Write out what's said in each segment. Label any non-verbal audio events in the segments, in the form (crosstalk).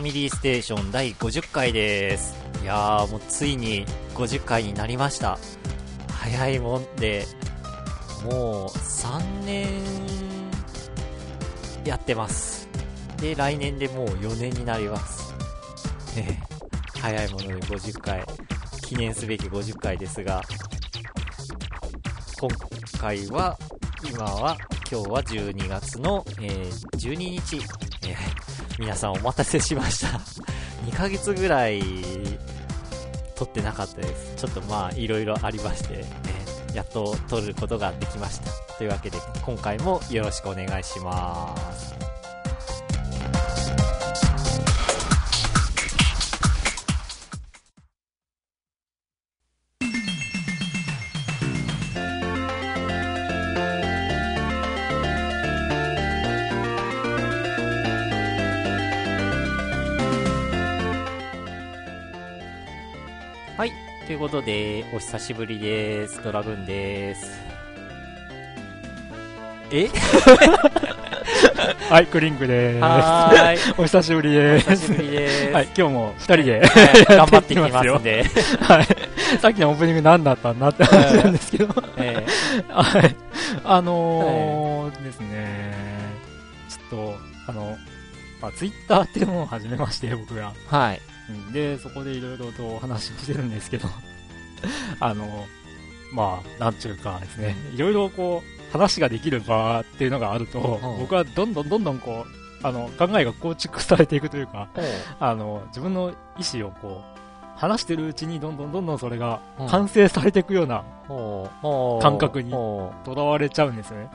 ァミリーステーション第50回です。いやー、もうついに50回になりました。早いもんで、もう3年やってます。で、来年でもう4年になります。早いもので50回、記念すべき50回ですが、今回は、今は、今日は12月の、えー12日、えー皆さんお待たせしました。(laughs) 2ヶ月ぐらい、撮ってなかったです。ちょっとまあ、いろいろありまして、ねやっと撮ることができました。というわけで、今回もよろしくお願いします。ことで、お久しぶりです。ドラグーンです。え？(laughs) はい、クリンクでーはーい。(laughs) す。お久しぶりおで久しす。ぶりです。はい、今日も二人で、は (laughs) い頑張っていきますんで。はい。さっきのオープニング何だったんだって話なんですけど、えはい。あのーですね、ちょっと、あの、まあ、ツイッターっていうのを始めまして、僕が。ーはい。うん。で、そこでいろいろとお話をしてるんですけど、(laughs) あの、まあ、なんちゅうかですね、いろいろこう、話ができる場っていうのがあると、うん。僕はどんどんどんどんこう、あの、考えが構築されていくというか、あの、自分の意思をこう、話してるうちにどんどんどんどんそれがうん。完成されていくような、感覚にほとらわれちゃうんですよね。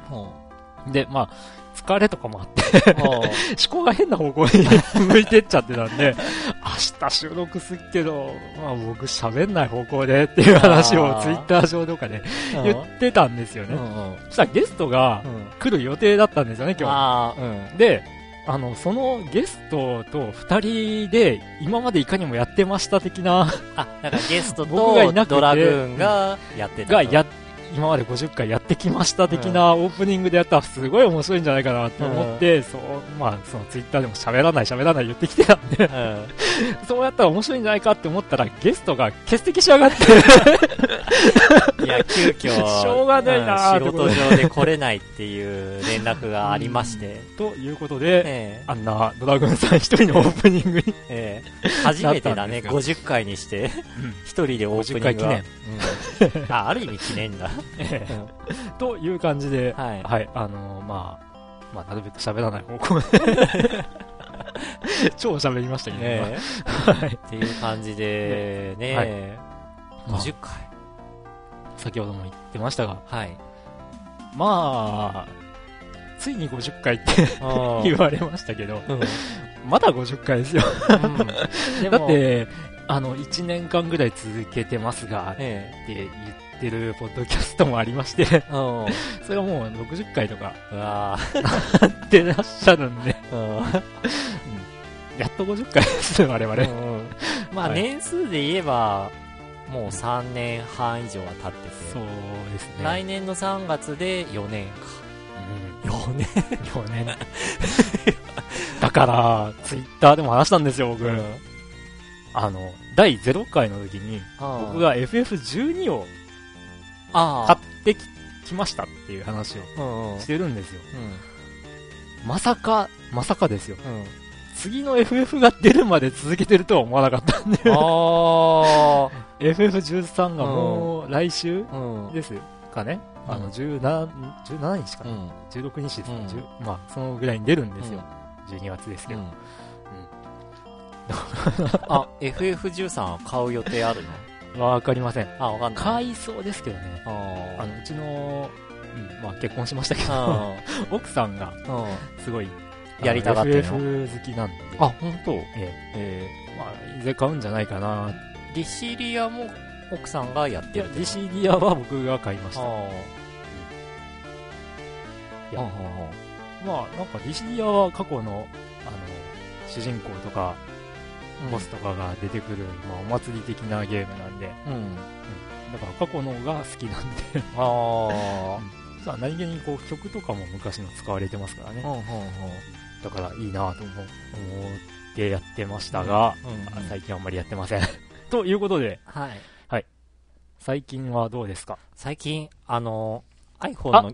で、まあ、疲れとかもあって、思考が変な方向に (laughs) 向いてっちゃってたんで、明日収録するけど、まあ僕喋んない方向でっていう話をツイッター上とかで言ってたんですよね。そしたらゲストがうん来る予定だったんですよね、今ああ、うん。日。で、あの、そのゲストと二人で今までいかにもやってました的な、あ、なんかゲストとドラグーンがやってたと。がや、今まで50回やってきました的なオープニングでやったらすごい面白いんじゃないかなって思って、そう、まあそのツイッターでも喋らない喋らない言ってきてたんで、うん。(laughs) そうやったら面白いんじゃないかって思ったら、ゲストが欠席しやがって、いや、急遽、しょうがないなーうん仕事上で来れないっていう連絡がありまして、ということで、ええ。あんなドラグーンさん一人のオープニングに、ええ。(laughs) 初めてだね、なったん50回にして、一人でオープニング50回記念。うん。(laughs) あ、ある意味記念だ。えうんえという感じで、はい。はい、あのーまあ、まあ、なるべく喋らない方向。で、(laughs) 超喋りましたけど、え。今。はい。えっていう感じで、ね、はい。まあ。50回。先ほども言ってましたが、はい。まあ、ついに50回って (laughs) 言われましたけど、うん。まだ50回ですよ。うん。だっ、て、あの、1年間ぐらい続けてますが、え。って言ってるポッドキャストもありまして。それがもう60回とか。うわやってらっしゃるんで、ーうん。やっと50回です、我々。うんまあはい。年数で言えば、もう3年半以上は経ってて、そうですね。来年の3月で4年か。うん。4年。4年。だから、ツイッターでも話したんですよ、僕。あの、第0回の時に、僕僕、が FF12 をあ買ってききましたっていう話を。してるんですよ。うん。まさか、まさかですよ。うん。次の FF が出るまで続けてるとは思わなかったんで、あ (laughs) FF13 がもう来週。ですかね。あの、うん17、17日かな、うん。16日ですか、うん10まあ、そのぐらいに出るんですよ。12月ですけど。うん。あ、FF13 は買う予定あるの？わかりません。あ、わかんない。買いそうですけどね。ああの、うちの、うん、まあ結婚しましたけど、あ。奥さんが。(laughs) すごい、やりたがってるの？FF 好きなんで、あ、本当？えええまあ、いずれ買うんじゃないかな。ー、ディシディアも奥さんがやっいや、てるディシディアは僕が買いました。あいやあ。まあ、なんかディシディアは過去の、あの、主人公とか、ボスとかが出てくる、まあ、お祭り的なゲームなんで、うん。だから過去のが好きなんで、あさあ、何気にこう曲とかも昔の使われてますからね。あ。うんうんうん。だからいいなと思思ってやってましたが、うんうん最近あんまりやってません。(laughs) ということで、はい。最近はどうですか？最近、あの、iPhone の、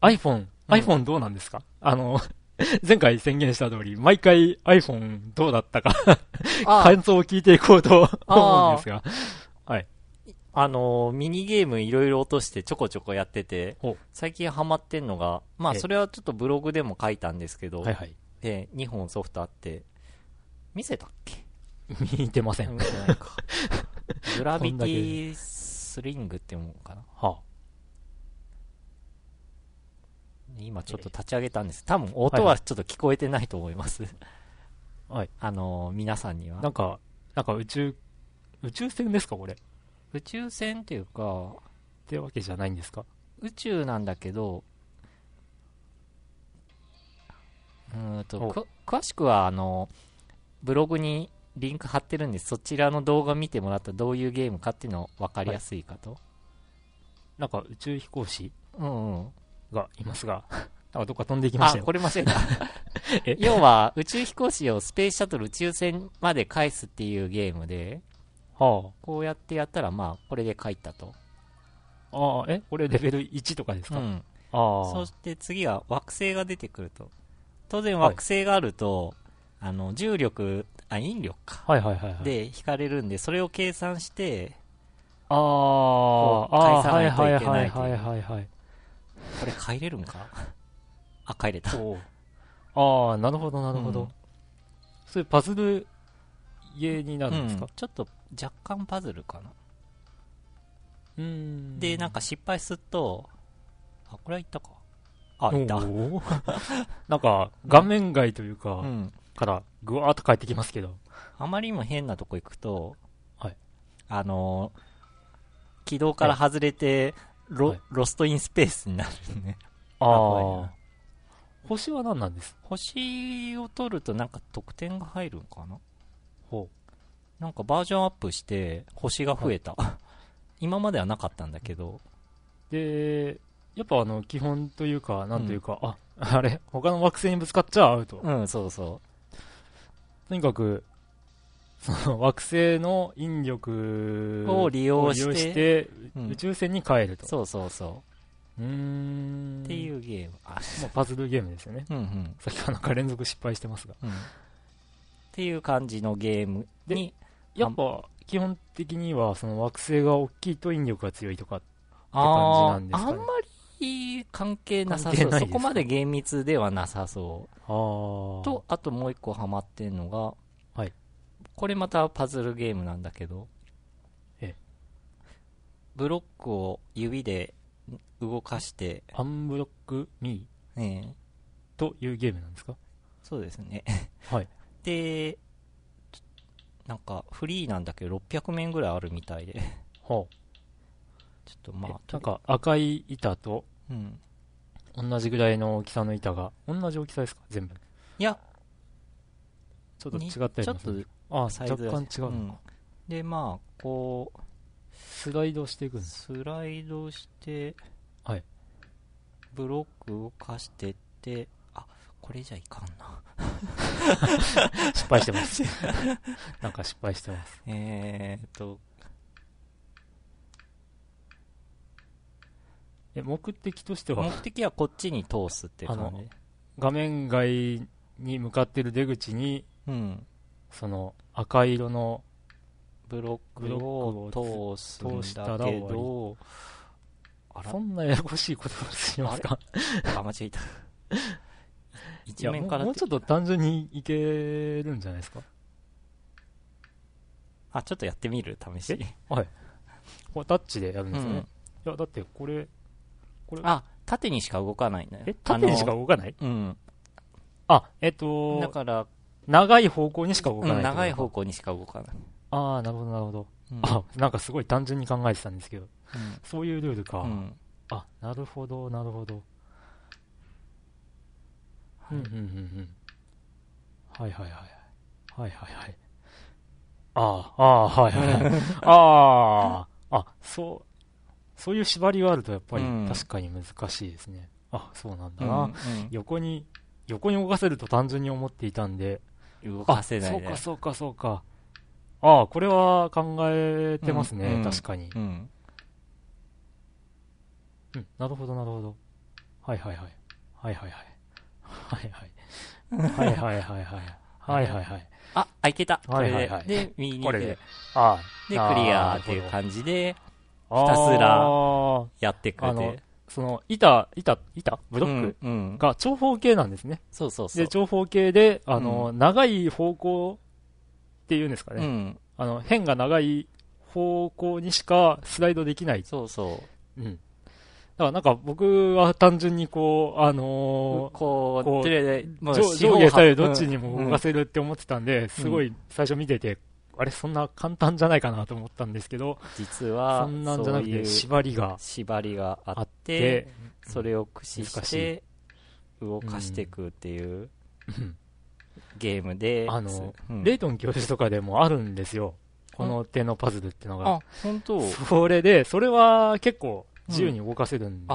iPhone、うん。iPhone どうなんですか？あの、(laughs) 前回宣言した通り、毎回 iPhone どうだったか、あ感想を聞いていこうと思うんですが。あの、ミニゲームいろいろ落としてちょこちょこやってて最近ハマってんのが、まあええそれはちょっとブログでも書いたんですけど、はいはい。で、2本ソフトあって、見せたっけ？見てません。見てないか。(laughs) グラビティスリングって思うかな。は今ちょっと立ち上げたんです。多分音はちょっと聞こえてないと思います。はい。(laughs) あの、皆さんにあ、なは。んか、なんか宇宙、宇宙船ですかこれ？っ宇宙船っていうか、てわけじゃないんですか？宇宙なんだけど、うーんと、詳しくは、あの、ブログにリンク貼ってるんで、そちらの動画見てもらったらどういうゲームかっていうの分かりやすいかと。なんか宇宙飛行士？うんうん。がいますが、なんかどっか飛んでいきましたあ、よ。これ間違えた。え？要は、宇宙飛行士をスペースシャトル宇宙船まで返すっていうゲームで、はこうやってやったら、まあ、これで書いたと。あ。ああ、え？これレベル1とかですか、うん。ああ。そして次は惑星が出てくると。当然惑星があると、あの、重力、あ、引力か。はいはいはい、はい。で、引かれるんで、それを計算して、ああ、ああ、返さないといけはないいというはいはいはいはい。これ帰れるんか？あ、帰れた。ああ、なるほどなるほど。うんそういうパズルゲーになるんですか？うんちょっと若干パズルかな。うーん。で、なんか失敗すると、あ、これはいったか。あ、いった。(laughs) なんか、画面外というか、うん。から、ぐわーっと帰ってきますけど。あまりにも変なとこ行くと、はいあのー軌道から外れて、ロはいロストインスペースになるね。ああ。星は何なんです？星を取るとなんか得点が入るんかな？ほなんかバージョンアップして星が増えた。(laughs) 今まではなかったんだけど、う。で、やっぱあの、基本というか、なんというか、あ、あれ、他の惑星にぶつかっちゃアウト。うん、そうそとにかく、その惑星の引力を利用して宇宙船に帰ると。そうそうそうーう。ん。っていうゲーム。あ、まあ、パズルゲームですよね。うんうん。さっきはなんか連続失敗してますが。うん。っていう感じのゲームに、やっぱ、基本的には、その惑星が大きいと引力が強いとか。あ感じなんですかねーあんまり関係なさそう。そこまで厳密ではなさそう。と、あともう一個ハマってんのが、はいこれまたパズルゲームなんだけど、ええブロックを指で動かして、アンブロックミー？ええというゲームなんですか？そうですね。はい。(laughs) で、ちょなんかフリーなんだけど600面ぐらいあるみたいで、はちょっとまあ。あ、なんか赤い板とうん。同じぐらいの大きさの板が、同じ大きさですか？全部。いや、ちょっと違にったりちょっとああ、サイズが若干違うのか、んで、まあ、こう、スライドしていくんです。スライドして、はい。ブロック動かしてって、あ、これじゃいかんな。(laughs) 失敗してます。(laughs) なんか失敗してます。えーっと、え、目的としては？目、的はこっちに通すっていう感じ。画面外に向かってる出口に、うん。その赤色の、ブロックを通すん通しただけど、あら？そ、んなややこしいことをしますか？あ、間違えた。い (laughs) 一やもう面からもうちょっと単純にいけるんじゃないですか？あ、ちょっとやってみる？試し。はい。これタッチでやるんうですよね。ん。いや、だってこれ、これ、あ、縦にしか動かないね。え、縦にしかあ動かない？のうん。あ、えっだと、から、長い方向にしか動かない、うん、長い方。向にしか動かない。ああ、なるほど、なるほど。うんあ、なんかすごい単純に考えてたんですけど、そういうルールか。うん。うんあ、なるほど、なるほど。うん、うん、うん、うん。はいはいはい。はいはいはい。ああ、ああ、はいはいはい。(laughs) ああ、あ、そう、そういう縛りがあるとやっぱりうん確かに難しいですね。あ、そうなんだうんな。うん横に、横に動かせると単純に思っていたんで、動かせないね。そうか、そうか、そうか。ああ、これは考えてますね、うん確かに。うん。うん、なるほど、なるほど。はいはいはい。はいはいはい。はいはい。はいはいはいはい。はいはいはい。あ、あ、いけた。これで。はいはいはいで、右にこれでで。。ああ。で、クリアっていう感じで、ひたすらあやってくれて。その、板、板、板？ブロック？が長方形なんですね。そうそうそうで、。長方形で、あの、長い方向っていうんですかね。うん。あの、辺が長い方向にしかスライドできない。そうそう。うん。だからなんか僕は単純にこう、あのーこう、こう上下左右八どっちにも動かせるって思ってたんで、すごい最初見てて、あれそんな簡単じゃないかなと思ったんですけど、実は、そんなんじゃなくて縛りが縛りがああっ、ってて、それを駆使難して、動かしていくっていううんゲームで、あの、うんレイトン教授とかでもあるんですよ。この手のパズルってのがあ。、本当？それで、それは結構自由に動かせるんで、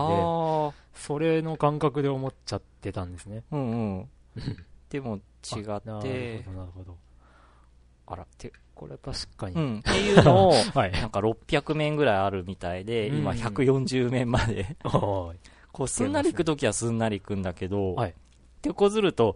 それの感覚で思っちゃってたんですね。うんうん。(laughs) でも違あなるってほ、ど、なるほど。あら、て、これ確かに。うん。っていうのを、(laughs) はい。なんか600面ぐらいあるみたいで、うん今140面まで、こうすんなり行くときはすんなり行くんだけど、はい手こずると、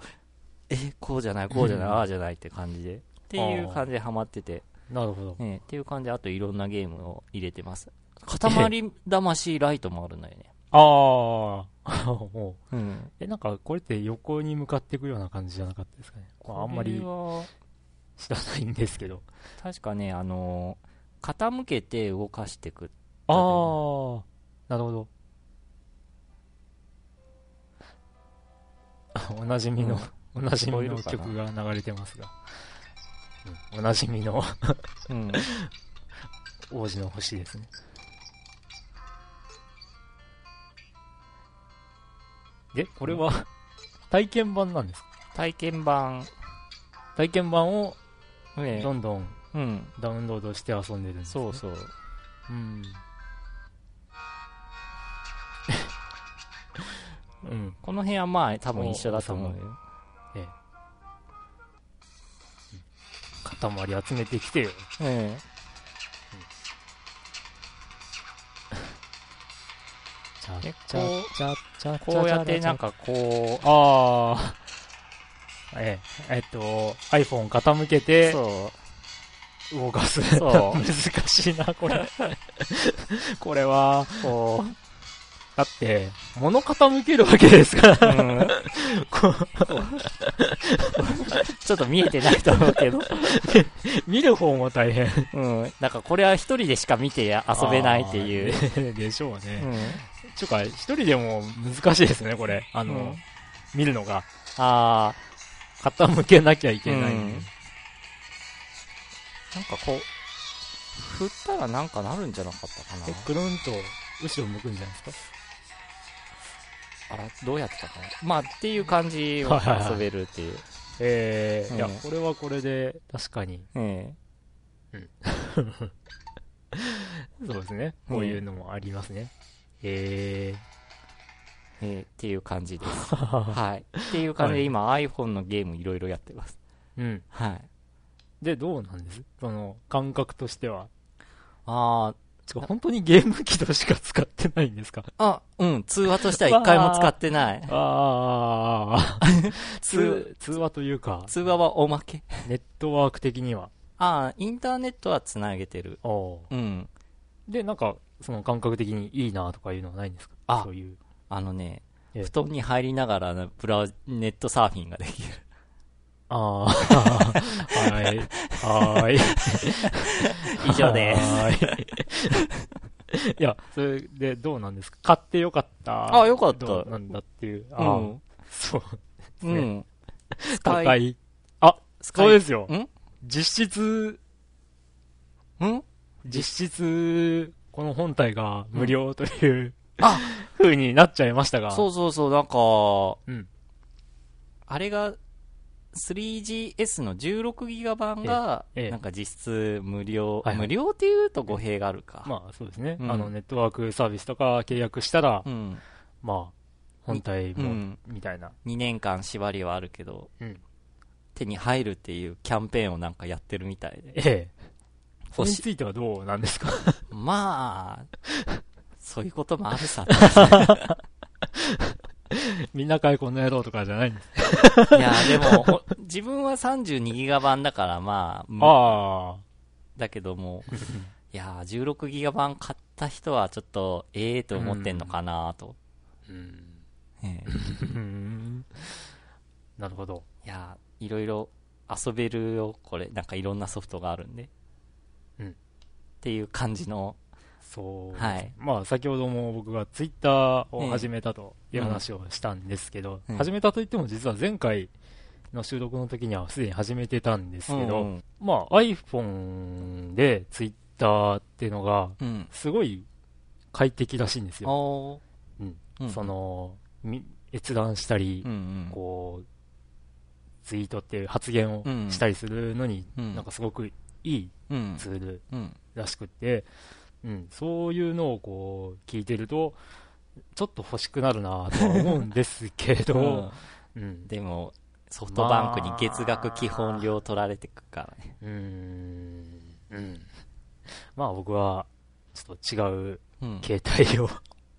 え、こうじゃない、こうじゃない、うんああじゃないって感じで、っていう感じでハマってて、なるほど。ね、っていう感じで、あといろんなゲームを入れてます。塊魂ライトもあるんだよね。ああ、もう。うん。え、なんか、これって横に向かっていくような感じじゃなかったですかね。まあ、あんまり知らないんですけど。確かね、あのー傾けて動かしていく。ああ、なるほど。あ (laughs) おなじみの、おなじみの曲が流れてますが。うんおなじみのうん。(laughs) 王子の星ですね。で、これは (laughs) 体験版なんですか？体験版、体験版をねどんどんうん。ダウンロードして遊んでるんです、ね、そうそう。うん。(laughs) うん。この辺はまあ多分一緒だと思うよ。ええ。塊集めてきてよ。え (laughs) ちゃ結構こうやってなんかこああ。ええ、えっと、iPhone 傾けう、てそう、動かす。そう (laughs) 難しいな、これ。(laughs) これは、こだって、物傾けるわけですから。う、うん、(laughs) ちょっと見えてないと思うけど、見る方も大変。うん。なんかこれは一人でしか見て遊べないっていう。でしょううね。ん。ちょか、一人でも難しいですね、これ。あの、うん見るのが。あ傾けなきゃいけない。うんあ、なんかこう、振ったらなんかなるんじゃなかったかなえ、。くるんと後ろ向くんじゃないですか？あら、どうやってたかな？まあ、っていう感じを遊べるっていう。(laughs) えー、いや、うんこれはこれで、確かに。え (laughs) そうですね。こういうのもありますね。ええええっていう感じです。ー。(laughs) はい。っていう感じはいで今 iPhone のゲームいろいろやってます。うん。はい。で、どうなんです？その、感覚としては。あつか、本当にゲーム機としか使ってないんですか？あ、あ、うん、通話としては一回も使ってない。ああ、(laughs) 通通、通話というか、通話はおまけ。ネットワーク的には？ああ、インターネットはつなげてる。おうん。で、なんか、その感覚的にいいなとかいうのはないんですか？あそういう。あのね、ええ布団に入りながらブラウネットサーフィンができる。ああ、(laughs) はい。はーい。以上です。はーい。いや、それでどうなんですか？買ってよかった。あよかったどうなんだっていう。ああ、うん。そう。うん。高い。あ、スカイそうですよ。ん？実質、ん？実質、この本体が無料という、あ風になっちゃいましたが。そうそうそう、なんか、うん。あれが、3GS の16ギガ版が、なんか実質無料、無料っていうと語弊があるか。まあそうですね。うんあの、ネットワークサービスとか契約したら、うん。まあ、本体も、うんみたいな。2年間縛りはあるけど、うん手に入るっていうキャンペーンをなんかやってるみたいで。ええ。それについてはどうなんですか？(laughs) まあ、そういうこともあるさ。(laughs) みんなかいこの野郎とかじゃないんです。いや、でも、ほ自分は32ギガ版だからまあ、ああ。だけども、いやー、16ギガ版買った人はちょっと、ええと思ってんのかなと。うん。え (laughs) なるほど。いやー、いろいろ遊べるよ、これ。なんかいろんなソフトがあるんで。うんっていう感じの、そう。はいまあ、先ほども僕がツイッターを始めたという話をしたんですけど、うん始めたといっても実は前回の収録の時にはすでに始めてたんですけど、うんまあ iPhone でツイッターっていうのがうん。すごい快適らしいんですよ。うんうんその、み閲覧したり、うんうん。こう、ツイートっていう発言をうんしたりするのに、うんなんかすごくいいうん。ツールうん。らしくって、うん、そういうのをこう聞いてると、ちょっと欲しくなるなとは思うんですけうどん、うん、でも、ソフトバンクに月額基本料取られてくからね。うーん、うん。まあ僕は、ちょっと違ううん。携帯を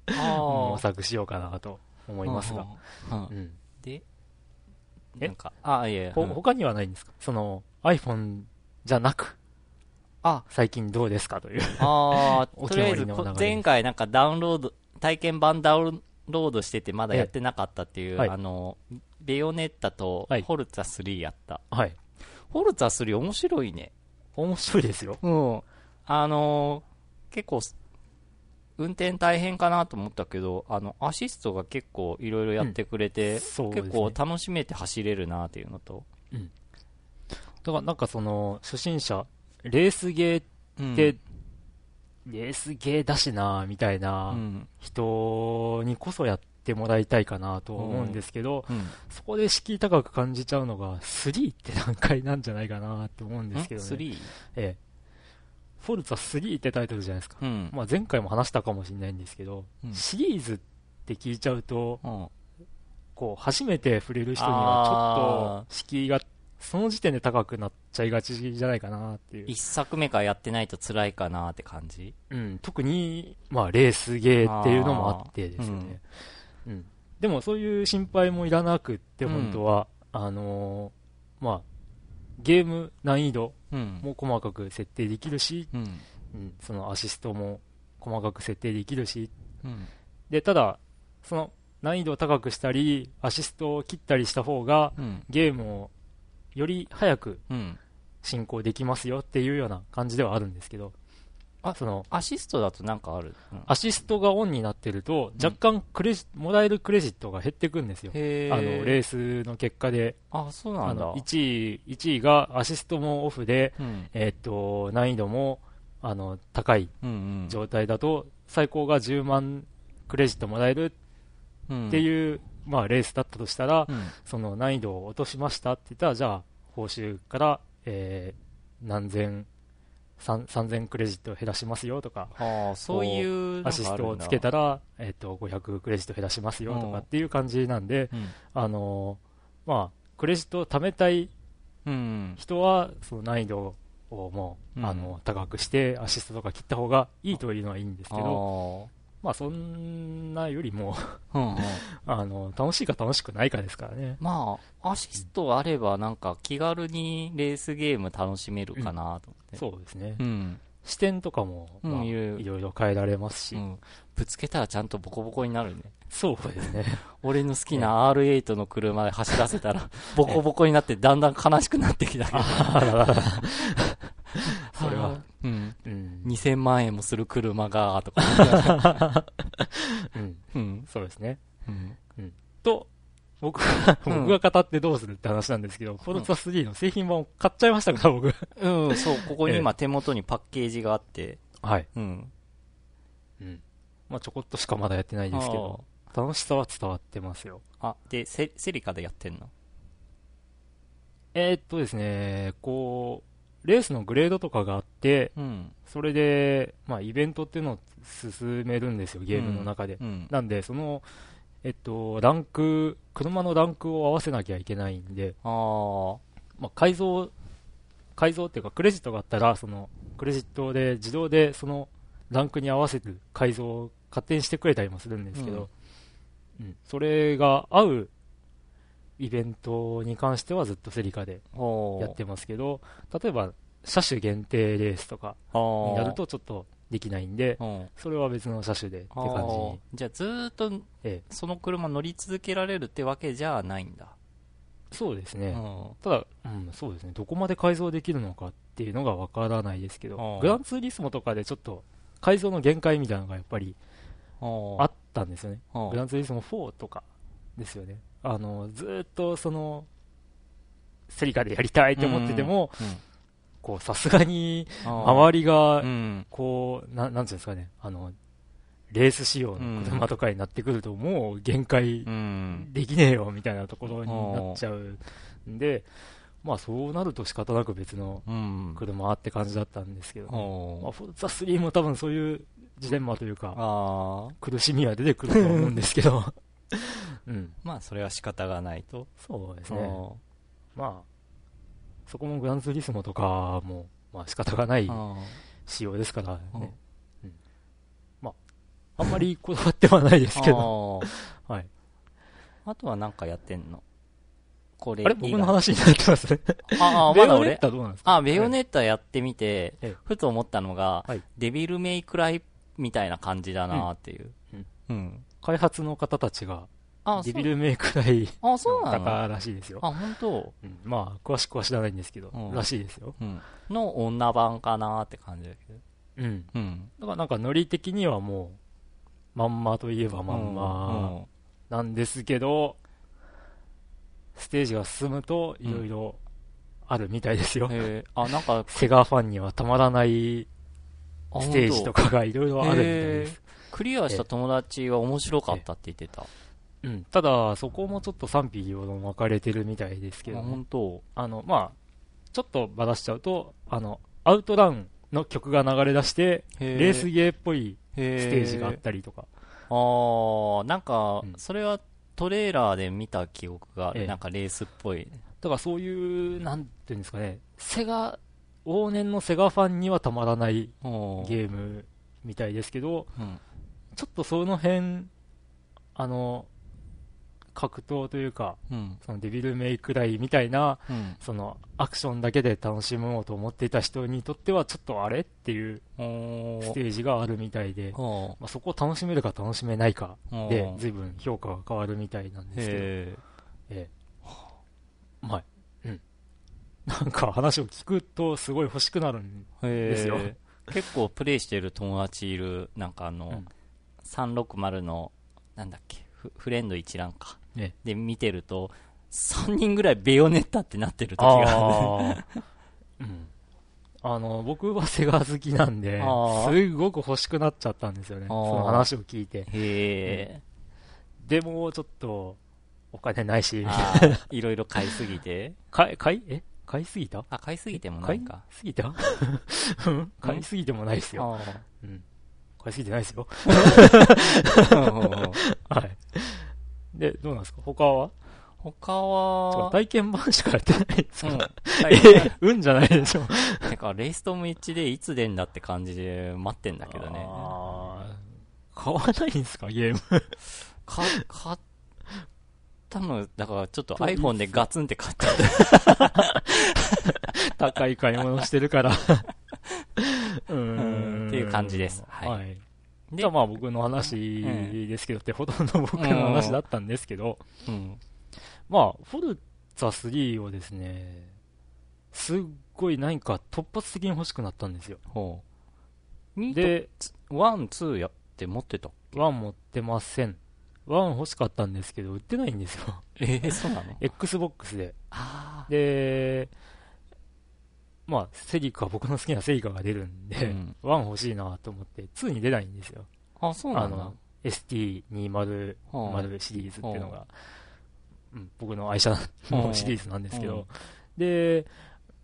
あ模索しようかなと思いますが。。うんうんうん。で、え？なんか、あ、いやいや。ほうん他にはないんですか？その iPhone じゃなく、あ、最近どうですかという。あ (laughs) おーとりあえず、前回なんかダウンロード、体験版ダウンロードしててまだやってなかったっていう、はいあの、ベヨネッタとはいホルツァ3やった。はい。ホルツァ3面白いね。面白いですよ。うん。あのー結構、運転大変かなと思ったけど、あの、アシストが結構いろいろやってくれて、そうですね結構楽しめて走れるなっていうのと。だからなんかその、初心者、レースゲーうんって、レースゲーだしなみたいなうん。人にこそやってもらいたいかなと思うんですけど、うん。そこで敷居高く感じちゃうのが、3って段階なんじゃないかなって思うんですけどね。3? ええ。フォルツァ3ってタイトルじゃないですか。うん。まあ前回も話したかもしれないんですけど、うんシリーズって聞いちゃうと、うん。こう、初めて触れる人にはちょっと敷居が、その時点で高くなっちゃいがちじゃないかなっていう。一作目からやってないと辛いかなって感じ？うん、特に、まあ、レースゲーっていうのもあってですよね。うん。でも、そういう心配もいらなくって、うん本当は、あのーまあ、ゲーム難易度うん。も細かく設定できるし、うん。うん、そのアシストも細かく設定できるし、うん。で、ただ、その難易度を高くしたり、アシストを切ったりした方が、うん。ゲームをより早くうん。進行できますよっていうような感じではあるんですけど、あその、アシストだとなんかある、うんアシストがオンになってると、若干クレジ、もらえるクレジットが減ってくんですよ。へあの、レーースの結果で、あ、そうなんだ。あの、1位、1位がアシストもオフで、うん。えーっと、難易度も、あの、高いうんうん。状態だと、最高が10万クレジットもらえるうんっていう、まあ、レースだったとしたら、うん。その難易度を落としましたって言ったら、じゃあ、報酬から、えー、何千、三3000クレジット減らしますよとか、ああ、そういう。アシストをつけたら、えっ、と、500クレジット減らしますよとかっていう感じなんで、うん。あのーまあ、クレジットを貯めたいうん。人は、その難易度をもう、うんあの、高くして、アシストとか切った方がいいというのはいいんですけど、ど。まあ、そんなよりも、うんうん。(laughs) あの、楽しいか楽しくないかですからね。まあ、アシストあればなんか気軽にレースゲーム楽しめるかなと思って。そうですね。うん。視点とかも、うんまあ、いろいろいろいろ変えられますし、うん。ぶつけたらちゃんとボコボコになるね。そうですね。(laughs) 俺の好きな R8 の車で走らせたら、ボコボコになってだんだん悲しくなってきたけど。(laughs) それは、うん。うん。2000万円もする車が、とか。うん。うん。そうですね。うん。と、僕が、うん僕が語ってどうするって話なんですけど、フォルツァ3の製品版を買っちゃいましたから、僕。うん、そう、ここに (laughs) 今手元にパッケージがあって、はい。うん。うん。まあ、ちょこっとしかまだやってないですけど、楽しさは伝わってますよ。あ、で、セセリカでやってんの？えー、っとですね、こう、レースのグレードとかがあって、うん。それで、まあ、イベントっていうのを進めるんですよ、ゲームの中で。うん。なんで、その、えっと、ランク、車のランクを合わせなきゃいけないんで、ああ。まあ、改造、改造っていうか、クレジットがあったら、その、クレジットで自動でそのランクに合わせる改造を勝手にしてくれたりもするんですけど、うん、それが合うイベントに関してはずっとセリカでやってますけど、例えば、車種限定レースとかになるとちょっとできないんで、それは別の車種でって感じじゃあずっと、その車乗り続けられるってわけじゃないんだ。そうですね。ただ、うん、そうですね。どこまで改造できるのかっていうのがわからないですけど、グランツーリスモとかでちょっと改造の限界みたいなのがやっぱりあったんですよね。グランツーリスモ4とかですよね。あの、ずっとその、セリカでやりたいって思ってても、こう、さすがに、周りが、こう、ななんていうんですかね、あの、レース仕様の車とかになってくると、もう限界できねえよ、みたいなところになっちゃうんで、まあそうなると仕方なく別の車って感じだったんですけど、まあ、フォルツァ3も多分そういうジレンマというか、苦しみは出てくると思うんですけど、うん、まあそれは仕方がないと。そうですね。まあそこもグランツーリスモとかも、まあ仕方がない仕様ですからね。うん、まあ、あんまりこだわってはないですけど。はい。あとはなんかやってんの？これ。あれ？僕の話になってますね。ああ、まだ俺？ベヨネッタどうなんですか？あ、ベヨネッタやってみて、ふと思ったのが、デビルメイクライみたいな感じだなっていう。うん。開発の方たちがデビルメイクライあ、そうなの？らしいですよ。あ、本当、うん、まあ、詳しくは知らないんですけど、うん、らしいですよ。うん。の女版かなって感じだけど。うん。うん。だからなんかノリ的にはもう、まんまといえばまんまなんですけど、ステージが進むといろいろあるみたいですよ。へあ、なんか、(laughs) セガファンにはたまらないステージとかがいろいろあるみたいです。クリアした友達は面白かったって言ってた。うん、ただ、そこもちょっと賛否両論分かれてるみたいですけど、ね、本当あの、まあ、ちょっとばらしちゃうと、あの、アウトランの曲が流れ出して、レースゲーっぽいステージがあったりとか。ああ、なんか、それはトレーラーで見た記憶が、なんかレースっぽい。だからそういう、なんていうんですかね、セガ、往年のセガファンにはたまらないゲームみたいですけど、うん、ちょっとその辺、あの、格闘というか、うん、そのデビルメイクライみたいな、うん、そのアクションだけで楽しもうと思っていた人にとってはちょっとあれっていうステージがあるみたいで、まあ、そこを楽しめるか楽しめないかで随分評価が変わるみたいなんですけど、ええ。まあ、うん。なんか話を聞くとすごい欲しくなるんですよ。結構プレイしてる友達いる、なんかあの、うん、360の、なんだっけ、フレンド一覧か。ね、で見てると、3人ぐらいベヨネッタってなってる時がある。(laughs) うん、あの、僕はセガ好きなんで、すごく欲しくなっちゃったんですよね。その話を聞いて。へでも、ちょっと、お金ないし、(laughs) いろいろ買いすぎて。買い、買い、え？買いすぎた？あ、買いすぎてもないか。買いすぎた？(laughs) 買いすぎてもないですよ。うん。買いすぎてないですよ。はい。で、どうなんですか？他は？他は、体験版しかやってないですか、うん、(laughs) え、うんじゃないでしょ。なんか、レイストーム1でいつ出んだって感じで待ってんだけどね。買わないんですか？ゲーム。か、買ったの、だからちょっと iPhone でガツンって買っちゃった。(laughs) 高い買い物してるからうん。(laughs) う感じです。はい。はい、じゃあまあ僕の話ですけど、ってほとんど僕の話だったんですけど、うん、まあ、フォルツァ3をですね、すっごい何か突発的に欲しくなったんですよ。ほう。で、ワン、ツーやって持ってたワン持ってません。ワン欲しかったんですけど、売ってないんですよ。ええー、そうなの (laughs) ?Xbox で。で、まあ、セリカ、僕の好きなセリカが出るんで、うん、1欲しいなと思って、2に出ないんですよ。あ、そうなの ?ST200 シリーズっていうのが、うん、僕の愛車のシリーズなんですけど、で、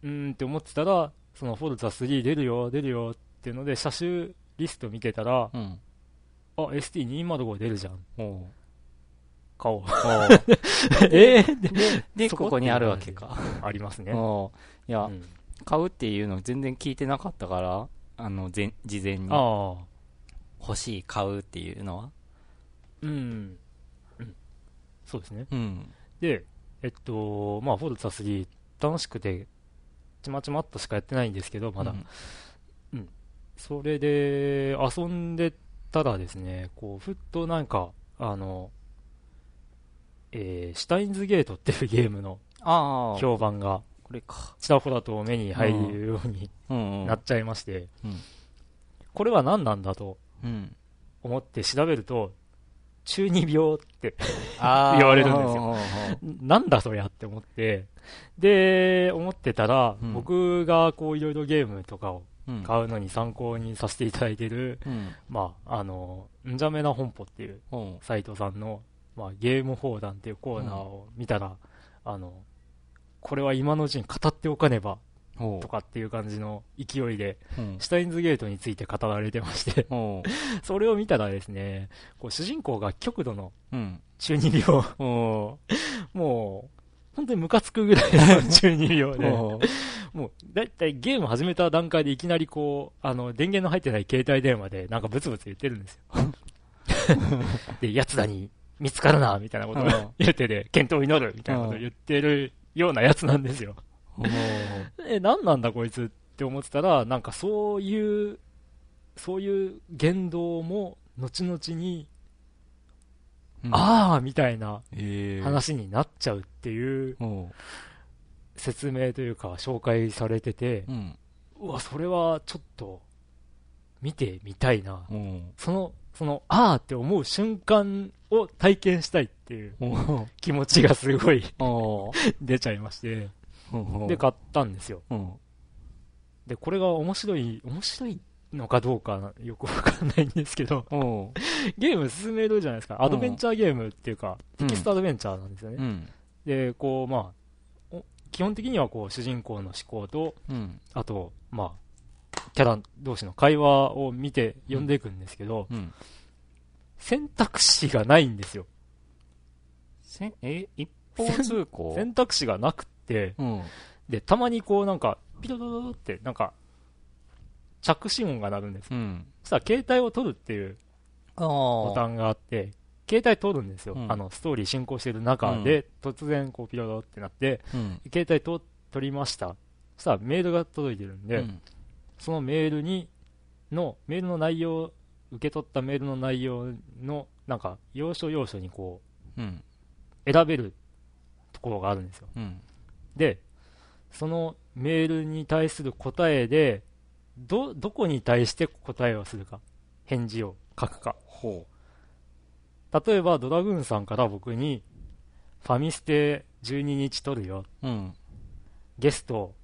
うんって思ってたら、そのフォルツァ3出るよ、出るよっていうので、車種リスト見てたら、うん、あ、ST205 出るじゃん。買おう。(laughs) えー、で、ここにあるわけか。ありますね。いや、うん、買うっていうの全然聞いてなかったから、あの、前、事前に。欲しい、買うっていうのは。うん。うん。そうですね。うん。で、えっと、まあ、フォルツァ3、楽しくて、ちまちまっとしかやってないんですけど、まだ。うん。うん、それで、遊んでたらですね、こう、ふっとなんか、あの、えー、シュタインズゲートっていうゲームの評判が、これか。ちらほらと目に入るようになっちゃいまして、これは何なんだと思って調べると、中二病って (laughs) 言われるんですよ。なんだそりゃって思って、で、思ってたら、うん、僕がこういろいろゲームとかを買うのに参考にさせていただいている、うん、まあ、あの、んじゃめな本舗っていうサイトさんの、まあ、ゲーム放談っていうコーナーを見たら、あの、これは今のうちに語っておかねばとかっていう感じの勢いで、シュタインズゲートについて語られてまして (laughs) それを見たらですね、こう主人公が極度の中二病、(laughs) もう、本当にムカつくぐらいの (laughs) 中二病で、もう、だいたいゲーム始めた段階でいきなりこう、あの、電源の入ってない携帯電話でなんかブツブツ言ってるんですよ。で、奴らに見つかるな、みたいなことを言ってて、健闘を祈る、みたいなことを言ってるようなやつなんですよ。え、何なんだこいつって思ってたら、なんかそういう、そういう言動も、後々に、うん、ああみたいな話になっちゃうっていう説明というか紹介されてて、うん、うわ、それはちょっと見てみたいな、う。ん、そのその、ああって思う瞬間を体験したいっていう気持ちがすごい (laughs) 出ちゃいまして、で、買ったんですよ。で、これが面白い、面白いのかどうかよくわかんないんですけど (laughs) ゲーム進めるじゃないですか。アドベンチャーゲームっていうか、テキストアドベンチャーなんですよね。うん、で、こう、まあ、基本的にはこう、主人公の思考と、うん、あと、まあ、キャラ同士の会話を見て読んでいくんですけど、うんうん、選択肢がないんですよ。せえ、一方通行？選択肢がなくて、うん、で、たまにこうなんか、ピロロロって、なんか、着信音が鳴るんです。うん、そしたら携帯を取るっていうボタンがあって、携帯取るんですよ。うん、あの、ストーリー進行してる中で、突然こうピロロってなって、携帯取りました。そしたらメールが届いてるんで、そのメールに、の、メールの内容、受け取ったメールの内容の、なんか、要所要所にこう、うん、選べるところがあるんですよ。うん、で、そのメールに対する答えで、ど、どこに対して答えをするか、返事を書くか。例えば、ドラグーンさんから僕に、ファミステ12日撮るよ。うん、ゲスト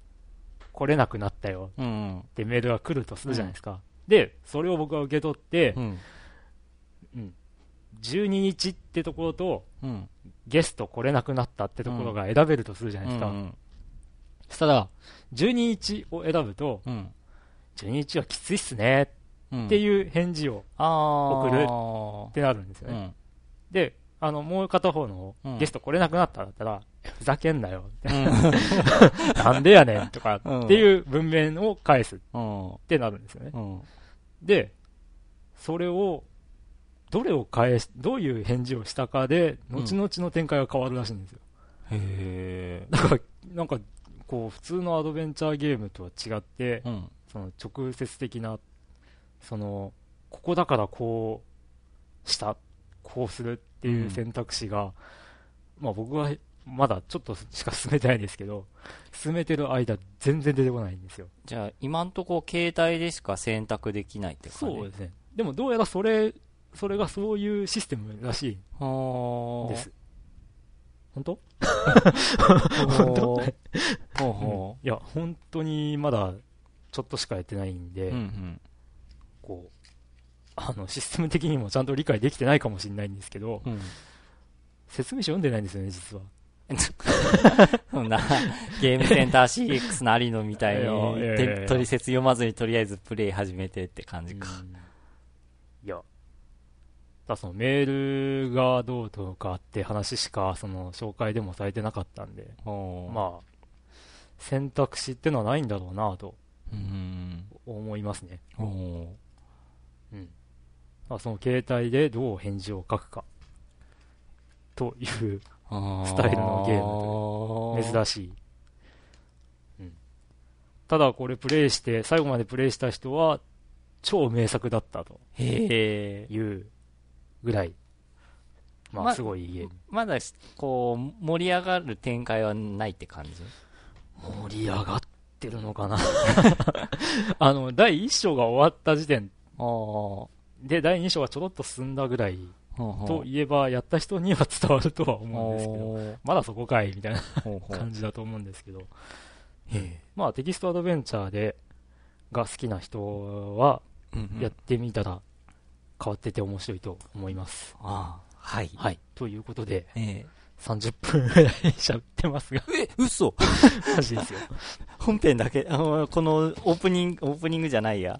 来れなくなったよってメールが来るとするじゃないですか。うん、で、それを僕は受け取って、うん、うん、12日ってところと、うん、ゲスト来れなくなったってところが選べるとするじゃないですか。うんうん、そしたら、12日を選ぶと、うん、12日はきついっすねっていう返事を送るってなるんですよね。で、あの、もう片方のゲスト来れなくなったんだったら、ふざけんなよ、みたいな。(laughs) なんでやねん、とかっていう文面を返すってなるんですよね。で、それを、どれを返し、どういう返事をしたかで、後々の展開が変わるらしいんですよ。へえ。だから、なんか、こう、普通のアドベンチャーゲームとは違って、うん、その直接的な、その、ここだからこうしたこうするっていう選択肢が、うん、まあ僕はまだちょっとしか進めてないんですけど、進めてる間全然出てこないんですよ。じゃあ今んとこ携帯でしか選択できないってこと、ね、そうですね。でもどうやらそれ、それがそういうシステムらしいです。本当？(laughs) 本当？いや、本当にまだちょっとしかやってないんで、うんうん、こう、あの、システム的にもちゃんと理解できてないかもしれないんですけど、うん、説明書読んでないんですよね、実は。(laughs) そんな、ゲームセンター CX のありのみたいに、取説読まずにとりあえずプレイ始めてって感じか。いや、だそのメールがどうとかって話しか、その紹介でもされてなかったんで、まあ、選択肢ってのはないんだろうなと、思いますね。うん。その携帯でどう返事を書くか、というスタイルのゲーム珍しい。うん。ただこれプレイして、最後までプレイした人は、超名作だったと。へいうぐらい、まあ、すごいゲーム。まだ、こう、盛り上がる展開はないって感じ？盛り上がってるのかな？(laughs) あの、第1章が終わった時点で、第2章がちょろっと進んだぐらいといえば、やった人には伝わるとは思うんですけど、まだそこかいみたいな感じだと思うんですけど、まあテキストアドベンチャーで、が好きな人は、やってみたら変わってて面白いと思います。ああ、はい。はい。ということで、えー、30分ぐらい喋ってますが。え、嘘マジですよ。本編だけ、あの、このオープニング、オープニングじゃないや。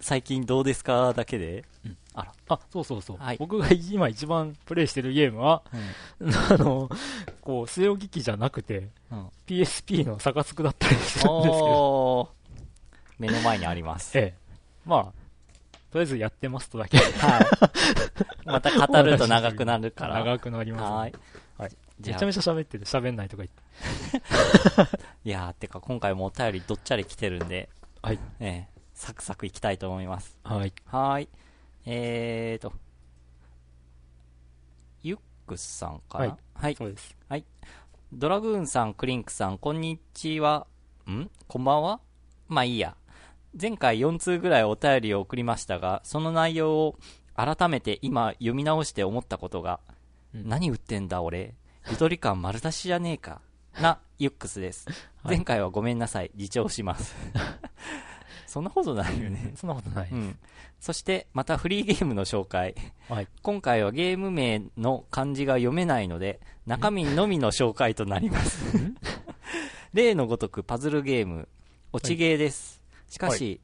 最近どうですかだけで、うん、あら。あ、そうそうそう。はい、僕が今一番プレイしてるゲームは、うん、(laughs) あの、こう、据え置き機じゃなくて、うん、PSP のサカツクだったりするんですけど。目の前にあります。ええ。まあ、とりあえずやってますとだけ。はい。(laughs) また語ると長くなるから。長くなりまはい。はい。めちゃめちゃ喋ってて喋んないとか言って。(laughs) いやー、てか今回もお便りどっちゃり来てるんで、はい。えー、サクサクいきたいと思います。はい。はい。えーと、ユックスさんかな、はい、はい。そうです。はい。ドラグーンさん、クリンクさん、こんにちは。ん？こんばんは？まあいいや。前回4通ぐらいお便りを送りましたが、その内容を改めて今読み直して思ったことが、うん、何売ってんだ俺、ゆとり感丸出しじゃねえか、な、ユックスです。(laughs) はい、前回はごめんなさい、自重します。そんなことないよね。そんなことない、うん。そして、またフリーゲームの紹介。はい、今回はゲーム名の漢字が読めないので、中身のみの紹介となります。(laughs) 例のごとくパズルゲーム、落ちゲーです。しかし、はい、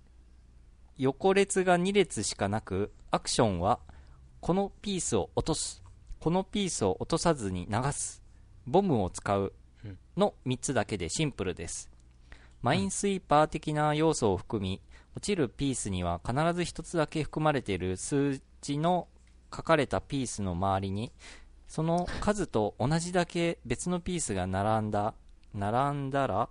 横列が2列しかなく、アクションは、このピースを落とす、このピースを落とさずに流す、ボムを使うの3つだけでシンプルです。マインスイーパー的な要素を含み、落ちるピースには必ず1つだけ含まれている数字の書かれたピースの周りに、その数と同じだけ別のピースが並んだ、並んだら、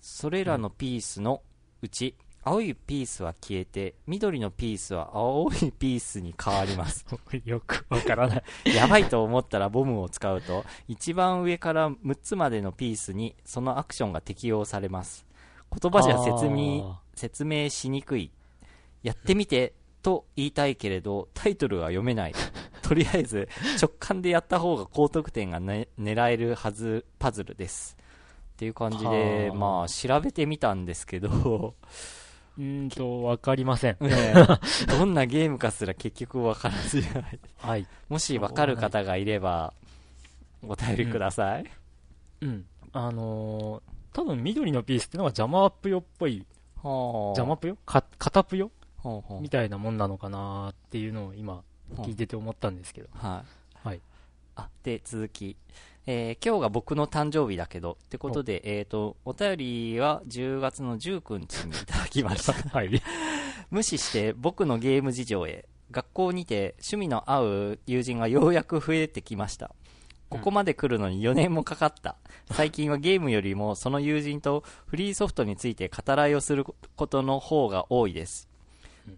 それらのピースのうち、青いピースは消えて、緑のピースは青いピースに変わります。(laughs) よくわからない (laughs) やばいと思ったらボムを使うと、一番上から6つまでのピースにそのアクションが適用されます。言葉じゃ説明、説明しにくい。やってみて、と言いたいけれど、タイトルは読めない。(laughs) とりあえず、直感でやった方が高得点が、ね、狙えるはず、パズルです。っていう感じで、まあ、調べてみたんですけどうんと、わかりません。ね、(laughs) どんなゲームかすら結局わからずじゃない。はい。もしわかる方がいれば、お便りください。うん。うん、あのー、多分緑のピースってのはジャマアップよっぽい。はあ、ジャマアップよか、タプよはあ、みたいなもんなのかなっていうのを今、聞いてて思ったんですけど。はい。はい。あ、で、続き。えー、今日が僕の誕生日だけど、ってことで、えっ、ー、と、お便りは10月の19日にいただきました。(laughs) はい。(laughs) 無視して僕のゲーム事情へ、学校にて趣味の合う友人がようやく増えてきました。ここまで来るのに4年もかかった。最近はゲームよりもその友人とフリーソフトについて語らいをすることの方が多いです。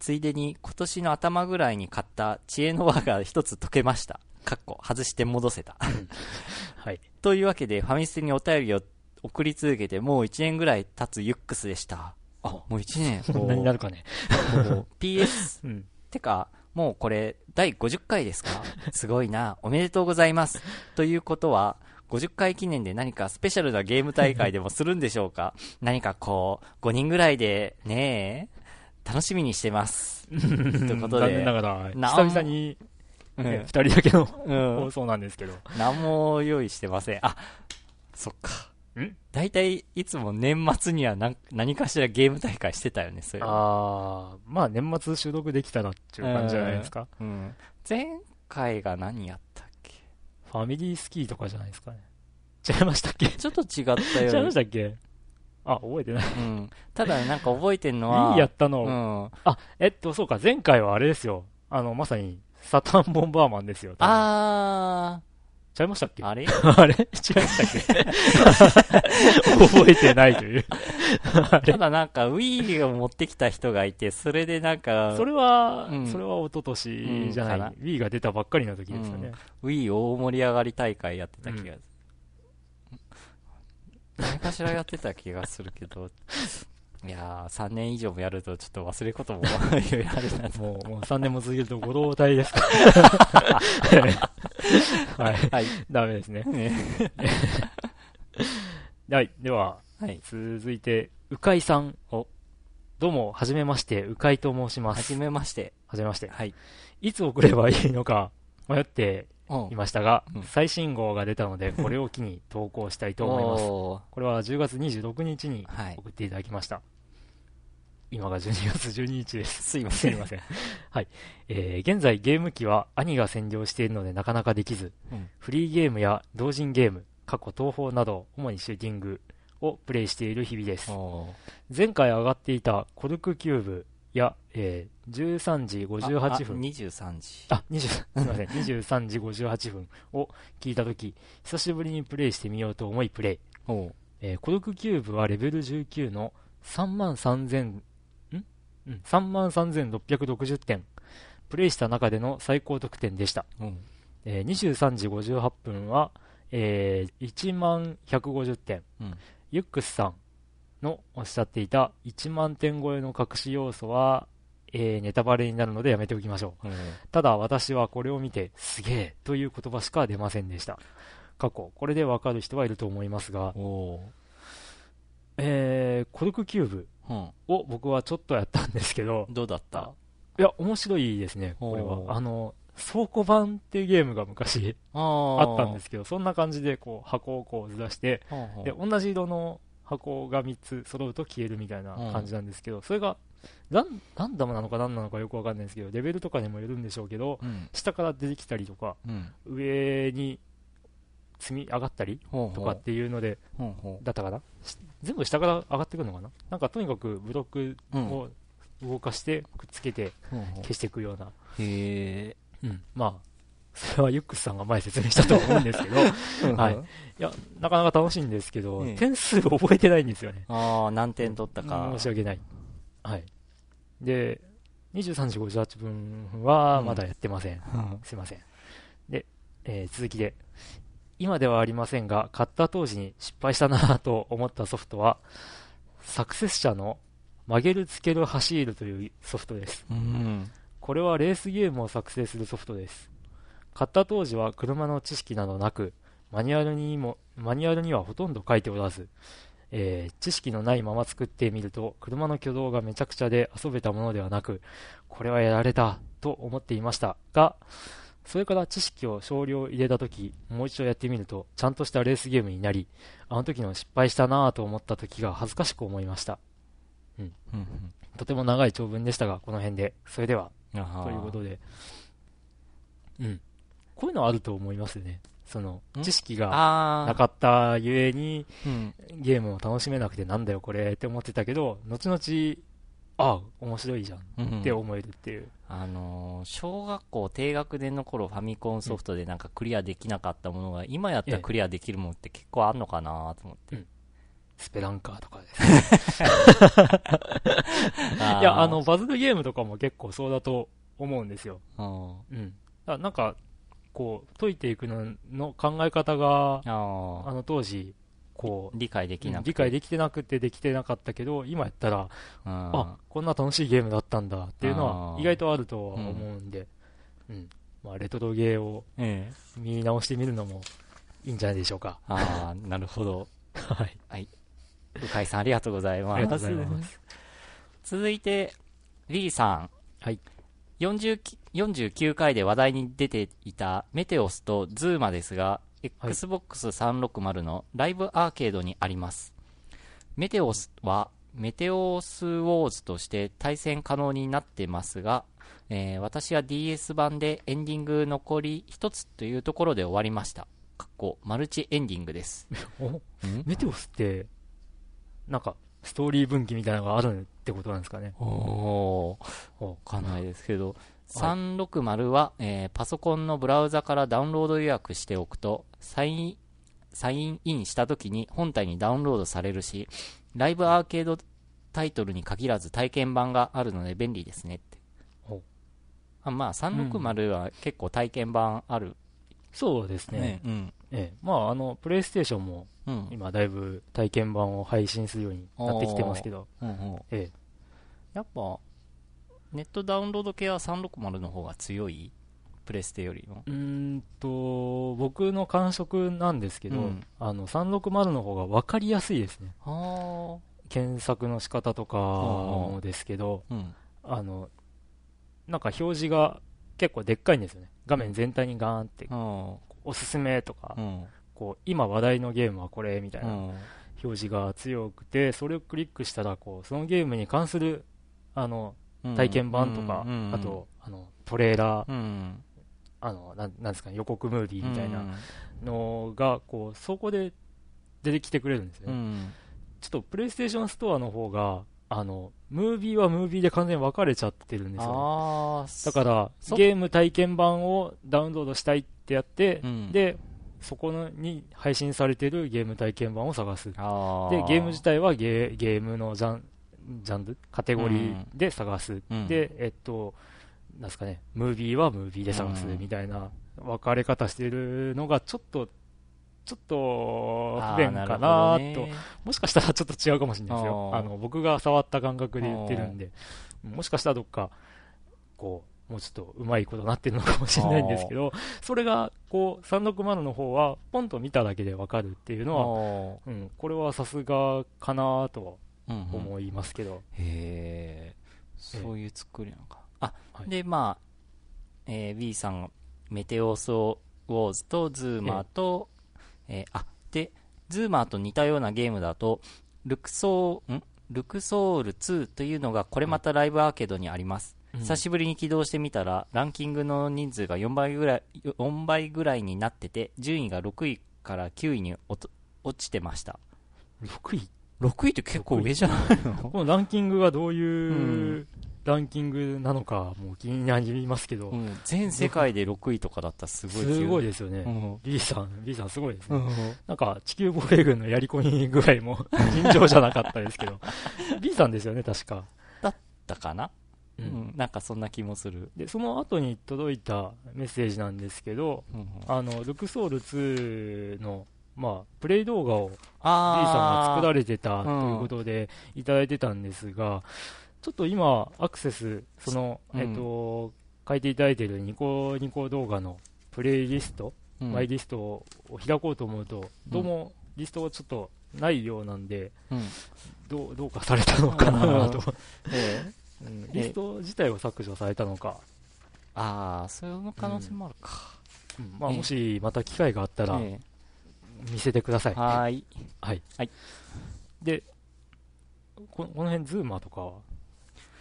ついでに今年の頭ぐらいに買った知恵の輪が一つ解けました。かっこ、外して戻せた。(laughs) はい。というわけで、ファミステにお便りを送り続けて、もう1年ぐらい経つユックスでした。あ、もう1年。そんなになるかね。(laughs) PS、うん、てか、もうこれ、第50回ですか？すごいな。おめでとうございます。ということは、50回記念で何かスペシャルなゲーム大会でもするんでしょうか？(laughs) 何かこう、5人ぐらいで、ねえ、楽しみにしてます。ということで、残念ながら、久々に (laughs) 二、人だけの、放送なんですけど。何も用意してません。あ、そっか。ん？大体、いつも年末には何何かしらゲーム大会してたよね、それああ、まあ年末収録できたらっていう感じじゃないですか。うん。前回が何やったっけ？ファミリースキーとかじゃないですかね。違いましたっけ？ちょっと違ったよ違いましたっけ？あ、覚えてない。うん。ただ、なんか覚えてんのは。いいやったの。うん。あ、えっと、そうか、前回はあれですよ。あの、まさに、サタンボンバーマンですよ。あー。ちゃいましたっけ？あれ？(laughs) あれ？違いましたっけ？(laughs) 覚えてないというただなんか Wii を持ってきた人がいて、それでなんか。それは、うん、それは一昨年じゃない、うん、Wii が出たばっかりの時ですよね。うん、Wii 大盛り上がり大会やってた気がする。(laughs) 何かしらやってた気がするけど、いやー、3年以上もやるとちょっと忘れることも (laughs) いろいろあるなもう、もう3年も続けるとご老体ですか (laughs) はい。はい。ダメですね。ね (laughs) はい。では、はい、続いて、うかいさん。を、どうも、はじめまして、うかいと申します。はじめまして。はじめまして。はい。いつ送ればいいのか迷っていましたが、うん、最新号が出たので、(laughs) これを機に投稿したいと思います。これは10月26日に送っていただきました。はい今が12月12日です。(laughs) すいません。すいません。はい。えー、現在ゲーム機は兄が占領しているのでなかなかできず、うん、フリーゲームや同人ゲーム、過去東宝など、主にシューティングをプレイしている日々です。前回上がっていたコルクキューブや、えー、13時58分。23時。あ、20、すみません。23時58分を聞いたとき、久しぶりにプレイしてみようと思いプレイ。えー、コルクキューブはレベル19の3万3000うん、3万3660点。プレイした中での最高得点でした。うん、えー、23時58分は、えー、1万150点。うん、ユックスさんのおっしゃっていた1万点超えの隠し要素は、えー、ネタバレになるのでやめておきましょう。うん、ただ私はこれを見て、すげえという言葉しか出ませんでした。過去、これでわかる人はいると思いますが、えー、コルクキューブを僕はちょっとやったんですけど、どうだった？いや、面白いですね、これは。あの、倉庫版っていうゲームが昔あったんですけど、そんな感じでこう箱をこうずらして、で、同じ色の箱が3つ揃うと消えるみたいな感じなんですけど、それがランランダムなのか何なのかよくわかんないんですけど、レベルとかにもよるんでしょうけど、うん、下から出てきたりとか、うん、上に積み上がったりとかっていうので、だったかな？全部下から上がってくるのかな？なんかとにかくブロックを動かしてくっつけて消していくような。へえ。うん。まあ、それはユックスさんが前説明したと思うんですけど、(laughs) はい。いや、なかなか楽しいんですけど、点数覚えてないんですよね。ああ、何点取ったか。申し訳ない。はい。で、23時58分はまだやってません。うん、すいません。で、えー、続きで、今ではありませんが、買った当時に失敗したなと思ったソフトは、サクセス社の曲げるつける走るというソフトです。うん、これはレースゲームを作成するソフトです。買った当時は車の知識などなく、マニュアルにも、マニュアルにはほとんど書いておらず、えー、知識のないまま作ってみると、車の挙動がめちゃくちゃで遊べたものではなく、これはやられたと思っていましたが、それから知識を少量入れたとき、もう一度やってみると、ちゃんとしたレースゲームになり、あの時の失敗したなぁと思った時が恥ずかしく思いました。うん。うん、とても長い長文でしたが、この辺で。それでは、ということで。うん。こういうのあると思いますよね。その、知識がなかったゆえに、ゲームを楽しめなくてなんだよこれって思ってたけど、後々、ああ、面白いじゃんって思えるっていう。あのー、小学校低学年の頃ファミコンソフトでなんかクリアできなかったものが、今やったらクリアできるものって結構あんのかなと思って。うん、スペランカーとかです。(laughs) いや、あの、バズルゲームとかも結構そうだと思うんですよ。うん。なんか、こう、解いていくのの考え方が、あの当時、こう理解できなくて、理解できてなくてできてなかったけど今やったらあこんな楽しいゲームだったんだっていうのは意外とあるとは思うんで、うん、うん、まあ、レトロゲーを見直してみるのもいいんじゃないでしょうか、ああなるほど。(laughs) はい、はい、鵜飼さんありがとうございます。ありがとうございます。続いてリーさん。はい49回で話題に出ていたメテオスとズーマですが、Xbox 360のライブアーケードにあります。メテオスはメテオスウォーズとして対戦可能になってますが、えー、私は DS 版でエンディング残り一つというところで終わりました。かっこ、マルチエンディングです。メテオスって、なんか、ストーリー分岐みたいなのがあるってことなんですかね。おー、わかんないですけど、360は、えー、パソコンのブラウザからダウンロード予約しておくと、サイン、サインインした時に本体にダウンロードされるし、ライブアーケードタイトルに限らず体験版があるので便利ですねって。あまあ、360は結構体験版ある。うん、そうですね。ねうん。ええ。まあ、あの、プレイステーションも、今だいぶ体験版を配信するようになってきてますけど、うんうん、ええ。やっぱ、ネットダウンロード系は360の方が強い？プレステよりも。うんと僕の感触なんですけど、うん、あの360の方が分かりやすいですね。検索の仕方とかもですけど、うん、あのなんか表示が結構でっかいんですよね。画面全体にガーンって、おすすめとか、うん、こう今話題のゲームはこれみたいな表示が強くてそれをクリックしたらこうそのゲームに関するあの体験版とか、あと、あの、トレーラー、あの、なんなんですかね、予告ムービーみたいなのが、こう、そこで出てきてくれるんですよね。ちょっと、プレイステーションストアの方が、あの、ムービーはムービーで完全に分かれちゃってるんですよ、ね。だから、ゲーム体験版をダウンロードしたいってやって、で、そこのに配信されてるゲーム体験版を探す。で、ゲーム自体はゲゲームのジャンジャンル、カテゴリーで探す。うん、で、えっと、なんですかね、ムービーはムービーで探すみたいな分かれ方してるのが、ちょっと、ちょっと不便かなと、もしかしたらちょっと違うかもしれないですよ。あの、僕が触った感覚で言ってるんで、もしかしたらどっか、こう、もうちょっとうまいことなってるのかもしれないんですけど、それが、こう、360の方は、ポンと見ただけでわかるっていうのは、うん、これはさすがかなと思いますけど。うんうん、へえ、そういう作りなのか。あ、はい、で、まあ、えー、B さんがメテオスウォーズとズーマーと、えー、あ、で、ズーマーと似たようなゲームだと、ルクソー、ん？ルクソール2というのがこれまたライブアーケードにあります。うん、久しぶりに起動してみたら、ランキングの人数が4倍ぐらい、4倍ぐらいになってて、順位が6位から9位に落ちてました。6位？6位って結構上じゃないの？このランキングがどういうランキングなのかも気になりますけど、うん、全世界で6位とかだったらすごいすごいですよね、うん、B さん B さんすごいですね、うん、なんか地球防衛軍のやり込みぐらいも尋常じゃなかったですけど。(laughs) B さんですよね確か。だったかな？うん、なんかそんな気もする。でその後に届いたメッセージなんですけど、うん、あのルクソール2のまあ、プレイ動画を B さんが作られてたということでいただいてたんですが、ちょっと今、アクセス、その、えっ、と、書いていただいているニコニコ動画のプレイリスト、うん、マイリストを開こうと思うと、どうもリストがちょっとないようなんで、うん、どうどうかされたのかなと、(laughs) リスト自体を削除されたのか。ああ、そういう可能性もあるか。うん。まあ、もしまた機会があったら、ええ見せてください。はい。はい。はい。で、ここの辺、ズーマーとかは、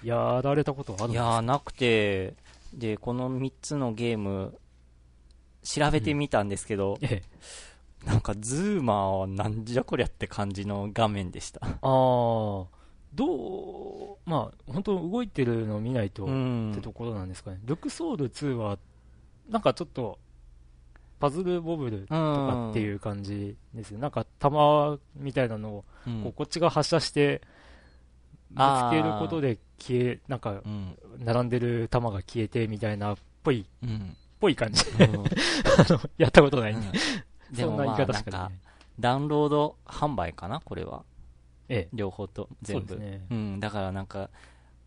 やられたことあるんですか？いやなくて、で、この3つのゲーム、調べてみたんですけど、うんええ、なんか、ズーマーはなんじゃこりゃって感じの画面でした。ああ、どう、まあ、本当動いてるのを見ないとってところなんですかね。ルクソール2は、なんかちょっと、パズルボブルとかっていう感じですよ、なんか弾みたいなのを、こうこっちが発射して、ぶつけることで消え、なんか、並んでる弾が消えてみたいなっぽい、っぽい感じ (laughs) で、やったことないんで、(laughs) そんな言い方しかない。ダウンロード販売かな、これは？ええ。両方と、全部。ね、うん、だからなんか、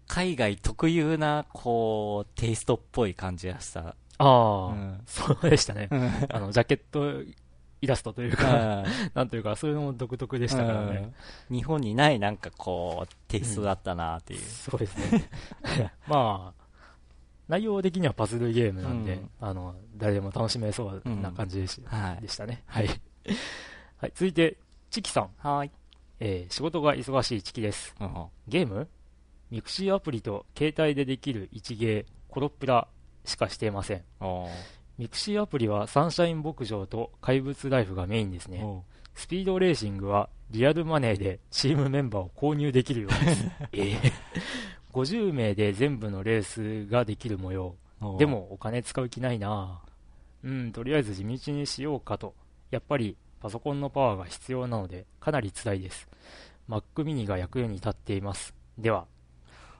海外特有な、こう、テイストっぽい感じがした。ああ、うん、そうでしたね。あの、ジャケットイラストというか、なんというか、そういうのも独特でしたからね。日本にないなんかこう、テイストだったなっていう、うん、そうですね。(laughs) まあ、内容的にはパズルゲームなんで、うん、あの、誰でも楽しめそうな感じでし,、でしたね。はい。はい、続いて、チキさん。はい。えー、仕事が忙しいチキです。ゲーム？ミクシーアプリと携帯でできる位置ゲーコロプラしかしていません。ミクシーアプリはサンシャイン牧場と怪物ライフがメインですね。スピードレーシングはリアルマネーでチームメンバーを購入できるようです。(laughs) えー、50名で全部のレースができる模様。でもお金使う気ないなうん、とりあえず地道にしようかと。やっぱりパソコンのパワーが必要なのでかなり辛いです。Mac mini が役に立っています。では、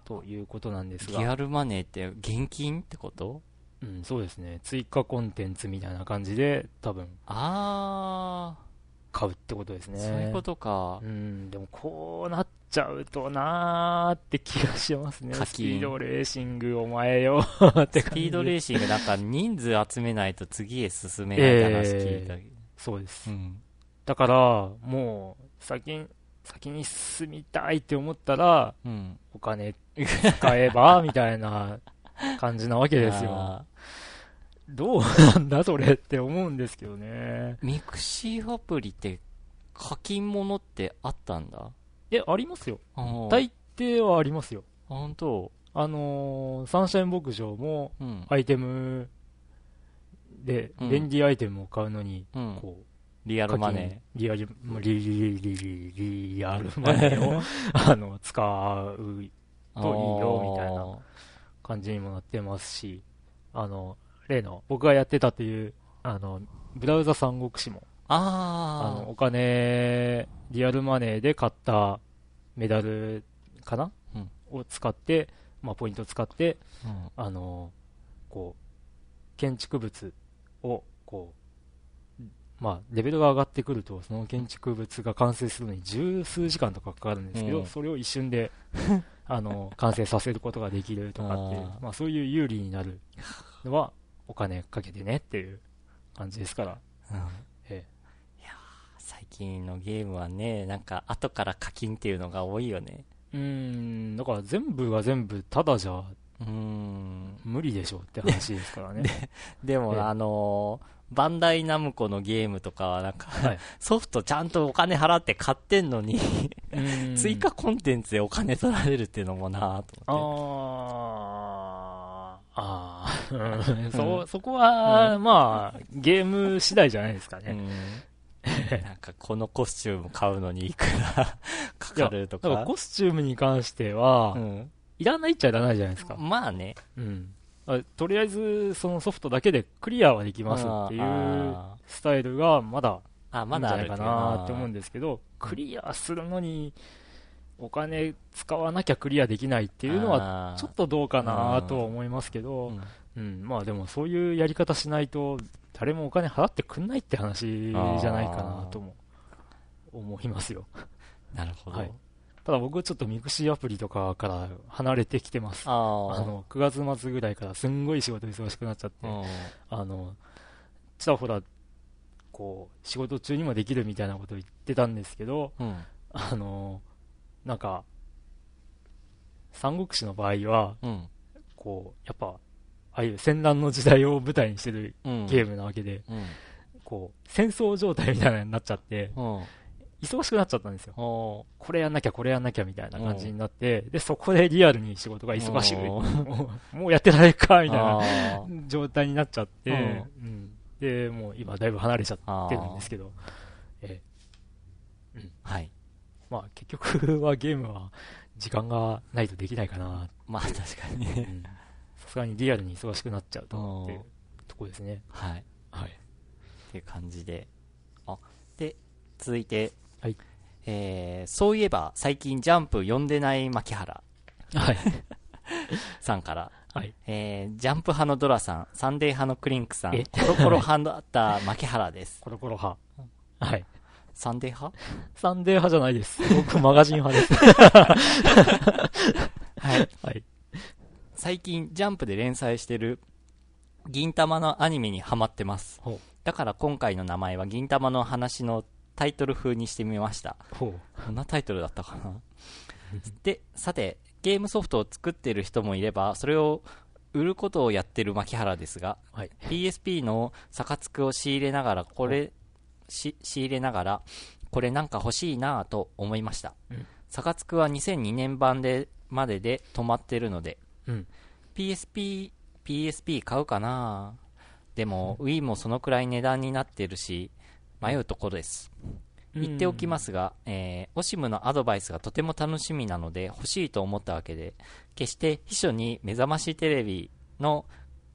ということなんですが。リアルマネーって現金ってこと？うん、そうですね。追加コンテンツみたいな感じで、多分。あー。買うってことですね。そういうことか。うん、でもこうなっちゃうとなーって気がしますね。スピードレーシングお前よってスピードレーシングなんか人数集めないと次へ進めない話聞いた、えー、そうです。うん、だから、もう、先に、先に進みたいって思ったら、うん、お金 (laughs) 使えば、みたいな感じなわけですよ。どうなんだそれって思うんですけどね。ミクシーアプリって課金ものってあったんだ？え、ありますよ。大抵はありますよ。本当？あのー、サンシャイン牧場も、アイテムで、うん、便利アイテムを買うのに、うん、こう、リアルマネー。リアル、リリリリリアルマネーを、(laughs) あの、使うといいよ、みたいな感じにもなってますし、あの、例の、僕がやってたっていう、あの、ブラウザ三国志も、ああの、お金、リアルマネーで買ったメダルかな、うん、を使って、まあ、ポイントを使って、うん、あの、こう、建築物を、こう、まあ、レベルが上がってくると、その建築物が完成するのに十数時間とかかかるんですけど、うん、それを一瞬で (laughs) あの完成させることができるとかっていう、まあ、そういう有利になるのは、お金かけてねっていう感じですから。うん、ええ、いや最近のゲームはね、なんか後から課金っていうのが多いよね。うん、だから全部が全部ただじゃ、うん、無理でしょって話ですからね。(laughs) ででも、あのー、バンダイナムコのゲームとかはなんか、はい、(laughs) ソフトちゃんとお金払って買ってんのに追加コンテンツでお金取られるっていうのもなぁと思って。ああ、(laughs) そ、そこは、まあ、ゲーム次第じゃないですかね。(laughs) なんかこのコスチューム買うのにいくらかかるとか。かコスチュームに関しては、うん、いらないっちゃいらないじゃないですか。まあね。うん。とりあえず、そのソフトだけでクリアはできますっていうスタイルがまだ、あ、まだあるかなって思うんですけど、クリアするのに、お金使わなきゃクリアできないっていうのは、ちょっとどうかなとは思いますけど、うん、まあでもそういうやり方しないと、誰もお金払ってくんないって話じゃないかなとも思いますよ。(laughs) なるほど。はい、ただ僕ちょっとミクシーアプリとかから離れてきてます。あの、9月末ぐらいからすんごい仕事忙しくなっちゃって、あの、ちらほら、こう、仕事中にもできるみたいなことを言ってたんですけど、うん、あの、なんか、三国志の場合は、うん、こう、やっぱ、ああいう戦乱の時代を舞台にしてるゲームなわけで、うん。うん、こう、戦争状態みたいなになっちゃって、忙しくなっちゃったんですよ。これやんなきゃ、これやんなきゃみたいな感じになって、で、そこでリアルに仕事が忙しい。(laughs) もうやってられるか、みたいな状態になっちゃって、うん、で、もう今だいぶ離れちゃってるんですけど、えー、うん、はい。まあ結局はゲームは時間がないとできないかな。まあ確かにね。さすがにリアルに忙しくなっちゃうとっていうとこですね。はい。はい。っていう感じで。あ、で、続いて、はい。えー、そういえば最近ジャンプ読んでない牧原。はい。(laughs) さんから。はい。えー、ジャンプ派のドラさん、サンデー派のクリンクさん、コロコロ派だった牧原です。コロコロ派。はい。サンデー派？サンデー派じゃないです。僕、マガジン派です。(laughs) はい。はい。最近、ジャンプで連載してる、銀魂のアニメにハマってます。だから今回の名前は銀魂の話のタイトル風にしてみました。こんなタイトルだったかな？(laughs) で、さて、ゲームソフトを作っている人もいれば、それを売ることをやってる牧原ですが、はい、PSP のサカツクを仕入れながら、これ、仕入れながら、これなんか欲しいなぁと思いました。うん、サカツクは2002年版でまでで止まってるので、うん、PSP PSP 買うかな？でも、Wii もそのくらい値段になってるし、迷うところです。言っておきますが、えー、オシムのアドバイスがとても楽しみなので欲しいと思ったわけで、決して秘書に目覚ましテレビの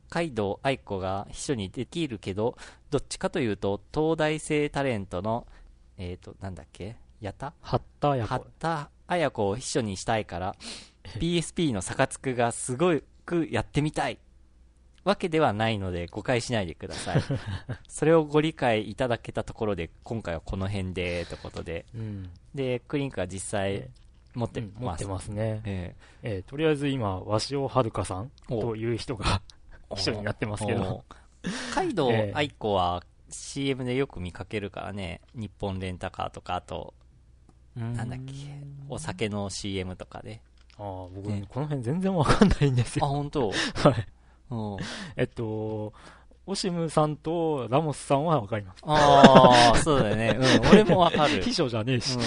海道愛子が秘書にできるけど、どっちかというと、東大生タレントの、えっ、ー、と、なんだっけやた？八田綾子。八田綾子を秘書にしたいから、(laughs) PSP のサカツクがすごくやってみたいわけではないので誤解しないでください。(laughs) それをご理解いただけたところで、今回はこの辺で、ということで。うん、で、クリンクは実際持ってます。うん、持ってますね。えー、えー、とりあえず今、鷲尾遥さんという人が秘書になってますけど。カイドウ愛子は CM でよく見かけるからね、日本レンタカーとか、あと、なんだっけ、お酒の CM とかで。ああ、僕、ね、この辺全然わかんないんですよ。あ、本当？(laughs) はい。えっと、オシムさんとラモスさんはわかります。ああ、そうだよね。うん、(laughs) 俺もわかる。秘書じゃねえし。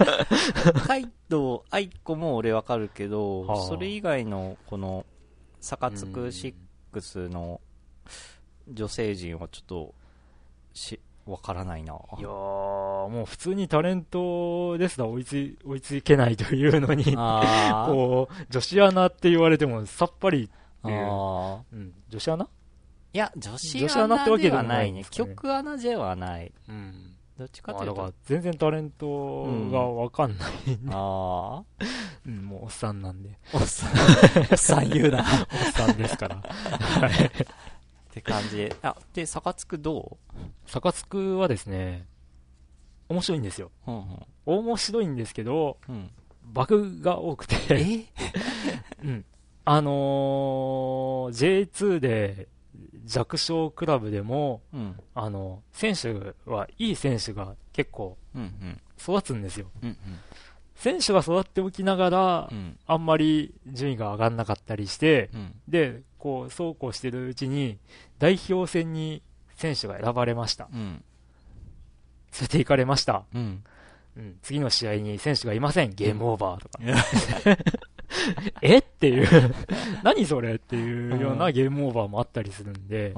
(laughs) カイドウ、アイコも俺わかるけど、はあ、それ以外の、この、サカツクシックスの女性陣はちょっと、し、わからないな。いやもう普通にタレントですら追いつ追いつけないというのにこう、女子アナって言われてもさっぱりっていう。うん、女子アナ？いや、女子アナってわけではないね。曲アナではない。うん。どっちかというと。全然タレントがわかんない、ね、うん、ああ。(laughs) うん、もうおっさんなんで。おっさん。おっさん言うな。おっさんですから。はい。って感じで。あ、で、サカツクどう？サカツクはですね、面白いんですよ。うんうん、面白いんですけど、うん、バグが多くてえ？(laughs) うん。あのー、J2 で弱小クラブでも、うん、あの、選手はいい選手が結構育つんですよ。うんうん、選手が育っておきながら、うん、あんまり順位が上がらなかったりして、うん、で、こう、そうこうしてるうちに、代表戦に選手が選ばれました。うん、連れて行かれました。うん、次の試合に選手がいません。ゲームオーバーとか。(laughs) え？っていう。(laughs) 何それ？っていうようなゲームオーバーもあったりするんで、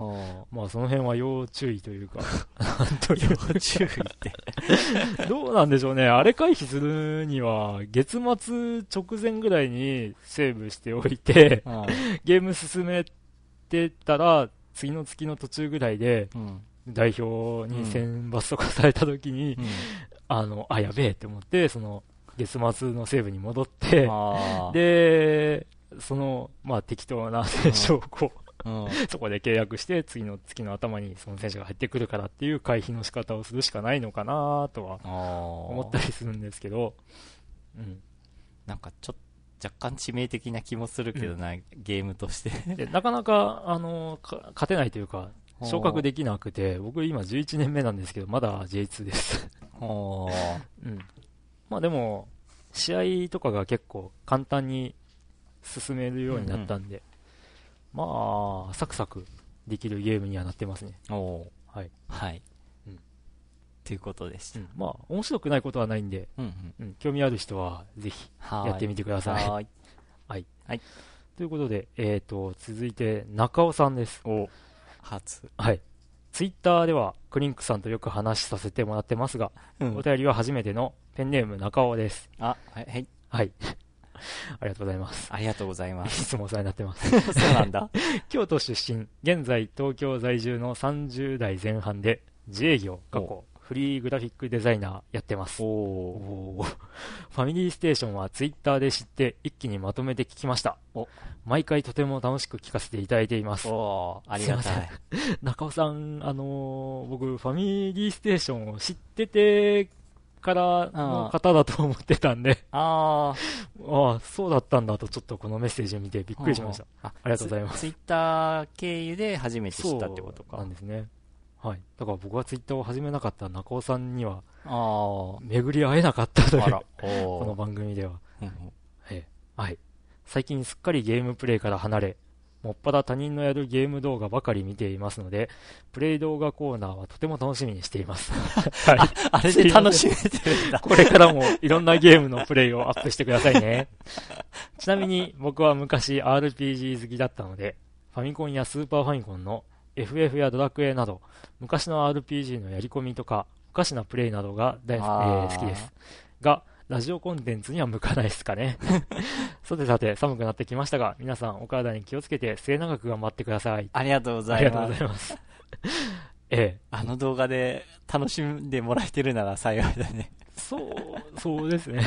まあその辺は要注意というか、(laughs) 要注意って。どうなんでしょうね。あれ回避するには、月末直前ぐらいにセーブしておいて、ゲーム進めてたら、次の月の途中ぐらいで、代表に選抜とかされた時に、うん、あの、あ、やべえって思って、その、月末の西武に戻って、で、その、まあ適当な選手をこう、うん、(laughs) そこで契約して、次の月の頭にその選手が入ってくるからっていう回避の仕方をするしかないのかなとは思ったりするんですけど、うん。なんかちょっと若干致命的な気もするけどな、うん、ゲームとして。で。なかなか、あの、勝てないというか、昇格できなくて、僕今11年目なんですけど、まだ J2 です。うん。まあでも、試合とかが結構簡単に進めるようになったんで、うんうん、まあ、サクサクできるゲームにはなってますね。おはい。はい。うん。ということでした。うん、まあ、面白くないことはないんで、うん、うん、興味ある人はぜひやってみてください。はい。はい。はい。ということで、えっ、ー、と、続いて中尾さんです。お初。はい。ツイッターではクリンクさんとよく話させてもらってますが、うん、お便りは初めてのペンネーム中尾です。あ、はい。はい。(laughs) ありがとうございます。ありがとうございます。いつもお世話になってます。(laughs) そうなんだ。(laughs) 京都出身、現在東京在住の30代前半で、自営業、過去、フリーグラフィックデザイナーやってます。おおファミリーステーションはツイッターで知って一気にまとめて聞きました。お毎回とても楽しく聞かせていただいています。おありがたい。中尾さん、あのー、僕、ファミリーステーションを知っててからの方だと思ってたんで、ああ、そうだったんだと、ちょっとこのメッセージを見てびっくりしました。ありがとうございます。ツイッター経由で初めて知ったってことか。なんですね。はい。だから僕がツイッターを始めなかった中尾さんには、あ巡り会えなかったという、この番組では。はい。最近すっかりゲームプレイから離れ、もっぱら他人のやるゲーム動画ばかり見ていますので、プレイ動画コーナーはとても楽しみにしています。はい。(laughs) あれで楽しめてるんだ。これからもいろんなゲームのプレイをアップしてくださいね。(laughs) ちなみに僕は昔 RPG 好きだったので、ファミコンやスーパーファミコンの FF やドラクエなど、昔の RPG のやり込みとか、おかしなプレイなどが大、えー、好きです。が、ラジオコンテンツには向かないですかね。(laughs) さてさて、寒くなってきましたが、皆さんお体に気をつけて末永く頑張ってください。ありがとうございます。ありがとうございます。(laughs) ええ。あの動画で楽しんでもらえてるなら幸いだね。そう、(laughs) そうですね。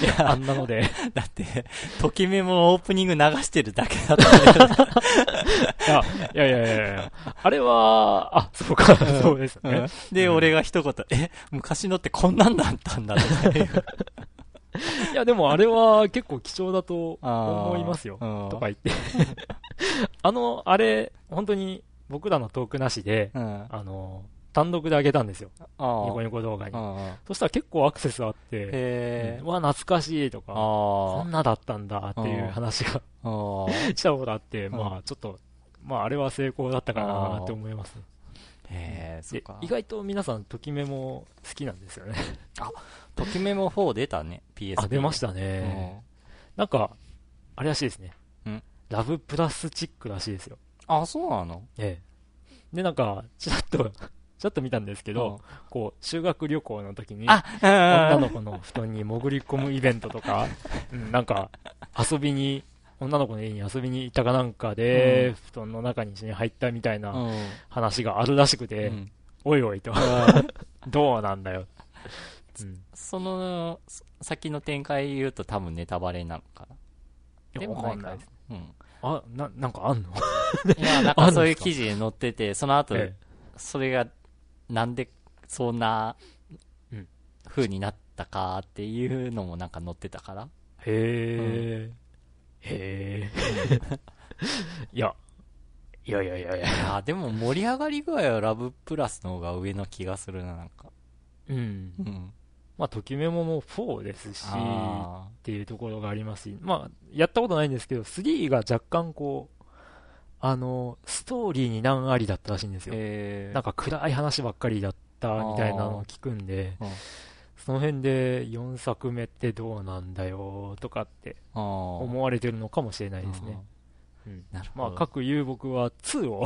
いや、あんなので。だって、ときめもオープニング流してるだけだったいや、いやいやいやいやあれは、あ、そうか、そうですね。うん、で、うん、俺が一言、え、昔のってこんなんだったんだって。(laughs) いや、でもあれは結構貴重だと思いますよ。とか言って。(laughs) あの、あれ、本当に僕らのトークなしで、うん、あの、単独で上げたんですよ。ニコニコ動画に。そしたら結構アクセスあって、うん、わ、懐かしいとか、こんなだったんだっていう話がし (laughs) たことあって、まあちょっと、まああれは成功だったかなって思います。へそか意外と皆さん、ときメモ好きなんですよねあ、ときメモ4出たね、PS。あ、出ましたね。なんか、あれらしいですね。ラブプラスチックらしいですよ。あ、そうなの？ええ。で、なんか、ちらっとちょっと見たんですけど、こう、修学旅行の時に、女の子の布団に潜り込むイベントとか、(laughs) うん、なんか、遊びに、女の子の家に遊びに行ったかなんかで、うん、布団の中に一緒に入ったみたいな話があるらしくて、うん、おいおいと、(laughs) どうなんだよ。うん、その、先の展開言うと多分ネタバレなのかな。でもわかんないです。うん。あ、な、なんかあんの？いや、なんか (laughs) そういう記事に載ってて、その後、それがなんでそんな風になったかっていうのもなんか載ってたから。へえ、うん、へえ。いや、いやいやいやいや。いや、でも盛り上がり具合はラブプラスの方が上の気がするな、なんか。うん。うん。まあ、ときメモも4ですし、っていうところがありますし、まあ、やったことないんですけど、3が若干こう、あの、ストーリーに難ありだったらしいんですよ。なんか暗い話ばっかりだったみたいなのを聞くんで、その辺で4作目ってどうなんだよとかって思われてるのかもしれないですね。うん、まあ、かくゆう僕は2を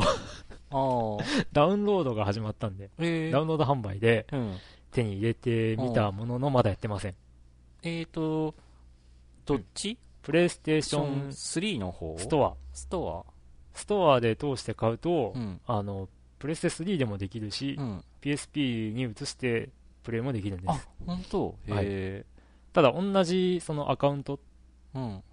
(laughs) ダウンロードが始まったんで、ダウンロード販売で手に入れてみたもののまだやってません。えーと、どっち、プレイステーション3の方？ストア。ストア？ストアで通して買うと、うん、あの、プレステ3でもできるし、うん、PSP に移してプレイもできるんです。あ、本当？はい。ただ、同じそのアカウント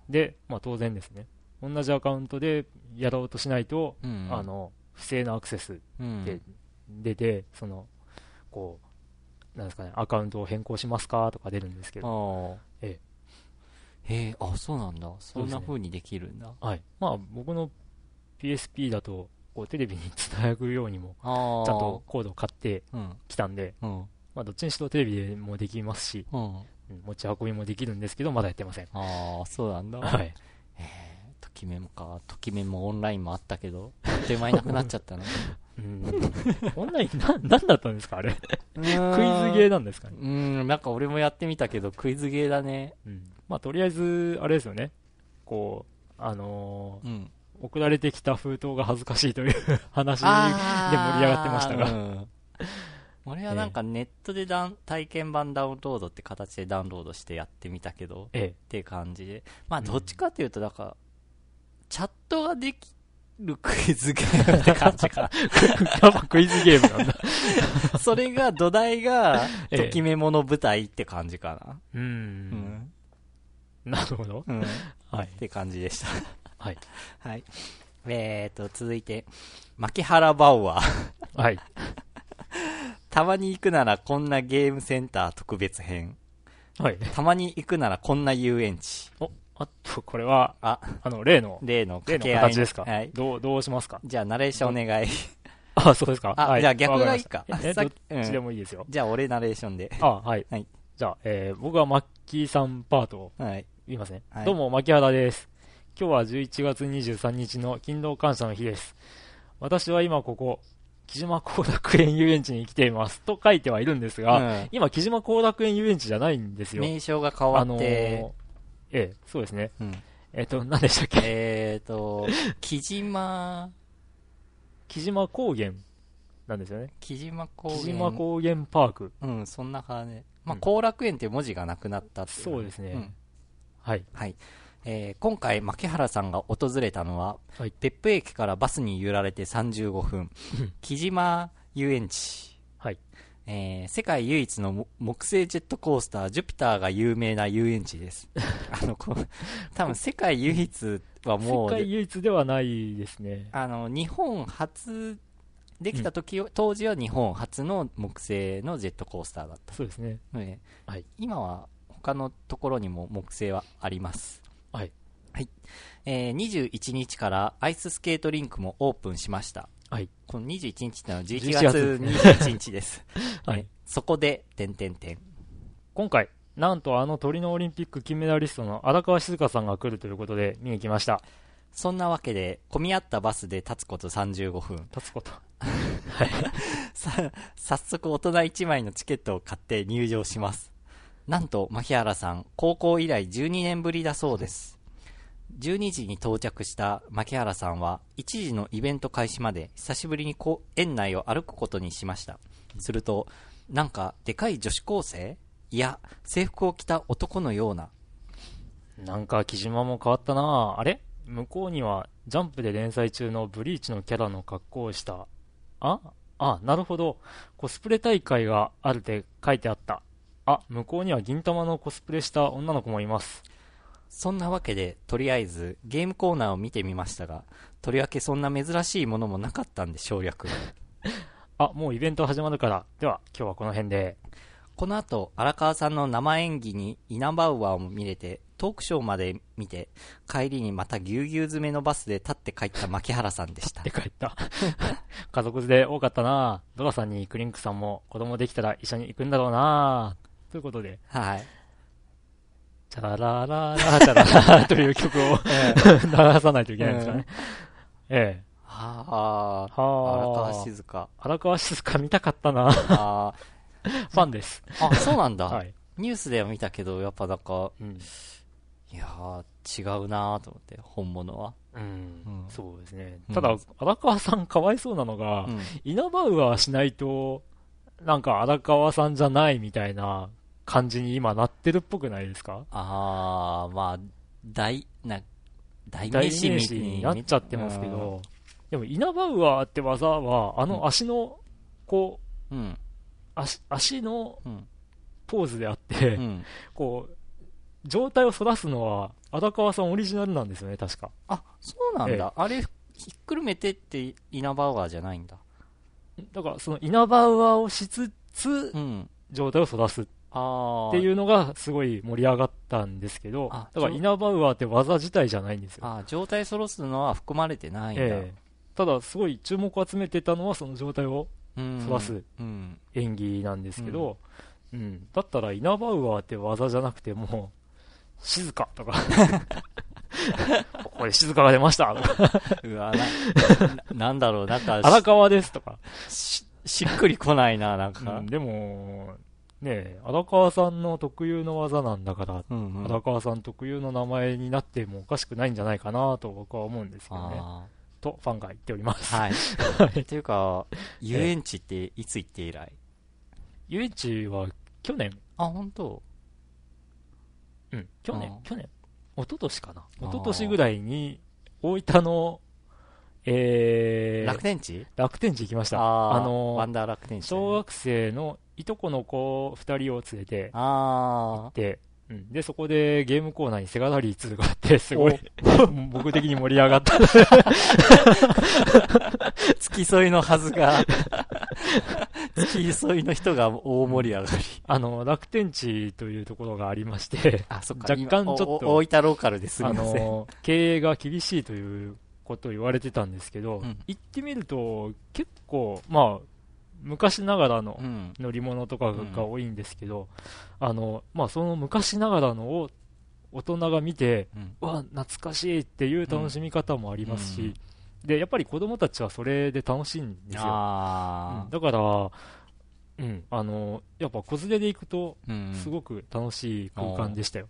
で、まあ当然ですね。同じアカウントでやろうとしないと、うんあの、不正なアクセスで出て、その、こう、なんですかね、アカウントを変更しますかとか出るんですけど、ええ。へえ、あ、そうなんだ。そんな風にできるんだ。はい。まあ、僕の PSP だと、こうテレビにつなぐようにも、ちゃんとコードを買ってきたんで、うん、まあどっちにしろテレビでもできますし、うん、持ち運びもできるんですけど、まだやってません。ああ、そうなんだ。はい。えー、ときめもか。ときめもオンラインもあったけど、あっという間になくなっちゃったな。うん。オンライン、な、なんだったんですかあれ？クイズゲーなんですかね？うん、なんか俺もやってみたけど、クイズゲーだね。うん。まあとりあえず、あれですよね。こう、あのー、うん。送られてきた封筒が恥ずかしいという (laughs) 話で盛り上がってましたが、うん、俺はなんかネットでダン、体験版ダウンロードって形でダウンロードしてやってみたけど、ええ、って感じで。まあどっちかというと、だから、チャットができるクイズゲームって感じかな。やっぱクイズゲームなんだそれが、土台が、(laughs) ときめもの舞台って感じかな。うん。うん。なるほど。うん。はい。って感じでした。はい。(laughs) はい。えーと、続いて、牧原バウアー。(laughs) はい。(laughs) たまに行くならこんなゲームセンター特別編。はい。たまに行くならこんな遊園地。お、あと、これは、あ、あの、例の、例の掛け合い。形ですか？はい。どう、どうしますか？じゃあ、ナレーションお願い。あ、そうですか？あ、はい、じゃあ逆がいいか。え、どっちでもいいですよ。じゃあ、俺ナレーションで。あ、はい。はい。じゃあ、えー、僕はマッキーさんパートを。はい。言いますね。はい、どうも、牧原です。今日は11月23日の勤労感謝の日です。私は今ここ、木島後楽園遊園地に来ています。と書いてはいるんですが、うん、今木島後楽園遊園地じゃないんですよ。名称が変わって。あのー、ええ、そうですね。うん、えっ、と、何でしたっけ？えっと、(laughs) 木島、木島高原なんですよね。木島高原。木島高原パーク。うん、そんな感じ。まあ、後、楽園っていう文字がなくなったっていう。そうですね。うん、はい。はい。えー、今回、牧原さんが訪れたのは、はい、別府駅からバスに揺られて35分、木島遊園地。はい。えー、世界唯一の木製ジェットコースター、ジュピターが有名な遊園地です。(laughs) あの、こう、多分世界唯一はもう、世界唯一ではないですね。あの、日本初、できた時、うん、当時は日本初の木製のジェットコースターだった。そうですね。ねはい、今は他のところにも木製はあります。はい。はい。えー、21日からアイススケートリンクもオープンしました。はい。この21日ってのは11月21日です。(laughs) はい。そこで、点点点。今回、なんとあのトリノオリンピック金メダリストの荒川静香さんが来るということで見に来ました。そんなわけで、混み合ったバスで立つこと35分。立つこと。(laughs) はい。さ、早速大人1枚のチケットを買って入場します。なんと、牧原さん、高校以来12年ぶりだそうです。12時に到着した牧原さんは、1時のイベント開始まで久しぶりに園内を歩くことにしました。すると、なんか、でかい女子高生？いや、制服を着た男のような。なんか、木島も変わったなあれ？向こうには、ジャンプで連載中のブリーチのキャラの格好をした。あ？あ、なるほど。コスプレ大会があるって書いてあった。あ、向こうには銀玉のコスプレした女の子もいます。そんなわけで、とりあえずゲームコーナーを見てみましたが、とりわけそんな珍しいものもなかったんで省略。(laughs) あ、もうイベント始まるから。では、今日はこの辺で。この後、荒川さんの生演技にイナバウアーも見れて、トークショーまで見て、帰りにまたぎゅうぎゅう詰めのバスで立って帰った牧原さんでした。立って帰った。(laughs) 家族で多かったなドラさんにクリンクさんも子供できたら一緒に行くんだろうなということで。はい。チャララララチャラララという曲を流さないといけないんですかね。ええ。はあ、はあ、荒川静香。荒川静香見たかったな。あファンです。あ、そうなんだ。はい。ニュースでは見たけど、やっぱなんか、うん、いやー、違うなーと思って、本物は。うん、うん、そうですね。ただ、荒川さんかわいそうなのが、うん、イナバウアーしないと、なんか荒川さんじゃないみたいな感じに今なってるっぽくないですか？あー、まあ、大、な、大名詞になっちゃってますけど、でも、イナバウアーって技は、あの足の、こう、うん、足足のポーズであって、うん、こう、状態を反らすのは、荒川さんオリジナルなんですよね、確か。あ、そうなんだ。ええ、あれ、ひっくるめてってイナバウアーじゃないんだ。だから、そのイナバウアーをしつつ、うん、状態を反らす。っていうのがすごい盛り上がったんですけど、だからイナバウアーって技自体じゃないんですよ。あ状態そろすのは含まれてないんだ。えただ、すごい注目を集めてたのはその状態を反らす演技なんですけど、うん、うん、だったらイナバウアーって技じゃなくても静かとか。(laughs) ここで静かが出ました。とかうわな、(laughs) なんだろう、なんか、荒川ですとか。し、しっくりこないな、なんか。うん、でも、ね荒川さんの特有の技なんだから、うんうん、荒川さん特有の名前になってもおかしくないんじゃないかなと僕は思うんですけどね。と、ファンが言っております。はい。というか、(laughs) 遊園地っていつ行って以来？遊園地は去年。あ、本当うん、去年、去年。一昨年かな。一昨年ぐらいに、大分のえー、楽天地？楽天地行きました。あのワンダー楽天地、小学生のいとこの子二人を連れて行って、うん、で、そこでゲームコーナーにセガラリー2があって、(laughs) すごい、僕的に盛り上がった。(laughs) 付き添いのはずが、(laughs) 付き添いの人が大盛り上がり。あの、楽天地というところがありまして、あ、そっか、若干ちょっと、大分ローカルですみません。あの、経営が厳しいということを言われてたんですけど、うん、行ってみると結構、まあ、昔ながらの乗り物とかが多いんですけど、うん、あのまあ、その昔ながらのを大人が見て、うん、わ懐かしいっていう楽しみ方もありますし、でやっぱり子供たちはそれで楽しいんですよ、だから、うん、あのやっぱ子連れで行くとすごく楽しい空間でしたよ、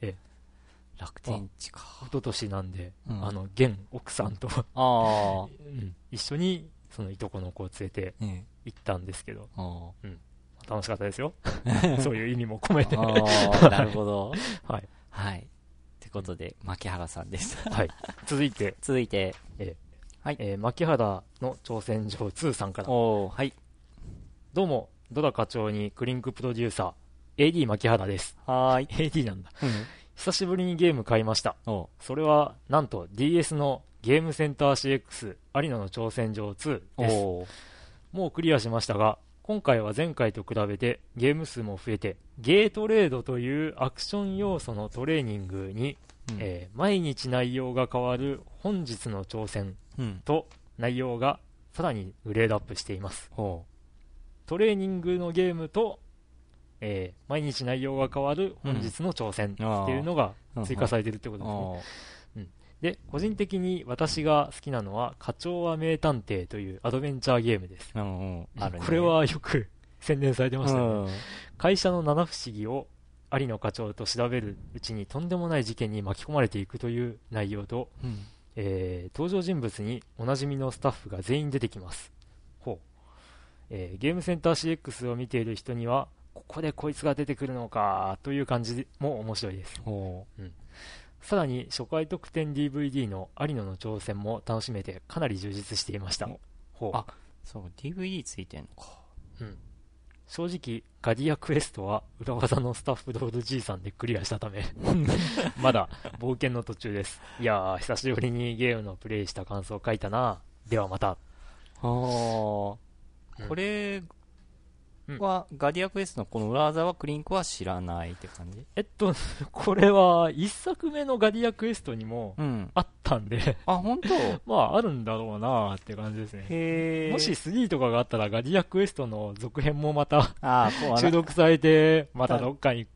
ええ、楽天地か。一昨年なんで、うん。あの、現奥さんと、(laughs) うん一緒に、そのいとこの子を連れてね行ったんですけど、あ楽しかったですよ。(laughs) そういう意味も込めて。(laughs) なるほど。い。はい。ってことで、牧原さんです。はい。続いて、(laughs) 続いて、はいえー、牧原の挑戦状2さんから。おー、はい。どうも、ドラ課長にクリンクプロデューサー、AD 牧原です。はーい。AD なんだ。うん。久しぶりにゲーム買いました。おそれは、なんと DS のゲームセンター CX 有野の挑戦状2です。もうクリアしましたが、今回は前回と比べてゲーム数も増えて、ゲートレードというアクション要素のトレーニングに、うんえー毎日内容が変わる本日の挑戦うん。と内容がさらにグレードアップしています。おトレーニングのゲームと、えー毎日内容が変わる本日の挑戦っていうのがうん追加されてるってことですね。で、個人的に私が好きなのは、課長は名探偵というアドベンチャーゲームです。うんうん。あるね。これはよく宣伝されてまうしたよね。ん。会社の七不思議を有野課長と調べるうちにとんでもない事件に巻き込まれていくという内容と、うん。えー登場人物におなじみのスタッフが全員出てきます。ほう。えーゲームセンター CX を見ている人には、ここでこいつが出てくるのかという感じも面白いです。おさらに初回特典 DVD の有野の挑戦も楽しめてかなり充実していましたお。ほうあそう、DVD ついてんのか。うん、正直、ガディアクエストは裏技のスタッフドール G さんでクリアしたため、(laughs) まだ冒険の途中です。いやー、久しぶりにゲームのプレイした感想を書いたな。ではまた。ああ、うんこれうんは、ガディアクエストのこの裏技はクリンクは知らないって感じ？えっと、(laughs) これは一作目のガディアクエストにもうん。あったんで、あ、本当？(laughs) まああるんだろうなーって感じですね。もし、3とかがあったらガディアクエストの続編もまた収録されて、またどっかに、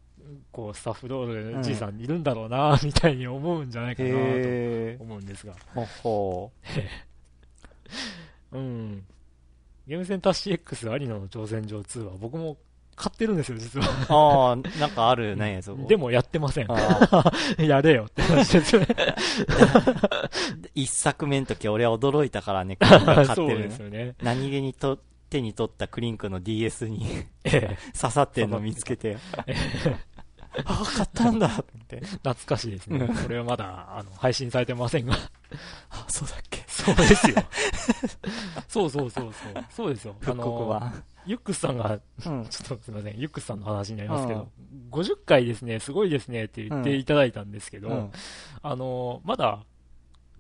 こう、スタッフドール G さんいるんだろうな、みたいに思うんじゃないかなと。思うんですが。ほほ (laughs) うん。ゲームセンター CX 有野の挑戦状2は僕も買ってるんですよ、実は。ああ、なんかあるね、そこ。でもやってません。あ (laughs) やれよって話ですね。ー一作目の時俺は驚いたからね、(laughs) 買ってるね。ですよね。何気にと手に取ったクリンクの DS にええ刺さってんの見つけて、ああ、買ったんだって。懐かしいですねうん。これはまだ、あの、配信されてませんが。あ、そうだっけそうですよ。(laughs) そうそうそうそう。そうですよ。(laughs) あ復刻の、版。ユックスさんが、うん。ちょっとすみません、ユックスさんの話になりますけど、50回ですね、すごいですねって言っていただいたんですけど、うん。あの、まだ、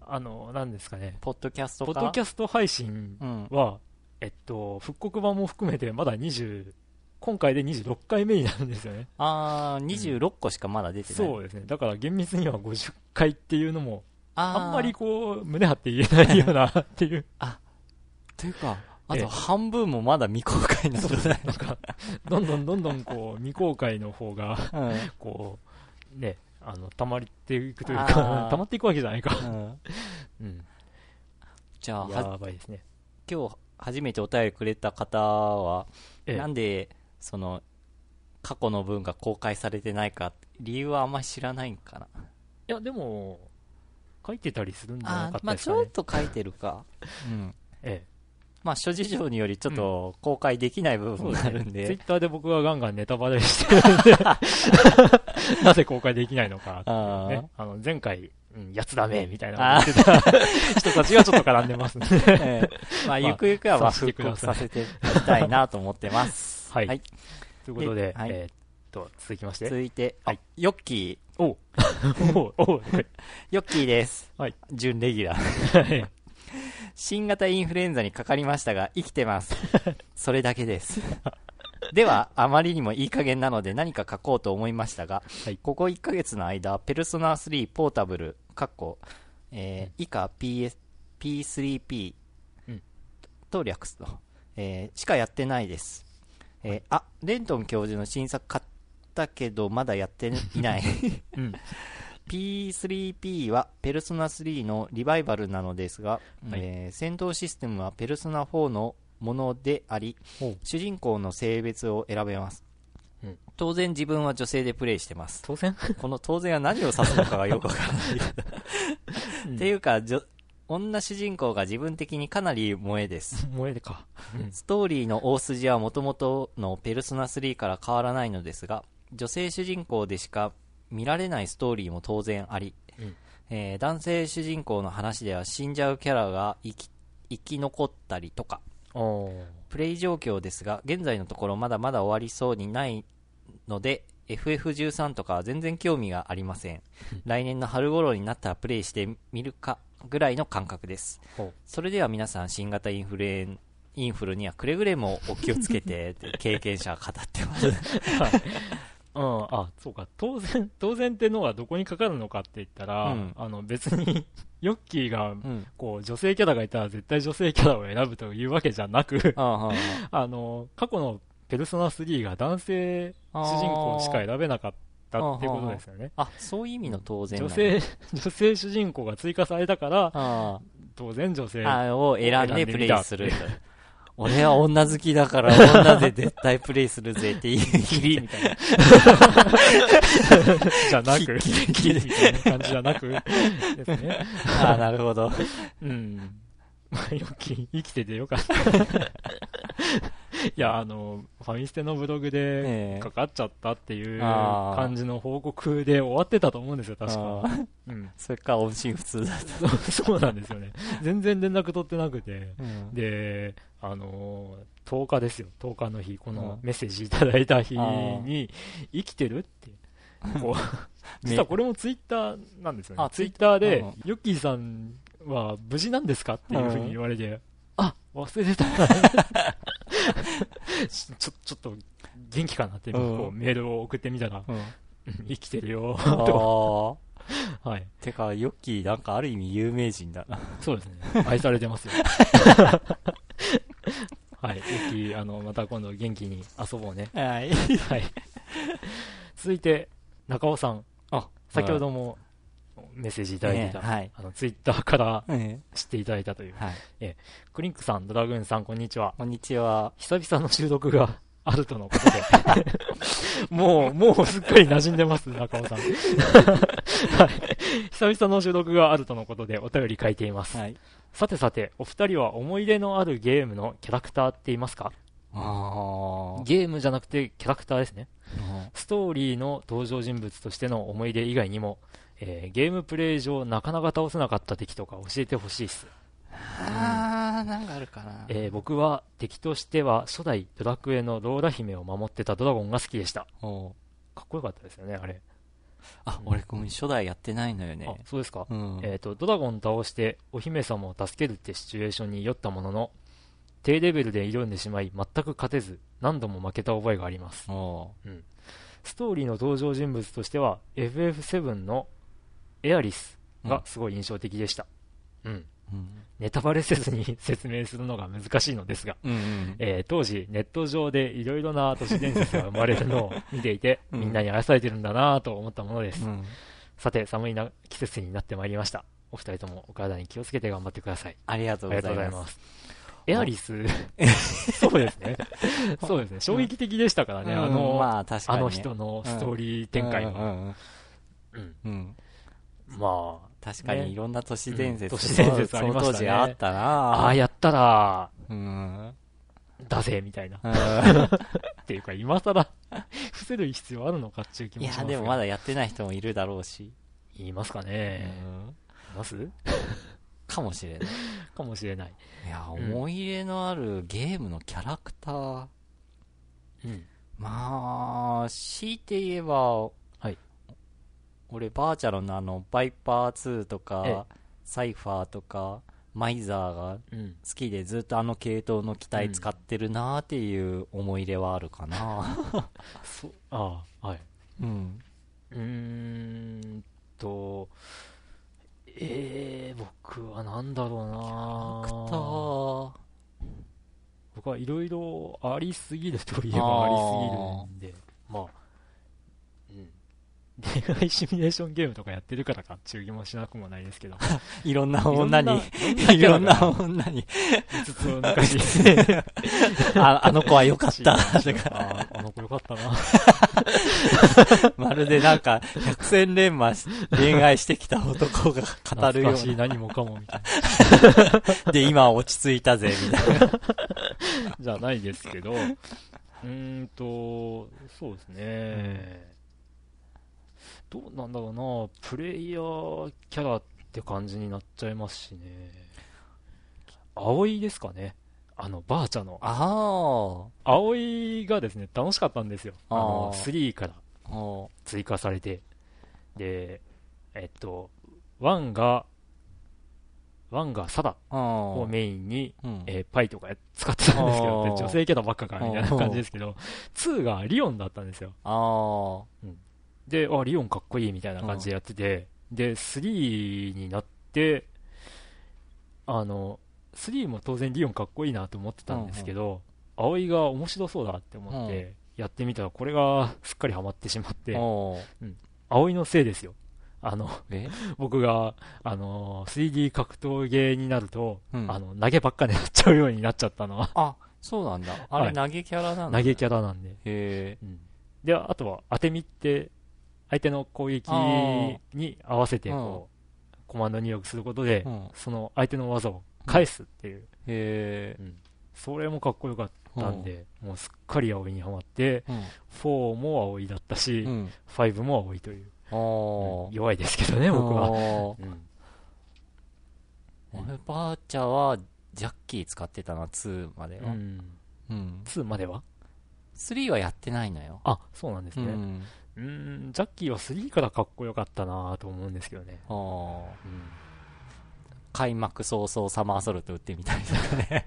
あの、何ですかね、ポッドキャストポかッドキャスト配信うん。は、えっと、復刻版も含めてまだ20、今回で26回目になるんですよね。あー、26個しかまだ出てない。そうですね。だから厳密には50回っていうのも、あんまりこう、胸張って言えないような (laughs) っていう。というか、あええと半分もまだ未公開なんじゃなんか、(laughs) どんどんどんどんこう、未公開の方が、うん。こう、ね、あの、溜まっていくというあかー、(laughs) 溜まっていくわけじゃないか。うんうん。じゃあ、はやばいですね。今日初めてお便りくれた方は、ええなんで、その、過去の分が公開されてないか、理由はあんまり知らないんかな。いや、でも、書いてたりするんじゃなかったまあちょっですかね。と書いてるか。うん。えまあ諸事情によりちょっと公開できない部え。分もあるんで。ツイッターで僕がガンガンネタバレしてるんで、(laughs) なぜ公開できないのかっていうあね。あの、前回、うん、やつだめ、みたいな言ってた人たちがちょっと絡んでますね。(laughs) ええまあ、まあゆくゆくは復刻させていきたいなと思ってます。(laughs) はいはい。ということで、はいえーっと、続きまして。続いて、はいヨッキおう (laughs) おうおうー、ヨッキーです。はい。準レギュラー。はい新型インフルエンザにかかりましたが、生きてます。(laughs) それだけです。では、あまりにもいい加減なので何か書こうと思いましたが、はいここ1ヶ月の間、ペルソナ3ポータブル、かっこ、えー以下 PS、P3P うんと略すと、えーしかやってないです。えーあ、レントン教授の新作買ったけど、まだやっていない。うん。P3P はペルソナ3のリバイバルなのですが、はいえー戦闘システムはペルソナ4のものであり主人公の性別を選べます、うん、当然自分は女性でプレイしてます。当然？この当然は何を指すのかがよくわからないうん、っていうか、女主人公が自分的にかなり萌えです。萌えでか。ストーリーの大筋はもともとのペルソナ3から変わらないのですが、女性主人公でしか見られないストーリーも当然あり、うん、えー、男性主人公の話では死んじゃうキャラが生き生き残ったりとか、プレイ状況ですが、現在のところまだまだ終わりそうにないので、FF13 とかは全然興味がありません。来年の春頃になったらプレイしてみるかぐらいの感覚です。それでは皆さん、新型インフルエンインフルにはくれぐれもお気をつけて、(laughs) 経験者は語ってます。はいうん、あ、そうか。当然、(laughs) 当然ってのはどこにかかるのかって言ったら、うん、あの別に、(laughs) ヨッキーが、こう、女性キャラがいたら絶対女性キャラを選ぶというわけじゃなく (laughs) あの、過去のペルソナ3が男性主人公しか選べなかったってことですよね。あそういう意味の当然、女性、女性主人公が追加されたから、当然女性を選んでプレイする。俺は女好きだから (laughs) 女で絶対プレイするぜっていうキリみたいな。(laughs) じゃなく、(laughs) キリみたいな感じじゃなく、ですね。ああ、なるほど。うん。まあ、よき、生きててよかった。いや、あの、ファミステのブログでかかっちゃったっていう感じの報告で終わってたと思うんですよ、確か。うん。それか音信不通だった。そうなんですよね。全然連絡取ってなくて。うん、で、あのー、10日ですよ、10日の日、このメッセージいただいた日に、生きてるって、(laughs) こう、実はこれもツイッターなんですよね。ツイッターで、ヨッキーさんは無事なんですかっていうふうに言われて、あ忘れてた。(laughs) ちょ、ちょっと元気かなって、こうメールを送ってみたら、生きてるよ、と。(laughs) はい。てか、ヨッキーなんかある意味有名人だな。そうですね。愛されてますよ。(laughs) はい。ゆき、あの、また今度元気に遊ぼうね。はい。はい。続いて、中尾さん。あ、先ほどもメッセージいただいてた、はい、あの、ツイッターから知っていただいたという。はい、えクリンクさん、ドラグーンさん、こんにちは。こんにちは。久々の収録があるとのことで。(laughs) もう、もうすっかり馴染んでます、中尾さん。(laughs) はい。久々の収録があるとのことでお便り書いています。はい。さてさて、お二人は思い出のあるゲームのキャラクターって言いますか？あゲームじゃなくてキャラクターですね。ストーリーの登場人物としての思い出以外にも、えー、ゲームプレイ上なかなか倒せなかった敵とか教えてほしいっす。あー、なんかあるかな。えー、僕は敵としては初代ドラクエのローラ姫を守ってたドラゴンが好きでした。かっこよかったですよね、あれ。あ、うん、俺ごめん、初代やってないのよね。そうですか。うん、えっ、ー、と、ドラゴン倒してお姫様を助けるってシチュエーションに酔ったものの、低レベルで挑んでしまい、全く勝てず、何度も負けた覚えがあります。うん、ストーリーの登場人物としては、FF7 のエアリスがすごい印象的でした。うん。うん、ネタバレせずに説明するのが難しいのですが、うんうん、えー、当時ネット上でいろいろな都市伝説が生まれるのを見ていて、うん、みんなに愛されてるんだなと思ったものです、うん、さて寒いな季節になってまいりました。お二人ともお体に気をつけて頑張ってください。ありがとうございます。エアリス、(laughs) そうですね。そうですね。衝撃的でしたからね、あの、まあ、あの人のストーリー展開も。うん。まあ、確かにいろんな都市伝説、都市伝説ありましたね。当時あったなああ、やったら、うん。だぜ、みたいな。っていうか、今更、伏せる必要あるのかっていう気もしますいや、でもまだやってない人もいるだろうし。言いますかね。います？かもしれない。かもしれない。いや、思い入れのあるゲームのキャラクター。うん。まあ、強いて言えば、俺バーチャルのあのバイパー2とかサイファーとかマイザーが好きでずっとあの系統の機体使ってるなーっていう思い入れはあるかな、そああはい。うん。うーんとえー、僕はなんだろうな僕はいろいろありすぎるといえばありすぎるんでまあ恋愛シミュレーションゲームとかやってるからかっていう気もしなくもないですけど。(laughs) (laughs) (laughs) いろんな女に、いろんな女に、つつを抜かしあ、あの子は良かった。ああの子よかったな。まるでなんか、百戦錬磨恋愛してきた男が語るようしい何もかもみたいな。で、今落ち着いたぜ、みたいな。じゃないですけど、うーんと、そうですね、うん、どうなんだろうな、プレイヤーキャラって感じになっちゃいますしね。葵ですかね。あの、バーチャの。ああ。葵がですね、楽しかったんですよ。あの、3から追加されて。で、えっと、1が、1がサダをメインに、うん、えー、パイとか使ってたんですけど、女性キャラばっかかみたいな感じですけど、2がリオンだったんですよ。うん、で、あ、リオンかっこいいみたいな感じでやってて、で、3になって、あの、3も当然リオンかっこいいなと思ってたんですけど、うんうん、葵が面白そうだって思って、やってみたらこれがすっかりハマってしまって、うん、葵のせいですよ。あの、(laughs) 僕が、あの、3D 格闘ゲーになると、うん、あの、投げばっかでやっちゃうようになっちゃったのは。あ、そうなんだ。あれ、投げキャラなんだ、投げキャラなんで。へえ、うん。で、あとは、当て身って、相手の攻撃に合わせて、こう、コマンド入力することで、その相手の技を返すっていう。へえ、うん。それもかっこよかったんで、もうすっかり葵にはまって、うん、4も葵だったし、うん、5も葵という。うん、弱いですけどね、僕は。うん、俺、ばあちゃは、ジャッキー使ってたな、2までは。うん。うん、2までは ?3 はやってないのよ。あ、そうなんですね。うん、うんジャッキーは3からかっこよかったなと思うんですけどね。ああ。うん開幕早々サマーソルト打ってみたいとかね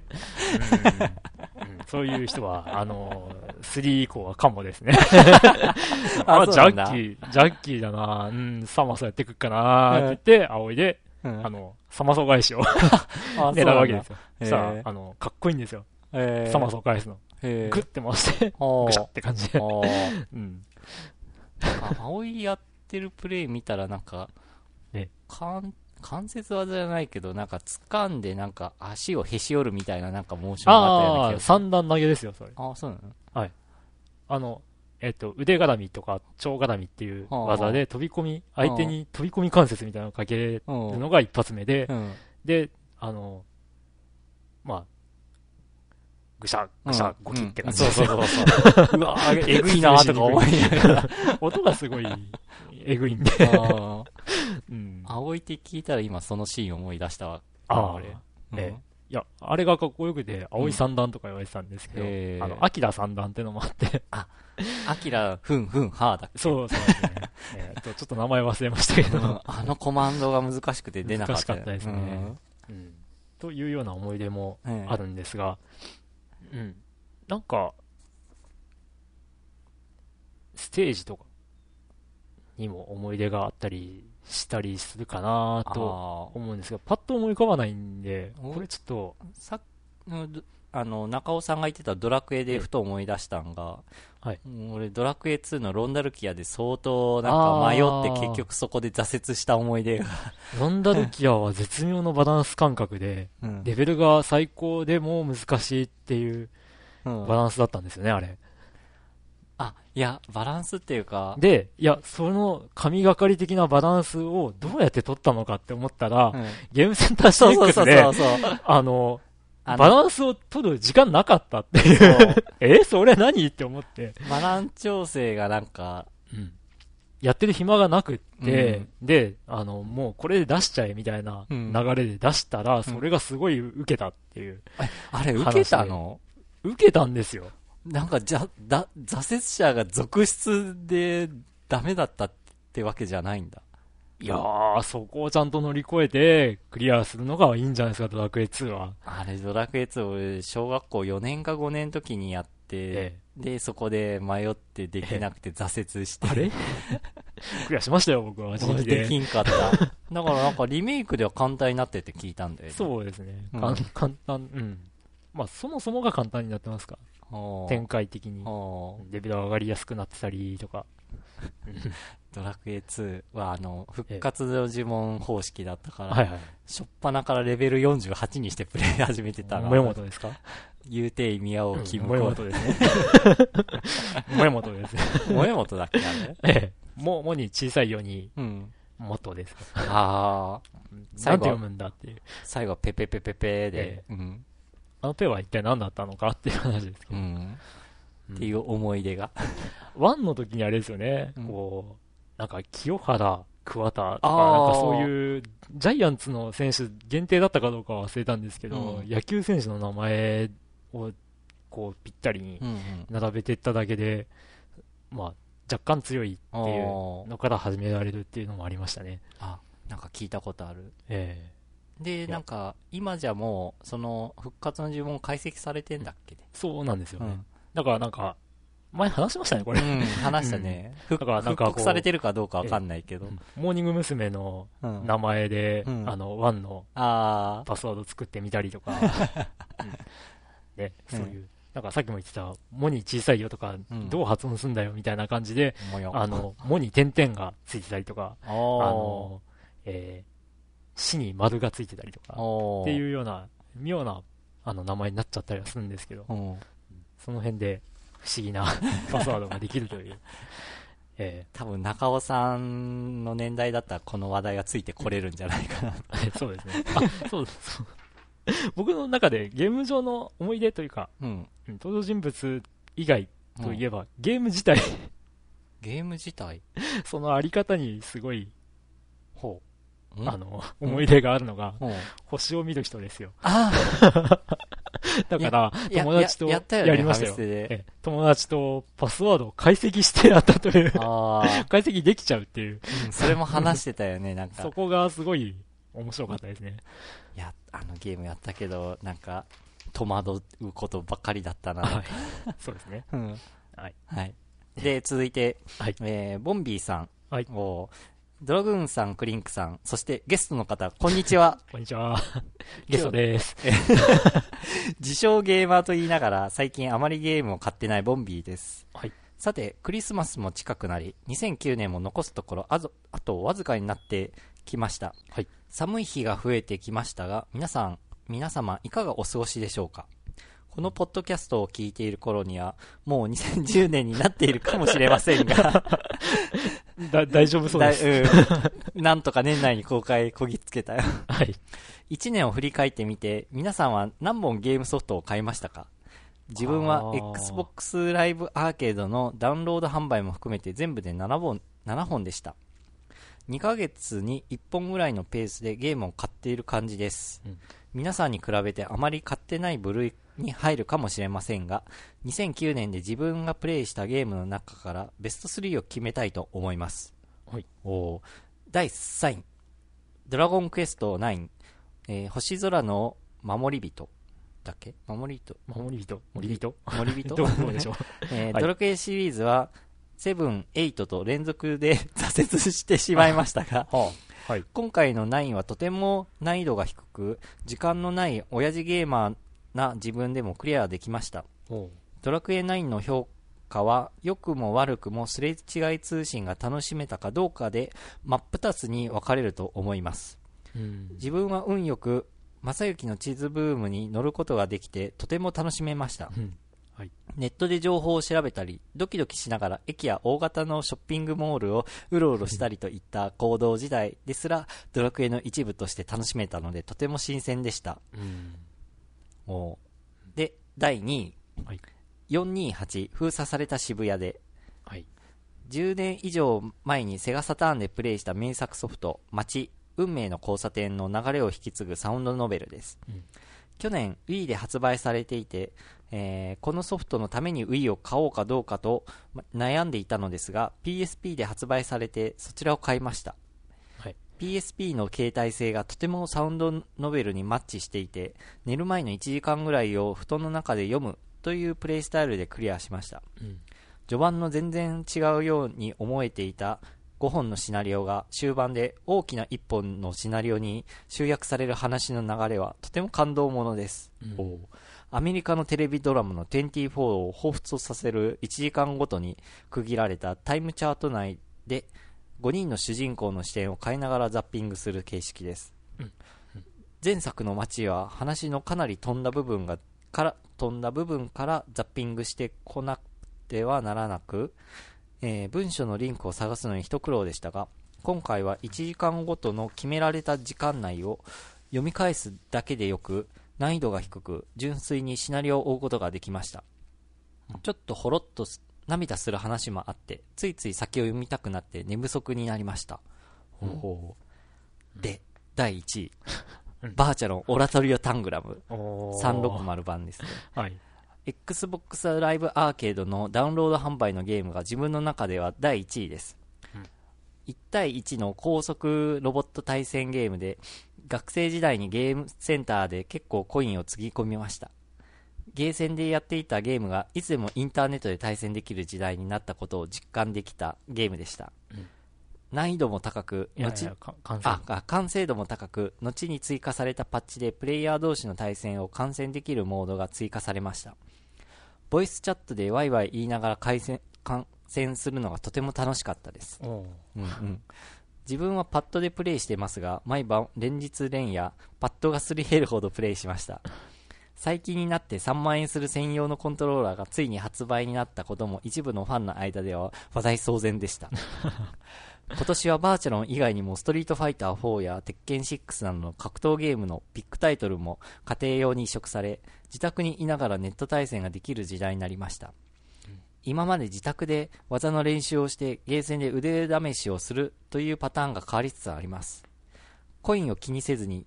うん、そういう人は、あのー、3以降はかもですね (laughs) あ。ジャッキー、ジャッキーだなうん、サマソやってくっかなって言って、葵で、うん、あの、サマソ返しを (laughs) 狙うわけですよ。さあ、あの、かっこいいんですよ。サマソ返すの。グッて回して、ぐしゃって感じで。うん。葵やってるプレイ見たらなんか、ね、簡関節技じゃないけど、なんか掴んで、なんか足をへし折るみたいな、なんかモーションがあったような気が三段投げですよ、それ。ああ、そうなの？はい。あの、えっと、腕絡みとか、蝶絡みっていう技で飛び込み、相手に飛び込み関節みたいなのをかけるのが一発目で、で、あの、まあ、ぐしゃ、ぐしゃ、ゴキって感じ、そうそうそう。(laughs) うわえぐいなとか思いながら。音がすごい、えぐいんで。うん。葵って聞いたら今そのシーン思い出したわ。ああ、れ。ええ。いや、あれがかっこよくて、葵三段とか言われてたんですけど、うん、あの、アキラ三段ってのもあって。あ、アキラ、ふんふん、はーだっけ？そうそうですね。えー、と、ちょっと名前忘れましたけど、うん、あのコマンドが難しくて出なかった。難しかったですね。うん、うん。というような思い出もあるんですが、うん。なんか、ステージとかにも思い出があったりしたりするかなと思うんですが、パッと思い浮かばないんで、これちょっと。さあの、中尾さんが言ってたドラクエでふと思い出したんが、はい。俺、ドラクエ2のロンダルキアで相当なんか迷って結局そこで挫折した思い出が。(laughs) ロンダルキアは絶妙のバランス感覚で、うん、レベルが最高でも難しいっていうバランスだったんですよね、あれ。あ、いや、バランスっていうか。で、いや、その神がかり的なバランスをどうやって取ったのかって思ったら、うん、ゲームセンターシリックスで、あの、バランスを取る時間なかったっていう。(laughs) え、それ何？って思って。バラン調整がなんか、うん、やってる暇がなくって、うん、で、あの、もうこれで出しちゃえみたいな流れで出したら、それがすごい受けたっていう、あれ受けたの？受けたんですよ。なんかじゃ、だ、挫折者が続出でダメだったってわけじゃないんだ。いやー、そこをちゃんと乗り越えて、クリアするのがいいんじゃないですか、ドラクエ2は。あれ、ドラクエ2、俺、小学校4年か5年の時にやって、ええ、で、そこで迷ってできなくて挫折して。あれ (laughs) クリアしましたよ、僕は、マジで。できんかった。だからなんかリメイクでは簡単になってって聞いたんだよね。そうですね。うん、簡単、うん。まあ、そもそもが簡単になってますか。展開的に。レベル上がりやすくなってたりとか。ドラクエ2は、あの、復活の呪文方式だったから、はいはい。しょっぱなからレベル48にしてプレイ始めてたら。萌本ですか？言うて意味合おう、キムコ。萌本ですね。(laughs) 萌本ですね。萌本だっけあれ？ええ。も、もに小さいように、うん。元です。ああ。なんて読むんだっていう。最後、ペペペペペで、ええ、うん。あのペは一体何だったのかっていう話ですけど。うん。っていう思い出が。ワンの時にあれですよね、うん、こう、なんか清原桑田とか、なんかそういう、ジャイアンツの選手限定だったかどうかは忘れたんですけど、うん、野球選手の名前をこうぴったりに並べていっただけで、うんうん、まあ、若干強いっていうのから始められるっていうのもありましたね。あ、なんか聞いたことある。ええー、で、なんか、今じゃもう、その、復活の呪文解析されてんだっけね？そうなんですよね。うん、だからなんか、前話しましたね、これ。うん、話したね。だからなんかされてるかどうかわかんないけど。モーニング娘。の名前で、うん、あの、ワンのパスワード作ってみたりとか、(laughs) ね、そういう。なんかさっきも言ってた、モに小さいよとか、どう発音すんだよみたいな感じで、あの、モに点々がついてたりとか、あの、えー、死に丸がついてたりとか、っていうような、妙な、あの、名前になっちゃったりはするんですけど、その辺で、不思議な (laughs) パスワードが。できるという。(laughs) えー、多分中尾さんの年代だったらこの話題がついてこれるんじゃないかな。(laughs) そうですね。あ、そうです。僕の中でゲーム上の思い出というか、うん、登場人物以外といえば、うん、ゲーム自体。ゲーム自体？そのあり方にすごい、ほう、あの、思い出があるのが、星を見る人ですよ。ああ (laughs) だから、友達とやりましたよ。よ友達とパスワードを解析してやったという (laughs) 解析できちゃうっていう、うん、それも話してたよね、なんか。(laughs) そこがすごい面白かったですね。いや、あのゲームやったけど、なんか、戸惑うことばかりだったな。はい、そうですね。うん。はい。はい。で、続いて、はい、えー、ボンビーさんはい。ドラグーンさん、クリンクさん、そしてゲストの方、こんにちは。(laughs) こんにちは。ゲストです。(laughs) 自称ゲーマーと言いながら、最近あまりゲームを買ってないボンビーです。はい。さて、クリスマスも近くなり、2009年も残すところ、ああとわずかになってきました。はい。寒い日が増えてきましたが、皆さん、皆様、いかがお過ごしでしょうか？このポッドキャストを聞いている頃には、もう2010年になっているかもしれませんが (laughs) だ、大丈夫そうです。うん。なんとか年内に公開こぎつけたよ。はい。1年を振り返ってみて、皆さんは何本ゲームソフトを買いましたか？自分は Xbox Live アーケードのダウンロード販売も含めて全部で7本、7本でした。2ヶ月に1本ぐらいのペースでゲームを買っている感じです。うん、皆さんに比べてあまり買ってない部類に入るかもしれませんが、2009年で自分がプレイしたゲームの中からベスト3を決めたいと思います。はい。お第3位、ドラゴンクエスト9、えー、星空の守り人。だっけ？守り人？守り人。守り人？守り人？(laughs) どうでしょう、(laughs) えーはい、ドラクエシリーズは、セブン、エイトと連続で (laughs) 挫折してしまいましたが、はあ。はい、今回の9はとても難易度が低く、時間のない親父ゲーマーな自分でもクリアできました。ドラクエ9の評価は良くも悪くもすれ違い通信が楽しめたかどうかで真っ二つに分かれると思います。自分は運よく正幸の地図ブームに乗ることができてとても楽しめました。うんはい、ネットで情報を調べたり、ドキドキしながら駅や大型のショッピングモールをうろうろしたりといった行動時代ですら、ドラクエの一部として楽しめたので、とても新鮮でした。うんもう、で、第2位。はい、428、封鎖された渋谷で。はい。10年以上前にセガサターンでプレイした名作ソフト、街、運命の交差点の流れを引き継ぐサウンドノベルです。うん、去年、Wii で発売されていて、えー、このソフトのために Wii を買おうかどうかと悩んでいたのですが、PSP で発売されてそちらを買いました。PSP の携帯性がとてもサウンドノベルにマッチしていて、寝る前の1時間ぐらいを布団の中で読むというプレイスタイルでクリアしました。うん、序盤の全然違うように思えていた5本のシナリオが終盤で大きな1本のシナリオに集約される話の流れはとても感動ものです。うん、アメリカのテレビドラマの24を彷彿とさせる1時間ごとに区切られたタイムチャート内で5人の主人公の視点を変えながらザッピングする形式です。うん。前作の街は話のかなり飛んだ部分がから飛んだ部分からザッピングしてこなくてはならなく、えー、文書のリンクを探すのに一苦労でしたが今回は1時間ごとの決められた時間内を読み返すだけでよく難易度が低く純粋にシナリオを追うことができました。ちょっとほろっと涙する話もあってついつい先を読みたくなって寝不足になりました、うん、で第1位。バーチャロンオラトリオタングラム。360版ですね、はい、Xbox ライブアーケードのダウンロード販売のゲームが自分の中では第1位です、うん、1対1の高速ロボット対戦ゲームで学生時代にゲームセンターで結構コインをつぎ込みましたゲーセンでやっていたゲームがいつでもインターネットで対戦できる時代になったことを実感できたゲームでした、うん難易度も高く、後あ完成度も高く、後に追加されたパッチでプレイヤー同士の対戦を観戦できるモードが追加されました。ボイスチャットでワイワイ言いながら回線観戦するのがとても楽しかったです。うんうん、自分はパッドでプレイしてますが、毎晩連日連夜、パッドがすり減るほどプレイしました。最近になって3万円する専用のコントローラーがついに発売になったことも一部のファンの間では話題騒然でした。(laughs) 今年はバーチャロン以外にもストリートファイター4や鉄拳6などの格闘ゲームのビッグタイトルも家庭用に移植され、自宅にいながらネット対戦ができる時代になりました。うん、今まで自宅で技の練習をしてゲーセンで腕試しをするというパターンが変わりつつあります。コインを気にせずに、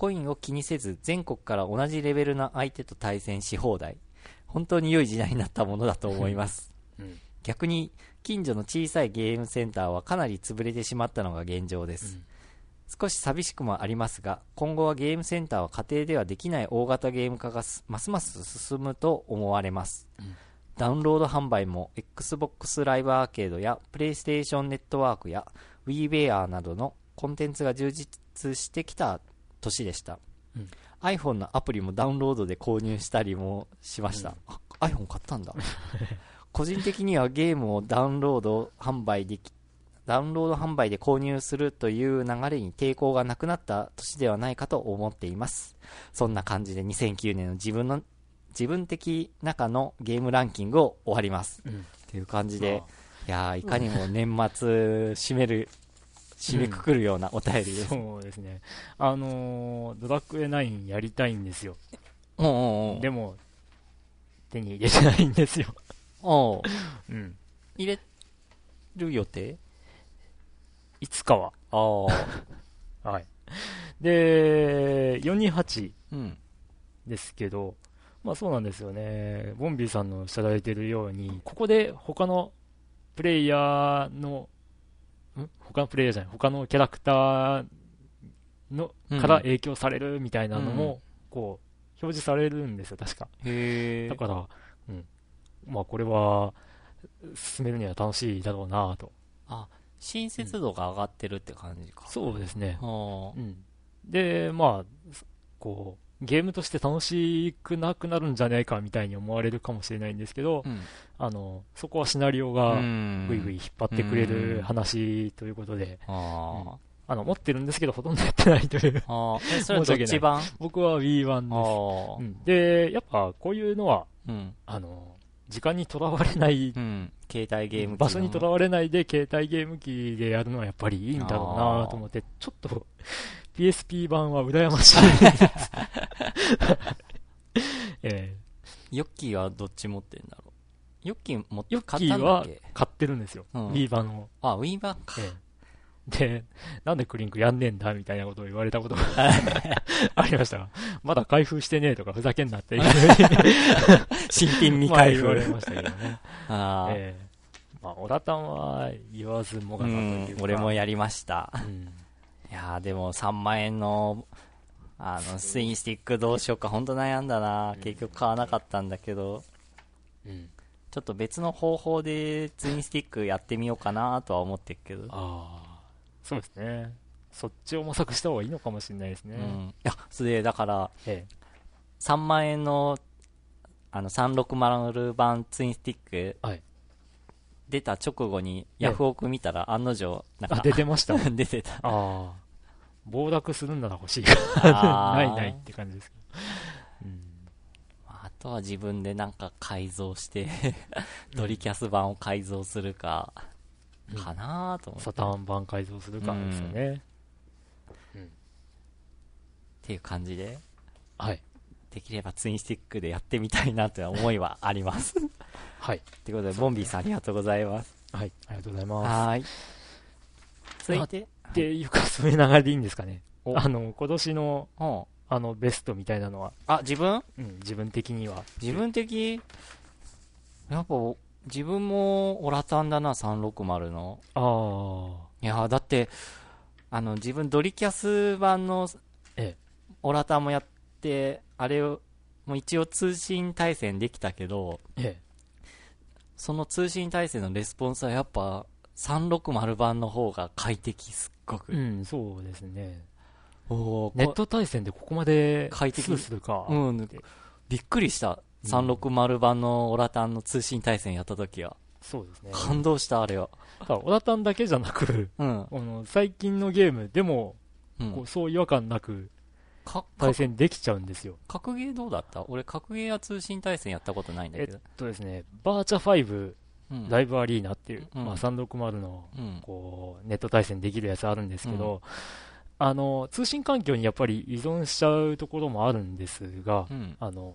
コインを気にせず全国から同じレベルの相手と対戦し放題。本当に良い時代になったものだと思います。うん、逆に近所の小さいゲームセンターはかなり潰れてしまったのが現状です、うん、少し寂しくもありますが今後はゲームセンターは家庭ではできない大型ゲーム化がますます進むと思われます、うん、ダウンロード販売も XBOX ライブアーケードや PlayStation ネットワークや WeWare などのコンテンツが充実してきた年でした、うん、iPhone のアプリもダウンロードで購入したりもしました、うん、iPhone 買ったんだ。(laughs) 個人的にはゲームをダウンロード販売でき、ダウンロード販売で購入するという流れに抵抗がなくなった年ではないかと思っています。そんな感じで2009年の自分の、自分的中のゲームランキングを終わります。うん、っていう感じで、いやいかにも年末締める、締めくくるようなお便りです、うん、そうですね。あのー、ドラクエ9やりたいんですよ。おうおうおうでも、手に入れてないんですよ。ああ。うん。入れる予定？いつかは。ああ。(laughs) はい。で、428ですけど、うん、まあそうなんですよね。ボンビーさんのしただいてるように、ここで他のプレイヤーの、ん他のプレイヤーじゃない、他のキャラクターの、から影響されるみたいなのも、こう、表示されるんですよ、確か。へだから、うん。まあ、これは、進めるには楽しいだろうなと。あ、親切度が上がってるって感じか。うん、そうですね。うん。で、まあ、こう、ゲームとして楽しくなくなるんじゃないかみたいに思われるかもしれないんですけど、うん、あの、そこはシナリオがぐいぐい引っ張ってくれる話ということで、ああの、持ってるんですけど、ほとんどやってないという。ああ、それはどっち版？僕は Wii 版です。うん。で、やっぱこういうのは、うん、あの、時間にとらわれない、うん、携帯ゲーム機場所にとらわれないで携帯ゲーム機でやるのはやっぱりいいんだろうなと思ってちょっと PSP 版は羨ましい。(laughs) えー、ヨッキーはどっち持ってんだろう？ヨッキー持ってヨッキーは買ってるんですよ、うん、Wii 版を。あ Wii 版か、えーで、なんでクリンクやんねえんだみたいなことを言われたことが (laughs) ありました。が、まだ開封してねえとかふざけんなって (laughs) 新品未開封。言われましたけどね。あえー、まあ、オラタンは言わずもがなというか。俺もやりました。うん、いやでも3万円の、あの、スインスティックどうしようか、本当悩んだな、うん、結局買わなかったんだけど、うん。ちょっと別の方法でツインスティックやってみようかなとは思ってるけど。ああ。そうですね。そっちを模索した方がいいのかもしれないですね。うん、いや、それで、だから、ええ、3万円の、あの、360版ツインスティック、はい、出た直後にヤフオク見たら案の定、なんか、出てました (laughs) 出てた。ああ。暴落するんなら欲しいないないって感じですけど。うんあとは自分でなんか改造してドリキャス版を改造するか、かなと思って。サターン版改造するかですよね。うん。っていう感じで、はい。できればツインスティックでやってみたいなという思いはあります (laughs) はい。ということで、ボンビーさんありがとうございます。はい、ありがとうございます。はい。続いて。っていうか、そういう流れでいいんですかね。あの、今年の、あの、ベストみたいなのは。あ、自分？うん、自分的には。自分的？やっぱ、自分もオラタンだな、360の。ああ。いや、だって、あの、自分ドリキャス版の、ええ、オラタンもやって、あれを、もう一応通信対戦できたけど、ええ、その通信対戦のレスポンスはやっぱ、360版の方が快適、すっごく。うん、そうですね。おネット対戦でここまで快適するか。うん。びっくりした。360版のオラタンの通信対戦やった時は。そうですね。感動した、あれは。オラタンだけじゃなく、うん、あの最近のゲームでも、うん、こうそう違和感なく、対戦できちゃうんですよ。格ゲーどうだった？俺、格ゲーや通信対戦やったことないんだけど。えっとですね、バーチャ5、うん、ライブアリーナっていう、うん、まあ、360の、こう、ネット対戦できるやつあるんですけど、あの、通信環境にやっぱり依存しちゃうところもあるんですが、あの、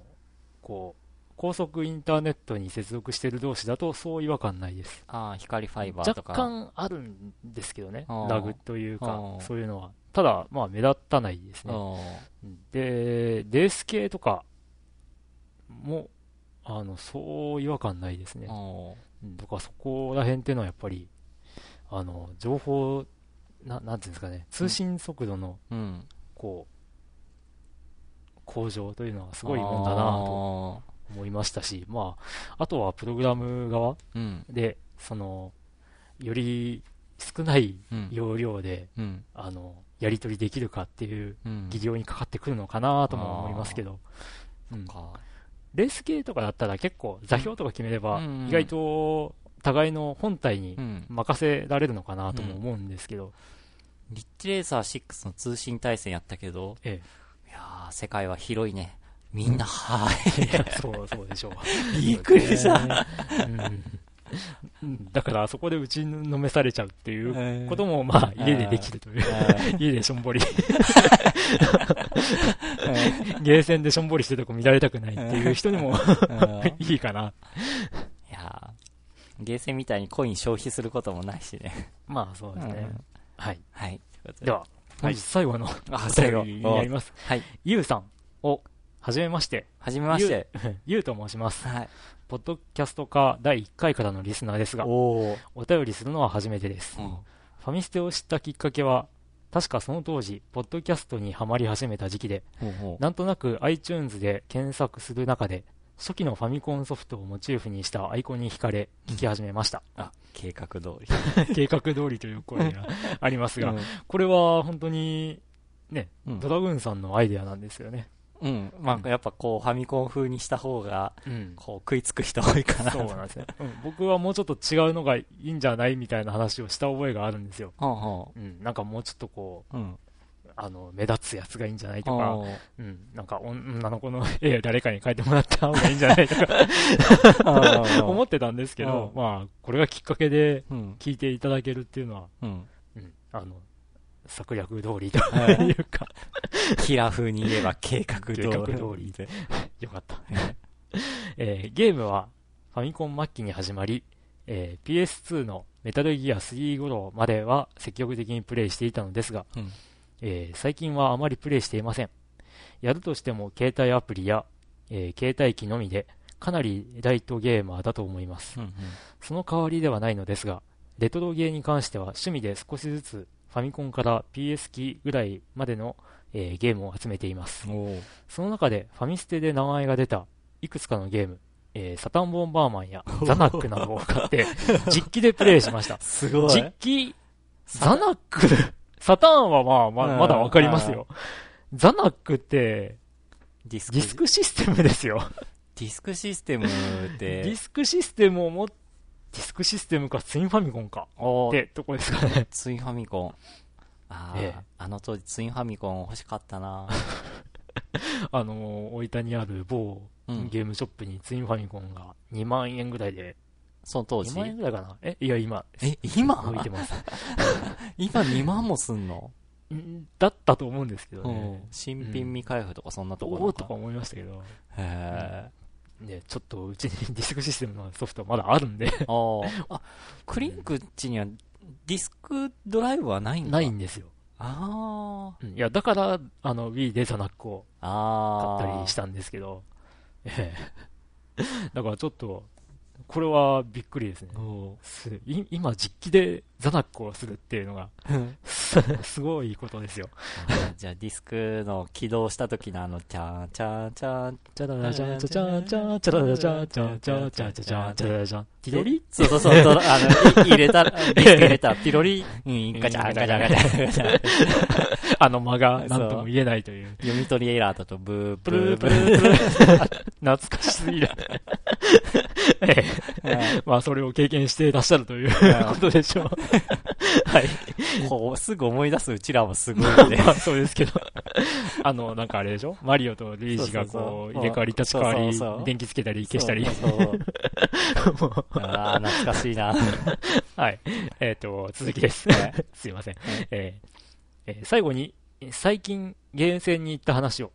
こう、高速インターネットに接続してる同士だとそう違和感ないです。ああ、光ファイバーとか。若干あるんですけどね。ラグというか、そういうのは。ただ、まあ目立たないですね。で、レース系とかも、あの、そう違和感ないですね。とか、そこら辺っていうのはやっぱり、あの、情報、ななんていうんですかね、通信速度の、こう、向上というのはすごいもんだなと思いましたし、まあ、あとはプログラム側で、その、より少ない容量で、あの、やり取りできるかっていう技量にかかってくるのかなとも思いますけど、うん、レース系とかだったら結構座標とか決めれば、意外と互いの本体に任せられるのかなとも思うんですけど、リッチレーサー6の通信対戦やったけど、ええ、いや世界は広いね。みんな、はい。(laughs) そう、そうでしょう。(laughs) びっくりした。うん、だからそこで打ちのめされちゃうっていうことも、まあ、家でできるという。家でしょんぼり。ゲーセンでしょんぼりしてるとこ見られたくないっていう人にも (laughs) いいかな。いやゲーセンみたいにコイン消費することもないしね。まあ、そうですね。はい。はい。では、本日最後のお便りになります。はい。ゆうさんをはじめまして。はじめまして。ゆう (laughs) と申します。はい。ポッドキャスト化第1回からのリスナーですが、お便りするのは初めてです、うん。ファミステを知ったきっかけは、確かその当時、ポッドキャストにはまり始めた時期で、ほうほうなんとなく iTunes で検索する中で、初期のファミコンソフトをモチーフにしたアイコンに惹かれ、聞き始めました。うん、あ、計画通り。(laughs) 計画通りという声がありますが、うん、これは本当に、ね、ドラグーンさんのアイデアなんですよね。うん。まあ、やっぱこう、ファミコン風にした方が、こう、食いつく人多いかな、そうなんですね。うん。僕はもうちょっと違うのがいいんじゃないみたいな話をした覚えがあるんですよ。はあはあ、うん。なんかもうちょっとこう、うん。あの、目立つやつがいいんじゃないとか、うん。なんか女の子の絵誰かに描いてもらった方がいいんじゃないとか (laughs) (laughs) 思ってたんですけど、まあ、これがきっかけで聞いていただけるっていうのは、うん。うん。あの、策略通りというかキラ風に言えば計画通り。計画通りで。(laughs) よかった。えー、ゲームはファミコン末期に始まり、えー、PS2 のメタルギア3頃までは積極的にプレイしていたのですが、うん、えー、最近はあまりプレイしていません。やるとしても携帯アプリや、えー、携帯機のみで、かなりライトゲーマーだと思います、うんうん。その代わりではないのですが、レトロゲーに関しては趣味で少しずつファミコンから PS 機ぐらいまでの、えー、ゲームを集めています。その中でファミステで名前が出たいくつかのゲーム、えー、サタンボンバーマンやザナックなどを買って (laughs) 実機でプレイしました。すごい。実機、ザナック？サターンはまあままだわかりますよ。ザナックって、ディスク？ディスクシステムですよ。ディスクシステムって。ディスクシステムを持っディスクシステムかツインファミコンかってとこですかね。(laughs) ツインファミコン。ああ、ええ、あの当時ツインファミコン欲しかったな (laughs) あの大分にある某ゲームショップにツインファミコンが2万円ぐらいで、その当時 ?2 万円ぐらいかな？え、いや、今。え、今？(laughs) 置いてます。今2万もすんの？だったと思うんですけどね。新品未開封とかそんなところ、うん、とか思いましたけど。へえ。ね、ちょっとうちにディスクシステムのソフトまだあるんであ (laughs) あ。クリンクっちにはディスクドライブはないんだないんですよ。ああ、いや、だから、あの、Wii でザナックを買ったりしたんですけど、ええ。(laughs) だからちょっと、これはびっくりですね。今、実機でザナックをするっていうのが (laughs) すごいことですよ。(laughs) じゃあ、ディスクの起動した時のあの、チャーチャーチャー、チャララチャーチャーチャーチャーチャラチャーチャーチャーチャーチャーチャーチャーチャーティロリそうそうそう、あの、入れた、ディスク入れた、ピロリ、うん、ガチャガチャガチャガチャ。(laughs) あの間が何とも言えないという。読み取りエラーだと、ブー、ブー、ブー、ブー。(laughs) 懐かしすぎる。(laughs) まあ、それを経験していらっしゃるということでしょう。はい。こう、すぐ思い出すうちらもすごいね。まあ、そうですけど。あの、なんかあれでしょ？マリオとレイジがこう、入れ替わり立ち替わり、電気つけたり消したり。ああ、懐かしいな。はい。えっ、と、続きです。すいません。えー、最後に、最近、ゲーム戦に行った話を。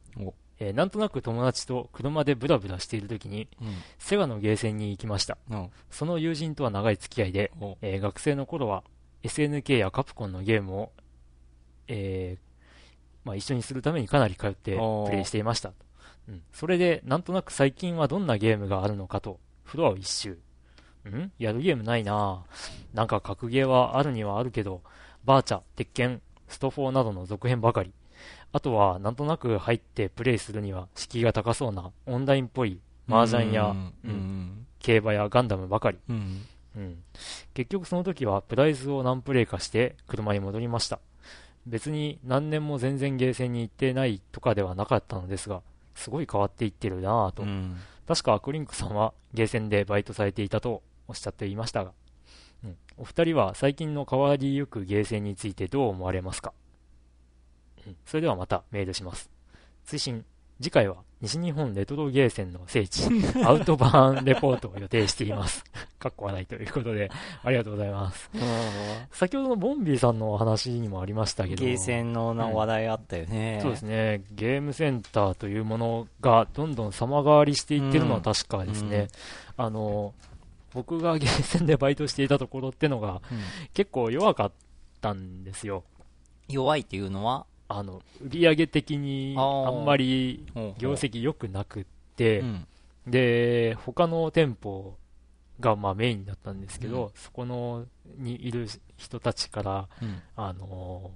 えー、なんとなく友達と車でブラブラしている時に、うん、セガのゲーセンに行きました、うん、その友人とは長い付き合いで、えー、学生の頃は SNK やカプコンのゲームを、えーまあ、一緒にするためにかなり通ってプレイしていました、うん、それでなんとなく最近はどんなゲームがあるのかとフロアを一周。ん？やるゲームないななんか格ゲーはあるにはあるけどバーチャ、鉄拳、スト4などの続編ばかり。あとは、なんとなく入ってプレイするには敷居が高そうなオンラインっぽい麻雀や、うん、競馬やガンダムばかり、うん、うん、結局その時はプライズを何プレイかして車に戻りました。別に何年も全然ゲーセンに行ってないとかではなかったのですがすごい変わっていってるなぁと、うん、確かアクリンクさんはゲーセンでバイトされていたとおっしゃっていましたが、うん、お二人は最近の変わりゆくゲーセンについてどう思われますか？それではまたメールします。追伸。次回は西日本レトロゲーセンの聖地、(laughs) アウトバーンレポートを予定しています。かっこはないということで、ありがとうございます。先ほどのボンビーさんの話にもありましたけど、ゲーセンの話題あったよね、うん、そうですね、ゲームセンターというものがどんどん様変わりしていってるのは確かですね。うん、あの、僕がゲーセンでバイトしていたところってのが、うん、結構弱かったんですよ。弱いっていうのは？あの売上的にあんまり業績良くなくって、で他の店舗がまあメインだったんですけど、うん、そこのにいる人たちから、うん、あの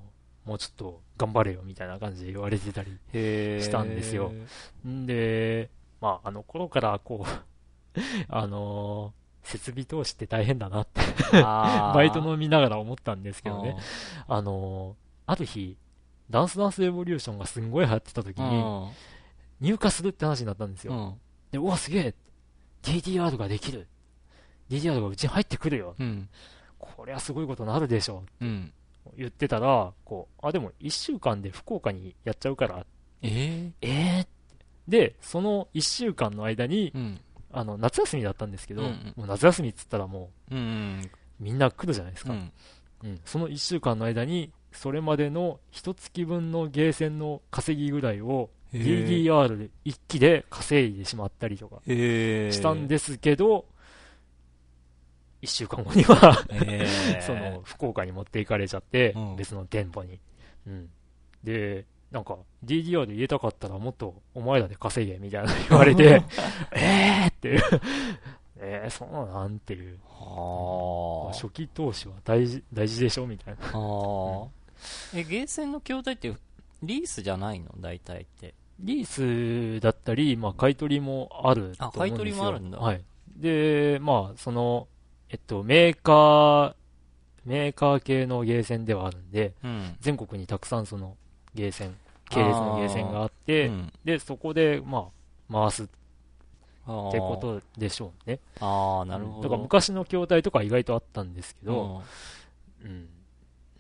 ー、もうちょっと頑張れよみたいな感じで言われてたりしたんですよ。で、まあ、あの頃からこう (laughs) あのー、設備投資って大変だなって (laughs) バイトの見ながら思ったんですけどね。あのー、ある日、ダンスダンスエボリューションがすんごい流行ってた時に、入荷するって話になったんですよ。うん、で、うわ、すげえ !DDR ができる !DDR がうちに入ってくるよ、うん、こりゃすごいことになるでしょ。う、うん、言ってたら、こう、あ、でも1週間で福岡にやっちゃうから、えー、えー、で、その1週間の間に、うん、あの、夏休みだったんですけど、うんうん、もう夏休みっつったらもう、うんうん、みんな来るじゃないですか。うん、うん、その1週間の間に、それまでの一月分のゲーセンの稼ぎぐらいを DDR 一気で稼いでしまったりとかしたんですけど、1週間後には (laughs) その福岡に持っていかれちゃって、別の店舗に、うん。で、なんか DDR で入れたかったらもっとお前らで稼げみたいな言われて、(laughs) えーっていう (laughs) えー、そうなんていう。は初期投資は大事大事でしょみたいな。はえ、ゲーセンの筐体ってリースじゃないの？大体って。リースだったり、まあ、買い取りもあると思うんですよ。あ、買い取りもあるんだ。はい。で、まあ、その、えっと、メーカー、メーカー系のゲーセンではあるんで、うん、全国にたくさんそのゲーセン系列のゲーセンがあって、うん、で、そこで、まあ、回す。ってことでしょうね。ああ、なるほど。だから昔の筐体とか意外とあったんですけど、うん、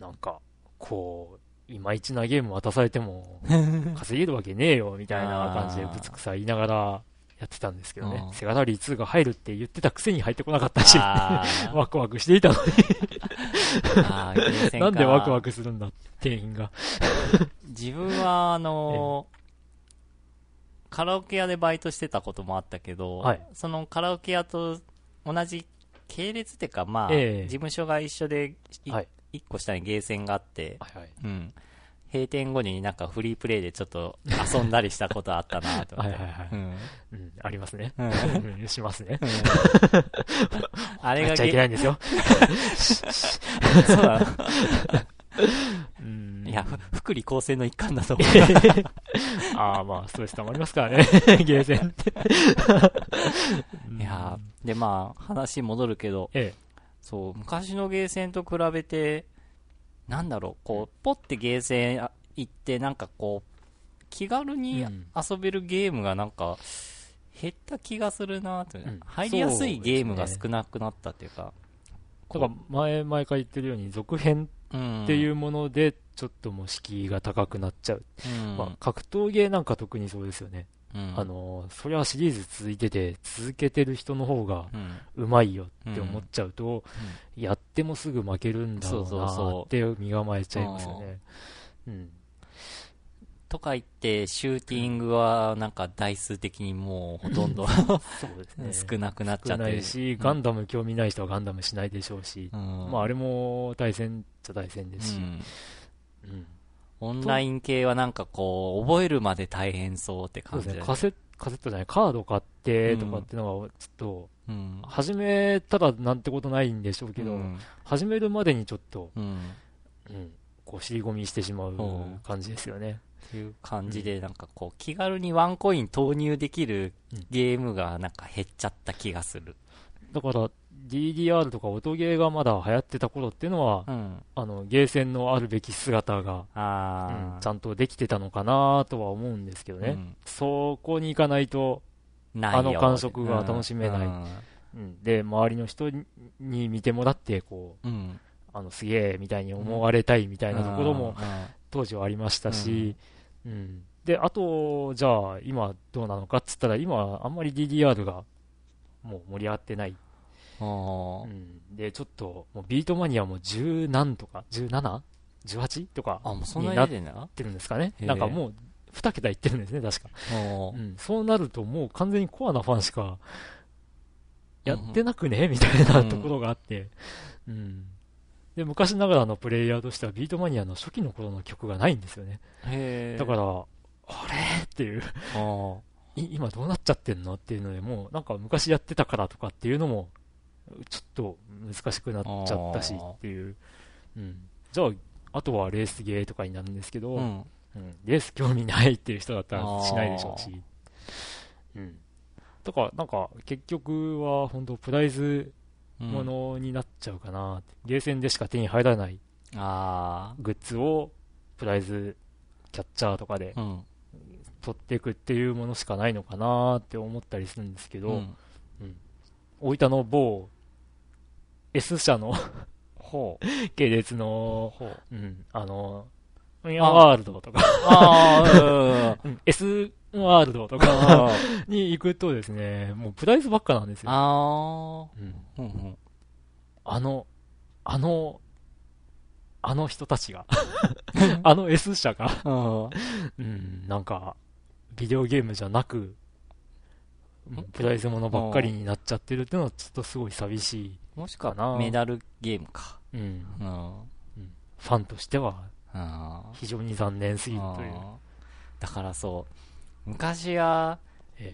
なんか、こう、いまいちなゲーム渡されても、(laughs) 稼げるわけねえよ、みたいな感じでぶつくさ言いながらやってたんですけどね。セガラリー2が入るって言ってたくせに入ってこなかったし、(laughs) ワクワクしていたのになんでワクワクするんだ、店員が。自分は、あの (laughs) カラオケ屋でバイトしてたこともあったけど、はい、そのカラオケ屋と同じ系列っていうか、まあ、えー、事務所が一緒で、はい、1個下にゲーセンがあって、はいはい、うん。閉店後になんかフリープレイでちょっと遊んだりしたことあったなとはいはいはい、うん、うん。ありますね。うん、(laughs) しますね。うん、あれが。ちゃいけないんですよ。そうだ。いや、福利厚生の一環だと思う。(laughs) ああ、まあ、ストレス溜まりますからね、(laughs) ゲーセンって。いやで、まあ、話戻るけど、ええ、そう、昔のゲーセンと比べて、なんだろう、こう、ポってゲーセン行って、なんかこう、気軽に遊べるゲームがなんか、減った気がするなと、うん、入りやすいゲームが少なくなったっていうか。だから前、前から言ってるように、続編っていうもので、ちょっともう敷居が高くなっちゃう。うん、まあ、格闘ゲーなんか特にそうですよね。うん、あのそれはシリーズ続いてて続けてる人の方がうまいよって思っちゃうと、うん、やってもすぐ負けるんだろうなって身構えちゃいますよね。うん、とか言ってシューティングはなんか台数的にもうほとんどね、少なくなっちゃって。るし、ガンダム興味ない人はガンダムしないでしょうし、まあ、あれも対戦っちゃ対戦ですし。うんオンライン系はなんかこう、覚えるまで大変そうって感じで、ね、カセカセットじゃない、カード買ってとかっていうのが、ちょっと、うん、始めたらなんてことないんでしょうけど、うん、始めるまでにちょっと、うん、うん、こう、尻込みしてしまう感じですよね。っていう感じで、なんかこう、気軽にワンコイン投入できるゲームがなんか減っちゃった気がする。だから、DDR とか音ゲーがまだ流行ってた頃っていうのは、うん、あのゲーセンのあるべき姿が、うん、ちゃんとできてたのかなとは思うんですけどね、うん、そこに行かないとあの感触が楽しめない、で周りの人に見てもらってこう、あのすげえみたいに思われたいみたいなところも当時はありましたし、うん。であと、じゃあ今どうなのかっつったら今あんまり DDR がもう盛り上がってないうん、で、ちょっと、もうビートマニアも十何とか、17?18? とかになってるんですかね。なんかもう、2桁いってるんですね、確か。うん、そうなると、もう完全にコアなファンしか、やってなくね、みたいなところがあって、うん。で、昔ながらのプレイヤーとしては、ビートマニアの初期の頃の曲がないんですよね。だから、あれ？っていう。今どうなっちゃってんの？っていうので、もうなんか昔やってたからとかっていうのもちょっと難しくなっちゃったしっていう。うん。じゃあ、あとはレースゲーとかになるんですけど、うん、うん、レース興味ないっていう人だったらしないでしょうし。うん。だから、なんか、結局は本当プライズものになっちゃうかな、うん、ゲーセンでしか手に入らないグッズをプライズキャッチャーとかで取っていくっていうものしかないのかなって思ったりするんですけど、うん、うん、大分の某 S 社の。(laughs) 系列の、ほう。うん、あの、ワールドとか。あ (laughs) うん、S ワールドとか (laughs) に行くとですね、もうプライズばっかなんですよ。あうん、うん、あの、あの、あの人たちが。あの S 社が。うん、なんか、ビデオゲームじゃなく、プライズものばっかりになっちゃってるっていうのはちょっとすごい寂しい。もしくはメダルゲームか。うん。うん、ファンとしては、非常に残念すぎるという。だからそう、昔は、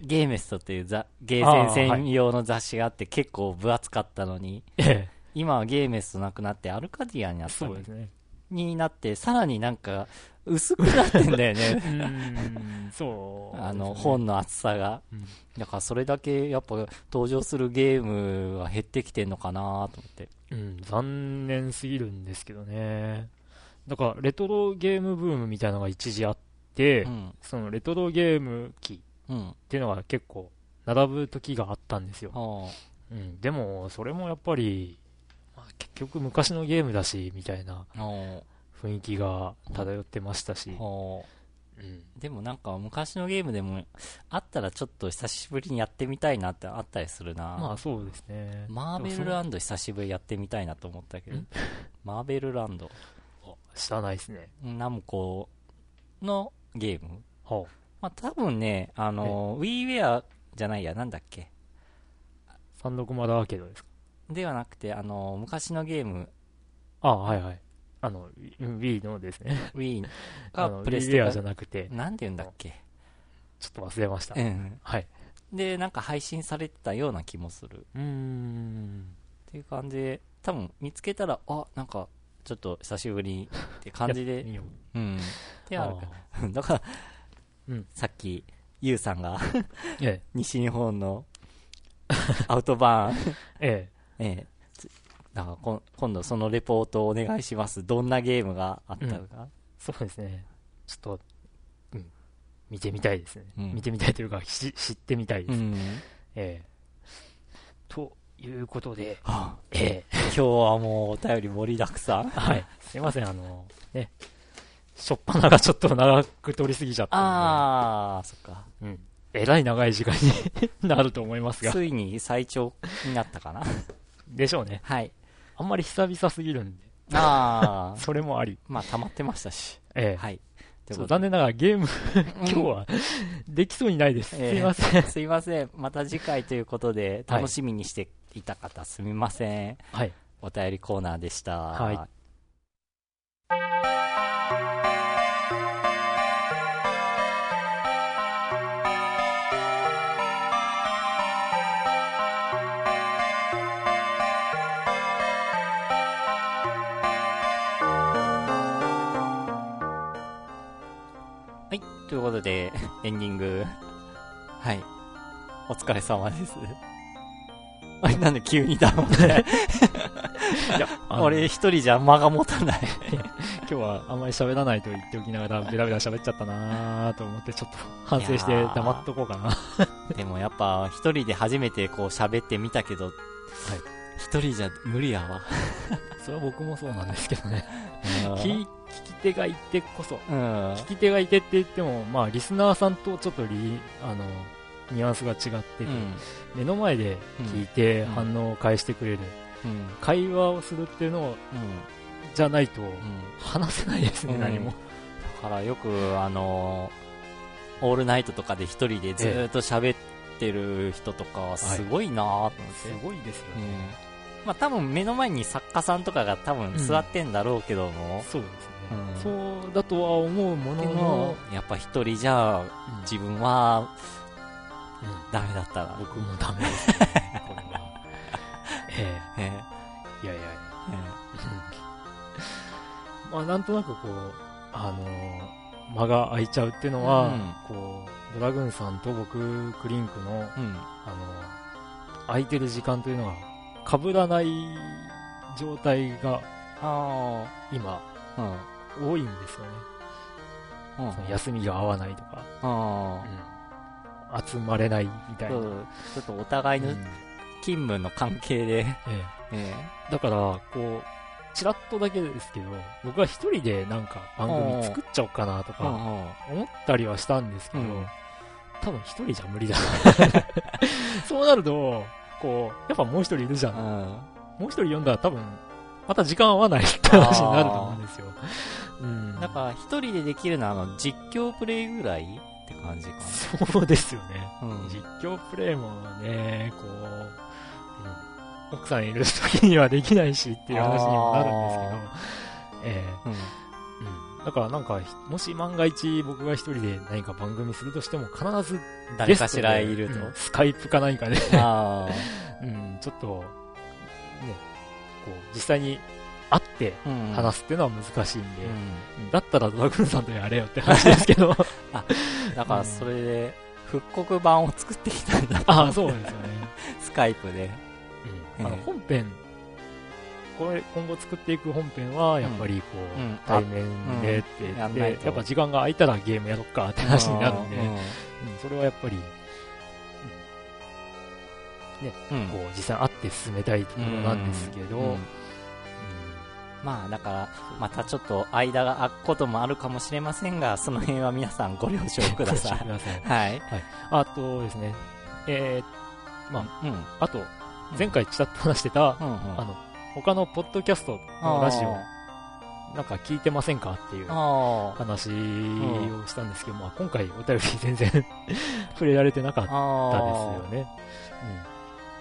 ゲーメストっていうゲーセン専用の雑誌があって結構分厚かったのに、今はゲーメストなくなってアルカディアになったそうですね。になって、さらになんか、薄くなってんだよね。(laughs) そう、ね、あの、本の厚さが、うん、だからそれだけやっぱ登場するゲームは減ってきてんのかなと思って。うん、残念すぎるんですけどね。だからレトロゲームブームみたいなのが一時あって、うん、そのレトロゲーム機っていうのが結構並ぶ時があったんですよ。うん、でも、それもやっぱり、まあ、結局昔のゲームだし、みたいな雰囲気が漂ってましたし、うん、でもなんか昔のゲームでもあったらちょっと久しぶりにやってみたいなってあったりするな。まあそうですね。マーベルランド久しぶりやってみたいなと思ったけど。マーベルランド知らないですね。ナムコのゲーム？はあ、まあ多分ねあの WiiWare じゃないやなんだっけ？360アーケードですか？ではなくてあの昔のゲームああはいはいあの、Wii のですね。Wii (laughs) がプレステアじゃなくて。なんて言うんだっけ？ちょっと忘れました。うん。はい。で、なんか配信されてたような気もする。うん。っていう感じで、多分見つけたら、あ、なんか、ちょっと久しぶりって感じで。(laughs) うん。ってあるか。(laughs) だから、うん、さっき、ゆうさんがええ、西日本のアウトバーンええ、ええ、だからこ今度そのレポートをお願いします。どんなゲームがあったのか。うん、そうですね。ちょっと、うん、見てみたいですね。うん、見てみたいというか、知ってみたいです。うん、ええー、ということで、はあ、ええー、今日はもうお便り盛りだくさん。はい。すいません、あの、ね、しょっぱながちょっと長く取りすぎちゃったああ、そっか。うん。えらい長い時間に (laughs) なると思いますが。ついに最長になったかな。でしょうね。はい。あんまり久々すぎるんで。ああ。(laughs) それもあり。まあ、溜まってましたし。ええ。はい。残念ながらゲーム今日はできそうにないです。すいません。(laughs) すいません。また次回ということで、楽しみにしていた方、すみません。はい。お便りコーナーでした。はい。ということで、(laughs) エンディング。はい。お疲れ様です。あれ、なんで急に黙って (laughs) いや、俺一人じゃ間が持たない (laughs) 今日はあんまり喋らないと言っておきながら、ベラベラ喋っちゃったなと思って、ちょっと反省して黙っとこうかなでもやっぱ、一人で初めてこう喋ってみたけど、はい。一人じゃ無理やわそれは僕もそうなんですけどね。聞聞き手がいてこそ、うん、聞き手がいてって言っても、まあ、リスナーさんとちょっとリあのニュアンスが違ってて、うん、目の前で聞いて反応を返してくれる、うん、会話をするっていうのを、じゃないと話せないですね、何も。だからよく、あのオールナイトとかで一人でずっと喋ってる人とか、すごいなと思って、はい、すごいですよね。まあ多分目の前に作家さんとかが多分座ってんだろうけども、そうですそうだとは思うもののやっぱ一人じゃ自分は、うん、ダメだったら。僕もダメです。ねこれは。(laughs) ええ。えいやいやいや、ええ、(laughs) まあなんとなくこうあの間が空いちゃうっていうのは、うん、こうドラグーンさんと僕クリンクの、うん、あの空いてる時間というのが被らない状態が今、うん、多いんですよね。うん、休みが合わないとか、うん、集まれないみたいな。ちょっとお互いの勤務の関係で、ええ。ええ、だから、こう、ちらっとだけですけど、僕は一人でなんか番組作っちゃおうかなとか、思ったりはしたんですけど、多分一人じゃ無理だな (laughs) そうなると、こう、やっぱもう一人いるじゃん。もう一人読んだら多分、また時間合わないって話になると思うんですよ。うん。だから、一人でできるのは、あの、実況プレイぐらいって感じかな。そうですよね。うん、実況プレイもね、こう、うん、奥さんいる時にはできないしっていう話にもなるんですけど、ええー、うん。うん。だからなんか、もし万が一僕が一人で何か番組するとしても必ず誰かしらいると？うん、スカイプか何かで (laughs) うん、ちょっと、ね、こう、実際に会って話すっていうのは難しいんで、うん、だったらドラグーンさんとやれよって話ですけど。(laughs) あ、だからそれで、復刻版を作ってきたんだああ、そうですよね。スカイプで。うん、あの本編、これ今後作っていく本編はやっぱりこう、うん、対面でって言って、うん、やっぱ時間が空いたらゲームやろっかって話になるんで、うん、それはやっぱり、ね、こう実際会って進めたいところなんですけど、まあだから、またちょっと間が空くこともあるかもしれませんが、その辺は皆さんご了承ください。はい。はい。あとですね、えー、まあ、うん。あと、前回ちらっと話してた、うんうん、あの、他のポッドキャストのラジオ、なんか聞いてませんかっていう話をしたんですけど、まあ今回お便り全然 (laughs) 触れられてなかったですよね。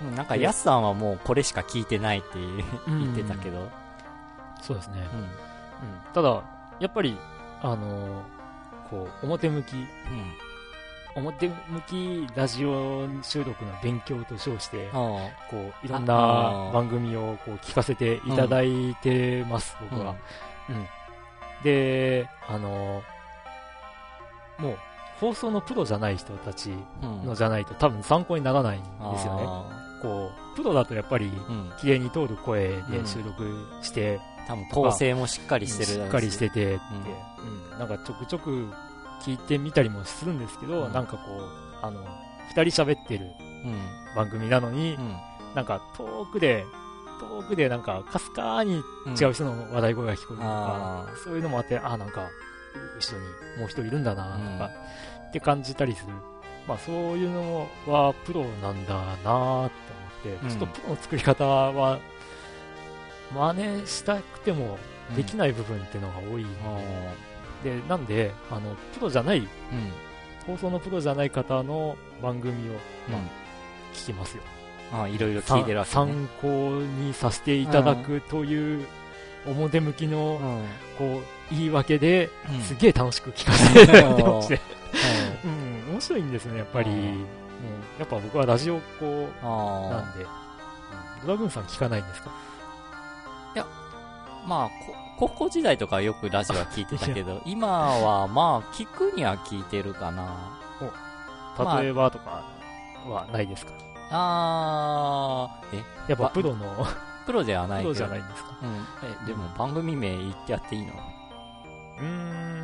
うん。なんか、ヤスさんはもうこれしか聞いてないって言ってたけど、そうですね。うん。うん、ただ、やっぱり、あのー、こう、表向き、うん、表向きラジオ収録の勉強と称して、こう、いろんな番組をこう聞かせていただいてます、僕は。うん。で、あのー、もう、放送のプロじゃない人たちのじゃないと多分参考にならないんですよね。こう、プロだとやっぱり、綺麗に通る声で収録して、多分構成もしっかりしてるし。っかりしててって、うん、なんかちょくちょく聞いてみたりもするんですけど、うん、なんかこう、あの、二人喋ってる番組なのに、うん、なんか遠くで、遠くでなんかかすかに違う人の話題声が聞こえるとか、うん、そういうのもあって、あ、なんか、後ろにもう一人いるんだな、とか、って感じたりする。まあそういうのはプロなんだなって思って、ちょっとプロの作り方は真似したくてもできない部分っていうのが多い、うん、でなんであのプロじゃない、うん、放送のプロじゃない方の番組を、まあ、聞きますよ。あいろいろ聞いてるわけ、ね、参考にさせていただくという表向きの、こう言い訳で、すげえ楽しく聞かせていただいてまして、(laughs) うん、面白いんですねやっぱり、うん、やっぱ僕はラジオっ子なんで、ドラグーンさん聞かないんですか？まあ、高校時代とかよくラジオは聞いてたけど、今はまあ、聞くには聞いてるかな。お、例えばとかはないですか、あー、え？やっぱプロの、プロではないプロじゃないんですか？うん。え、でも番組名言ってやっていいの？うーん。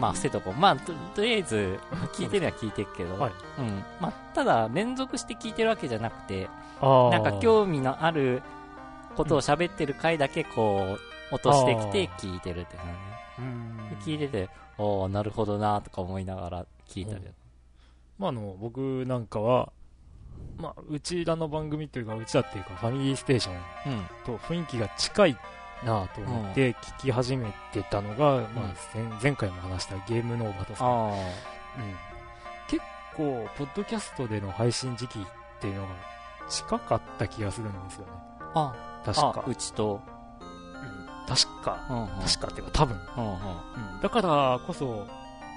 まあ、捨てとこ。う。まあ、と、とりあえず、聞いてるは聞いてるけど、はい、うん。まあ、ただ、連続して聞いてるわけじゃなくて、なんか興味のあることを喋ってる回だけこう、落としてきて聞いてるって感じ。聞いてて、おなるほどなとか思いながら聞いたり、うん、まあ、あの、僕なんかは、まあ、うちらの番組というか、うちらっていうか、ファミリーステーションと雰囲気が近いなと思って聞き始めてたのが、うん、まあ、前回も話したゲームノーバトさん。うん、結構、ポッドキャストでの配信時期っていうのが近かった気がするんですよね。あ確か。うちと。うん、確か、うんうん、確かっていうか多分、うんうん。うん、だからこそ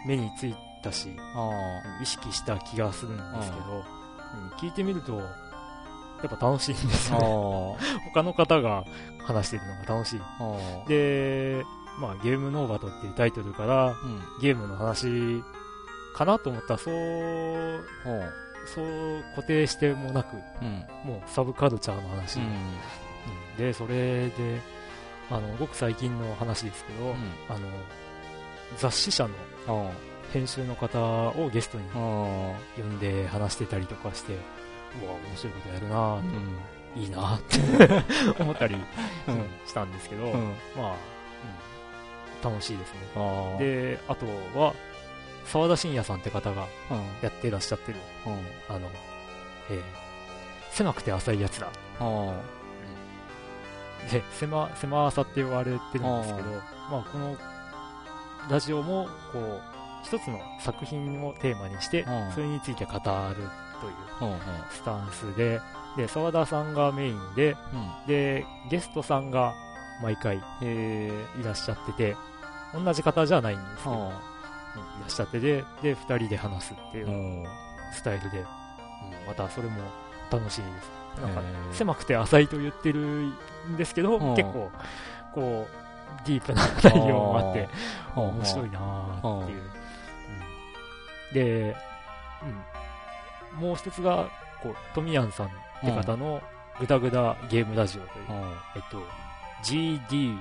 目についたし、意識した気がするんですけど、うん、聞いてみると、やっぱ楽しいんですよね。(laughs) 他の方が話してるのが楽しい。で、まあ、ゲームノーバトっていうタイトルから、うん、ゲームの話かなと思ったら、そう、そう固定してもなく、うん、もうサブカルチャーの話で、それで、あの、ごく最近の話ですけど、うん、あの、雑誌社の編集の方をゲストに呼んで話してたりとかして、うわ、面白いことやるなと、うん、いいなって (laughs) 思ったり、したんですけど、まあ、楽しいですね。で、あとは、沢田信也さんって方がやってらっしゃってる、あの、えー、狭くて浅いやつだ。で、狭、狭さって言われてるんですけど、まあ、このラジオも、こう、一つの作品をテーマにして、それについて語るというスタンスで、で、沢田さんがメインで、で、ゲストさんが毎回、えー、いらっしゃってて、同じ方じゃないんですけど、いらっしゃってで、で、二人で話すっていうスタイルで、うん、またそれも楽しいです。なんか狭くて浅いと言ってるんですけど、結構、こう、ディープな内容もあって、面白いなーっていう。で、うん、もう一つが、こう、トミヤンさんって方の、ぐだぐだゲームラジオという、えっと、GD、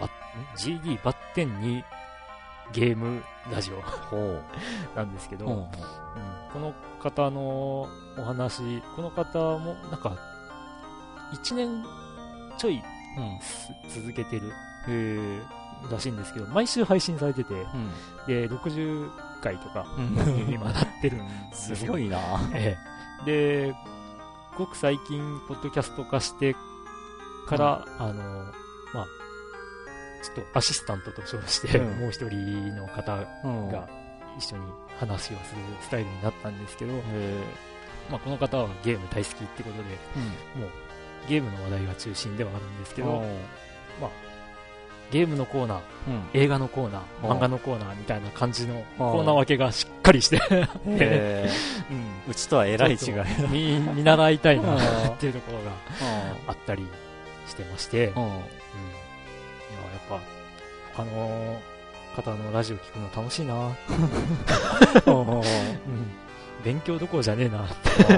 バ GD バッテンにゲームラジオ (laughs) なんですけど、うん、この方のお話、この方もなんか、1年ちょい、続けてる、らしいんですけど、毎週配信されてて、うん、で、60回とか、今なってるんですすごいな、ええ、で、ごく最近、ポッドキャスト化してから、うん、あの、まあ、ちょっとアシスタントと称して、もう一人の方が一緒に話をするスタイルになったん。ですけど、まあ、この方はゲーム大好きってことで、もうゲームの話題が中心ではあるんですけど、まあ、ゲームのコーナー、うん、映画のコーナー、漫画のコーナーみたいな感じのコーナー分けがしっかりしてえ (laughs) うん、うちとはえらい違い見見習いたいなっていうところがあったりしてまして、う。ん、いややっぱ他の方のラジオ聞くの楽しいな、(laughs) うん、勉強どころじゃねえな。って、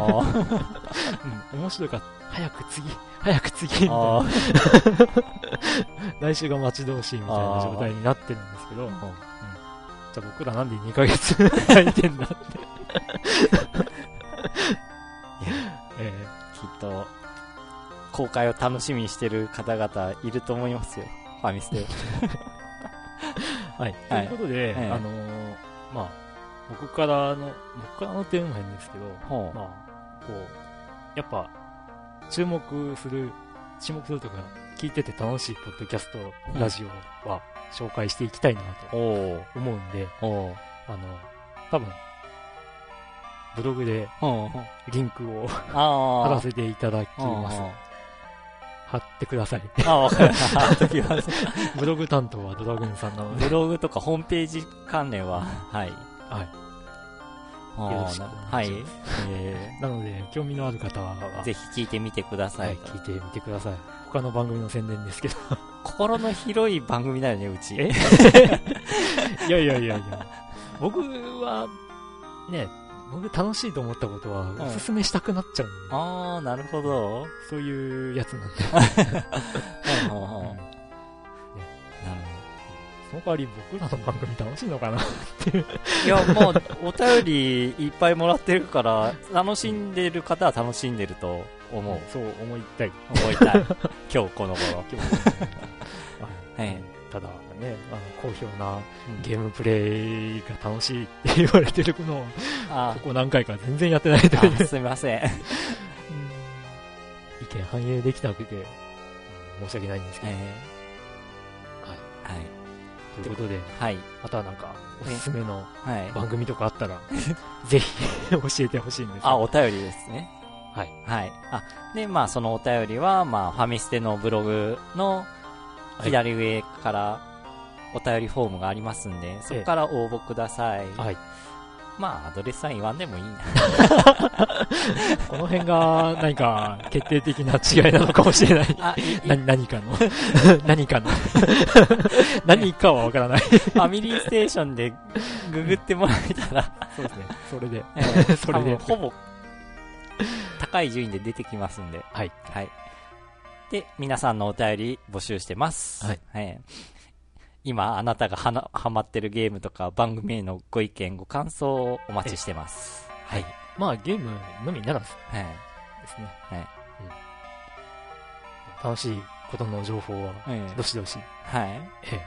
うん、面白かった。早く次、早く次、みたいな。来週が待ち遠しいみたいな状態になってるんですけど、うん、じゃあ僕らなんで2ヶ月空いてんだって。(laughs) (laughs) えー、きっと、公開を楽しみにしてる方々いると思いますよ。ファミステ。(laughs) はい。ということで、はい、あのー、まあ、僕からの、僕からの点も変ですけど、まあ、こう、やっぱ、注目する、注目するとか、聞いてて楽しいポッドキャスト、ラジオは紹介していきたいなと思うんで、あの、多分、ブログでリンクを貼らせていただきます。貼ってください。あ、わかりました。(laughs) 貼っときます。ブログ担当はドラグーンさんなので。ブログとかホームページ関連は、はい。はい。よろしくはい。えー、なので、興味のある方は、ぜひ聞いてみてください。はい、聞いてみてください。他の番組の宣伝ですけど。(laughs) 心の広い番組だよね、うち。え？(laughs) いやいやいやいや。僕は、ね、僕楽しいと思ったことは、おすすめしたくなっちゃう、うん、ああ、なるほど。そういうやつなんで。そ (laughs) の代わり僕らの番組楽しいのかなっていういや、もう、お便りいっぱいもらってるから、楽しんでる方は楽しんでると思う。そう思いたい。思いたい。(laughs) 今日この頃。今日、はい。ただね、あの好評なゲームプレイが楽しいって言われてるのを、ここ何回か全然やってないという。すみません。意見反映できたわけで、申し訳ないんですけど。えー、はい。はい。ということで、はい。またなんか、おすすめの番組とかあったら、ぜひ教えてほしいんです。あ、お便りですね。はい。はい。あ、で、まあ、そのお便りは、まあ、ファミステのブログの左上からお便りフォームがありますんで、そこから応募ください。はい。まあ、アドレスは言わんでもいいな。(laughs) この辺が何か決定的な違いなのかもしれない。あ何何かの (laughs) 何かの (laughs) 何かはわからないファミリーステーションでググってもらえたらそうですね。それで。えー、それで。ほぼ、高い順位で出てきますんで。はい。はい。で、皆さんのお便り募集してます。はい。はい今あなたがはなハマってるゲームとか番組へのご意見、ご感想をお待ちしてます。はい。まあゲームのみならず、はい。ですね。はい。うん、楽しいことの情報は、どしどし、はい。ええ、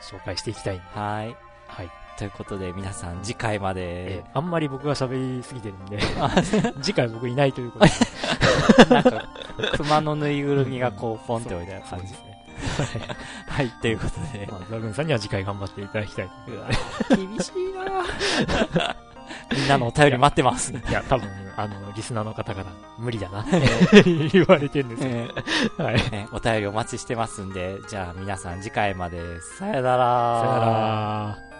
紹介していきたいはい。はい。ということで皆さん次回まで、えあんまり僕が喋りすぎてるんで (laughs) (laughs) 次回僕いないということで (laughs) なんか熊のぬいぐるみがこうポンって置いてある感じはい、ということで。まあ、ザグンさんには次回頑張っていただきたい。厳しいな (laughs) みんなのお便り待ってます。いや、多分、あの、リスナーの方から無理だなって (laughs) 言われてるんですけど、はい、お便りお待ちしてますんで、じゃあ皆さん次回まで、さよなら。さよなら。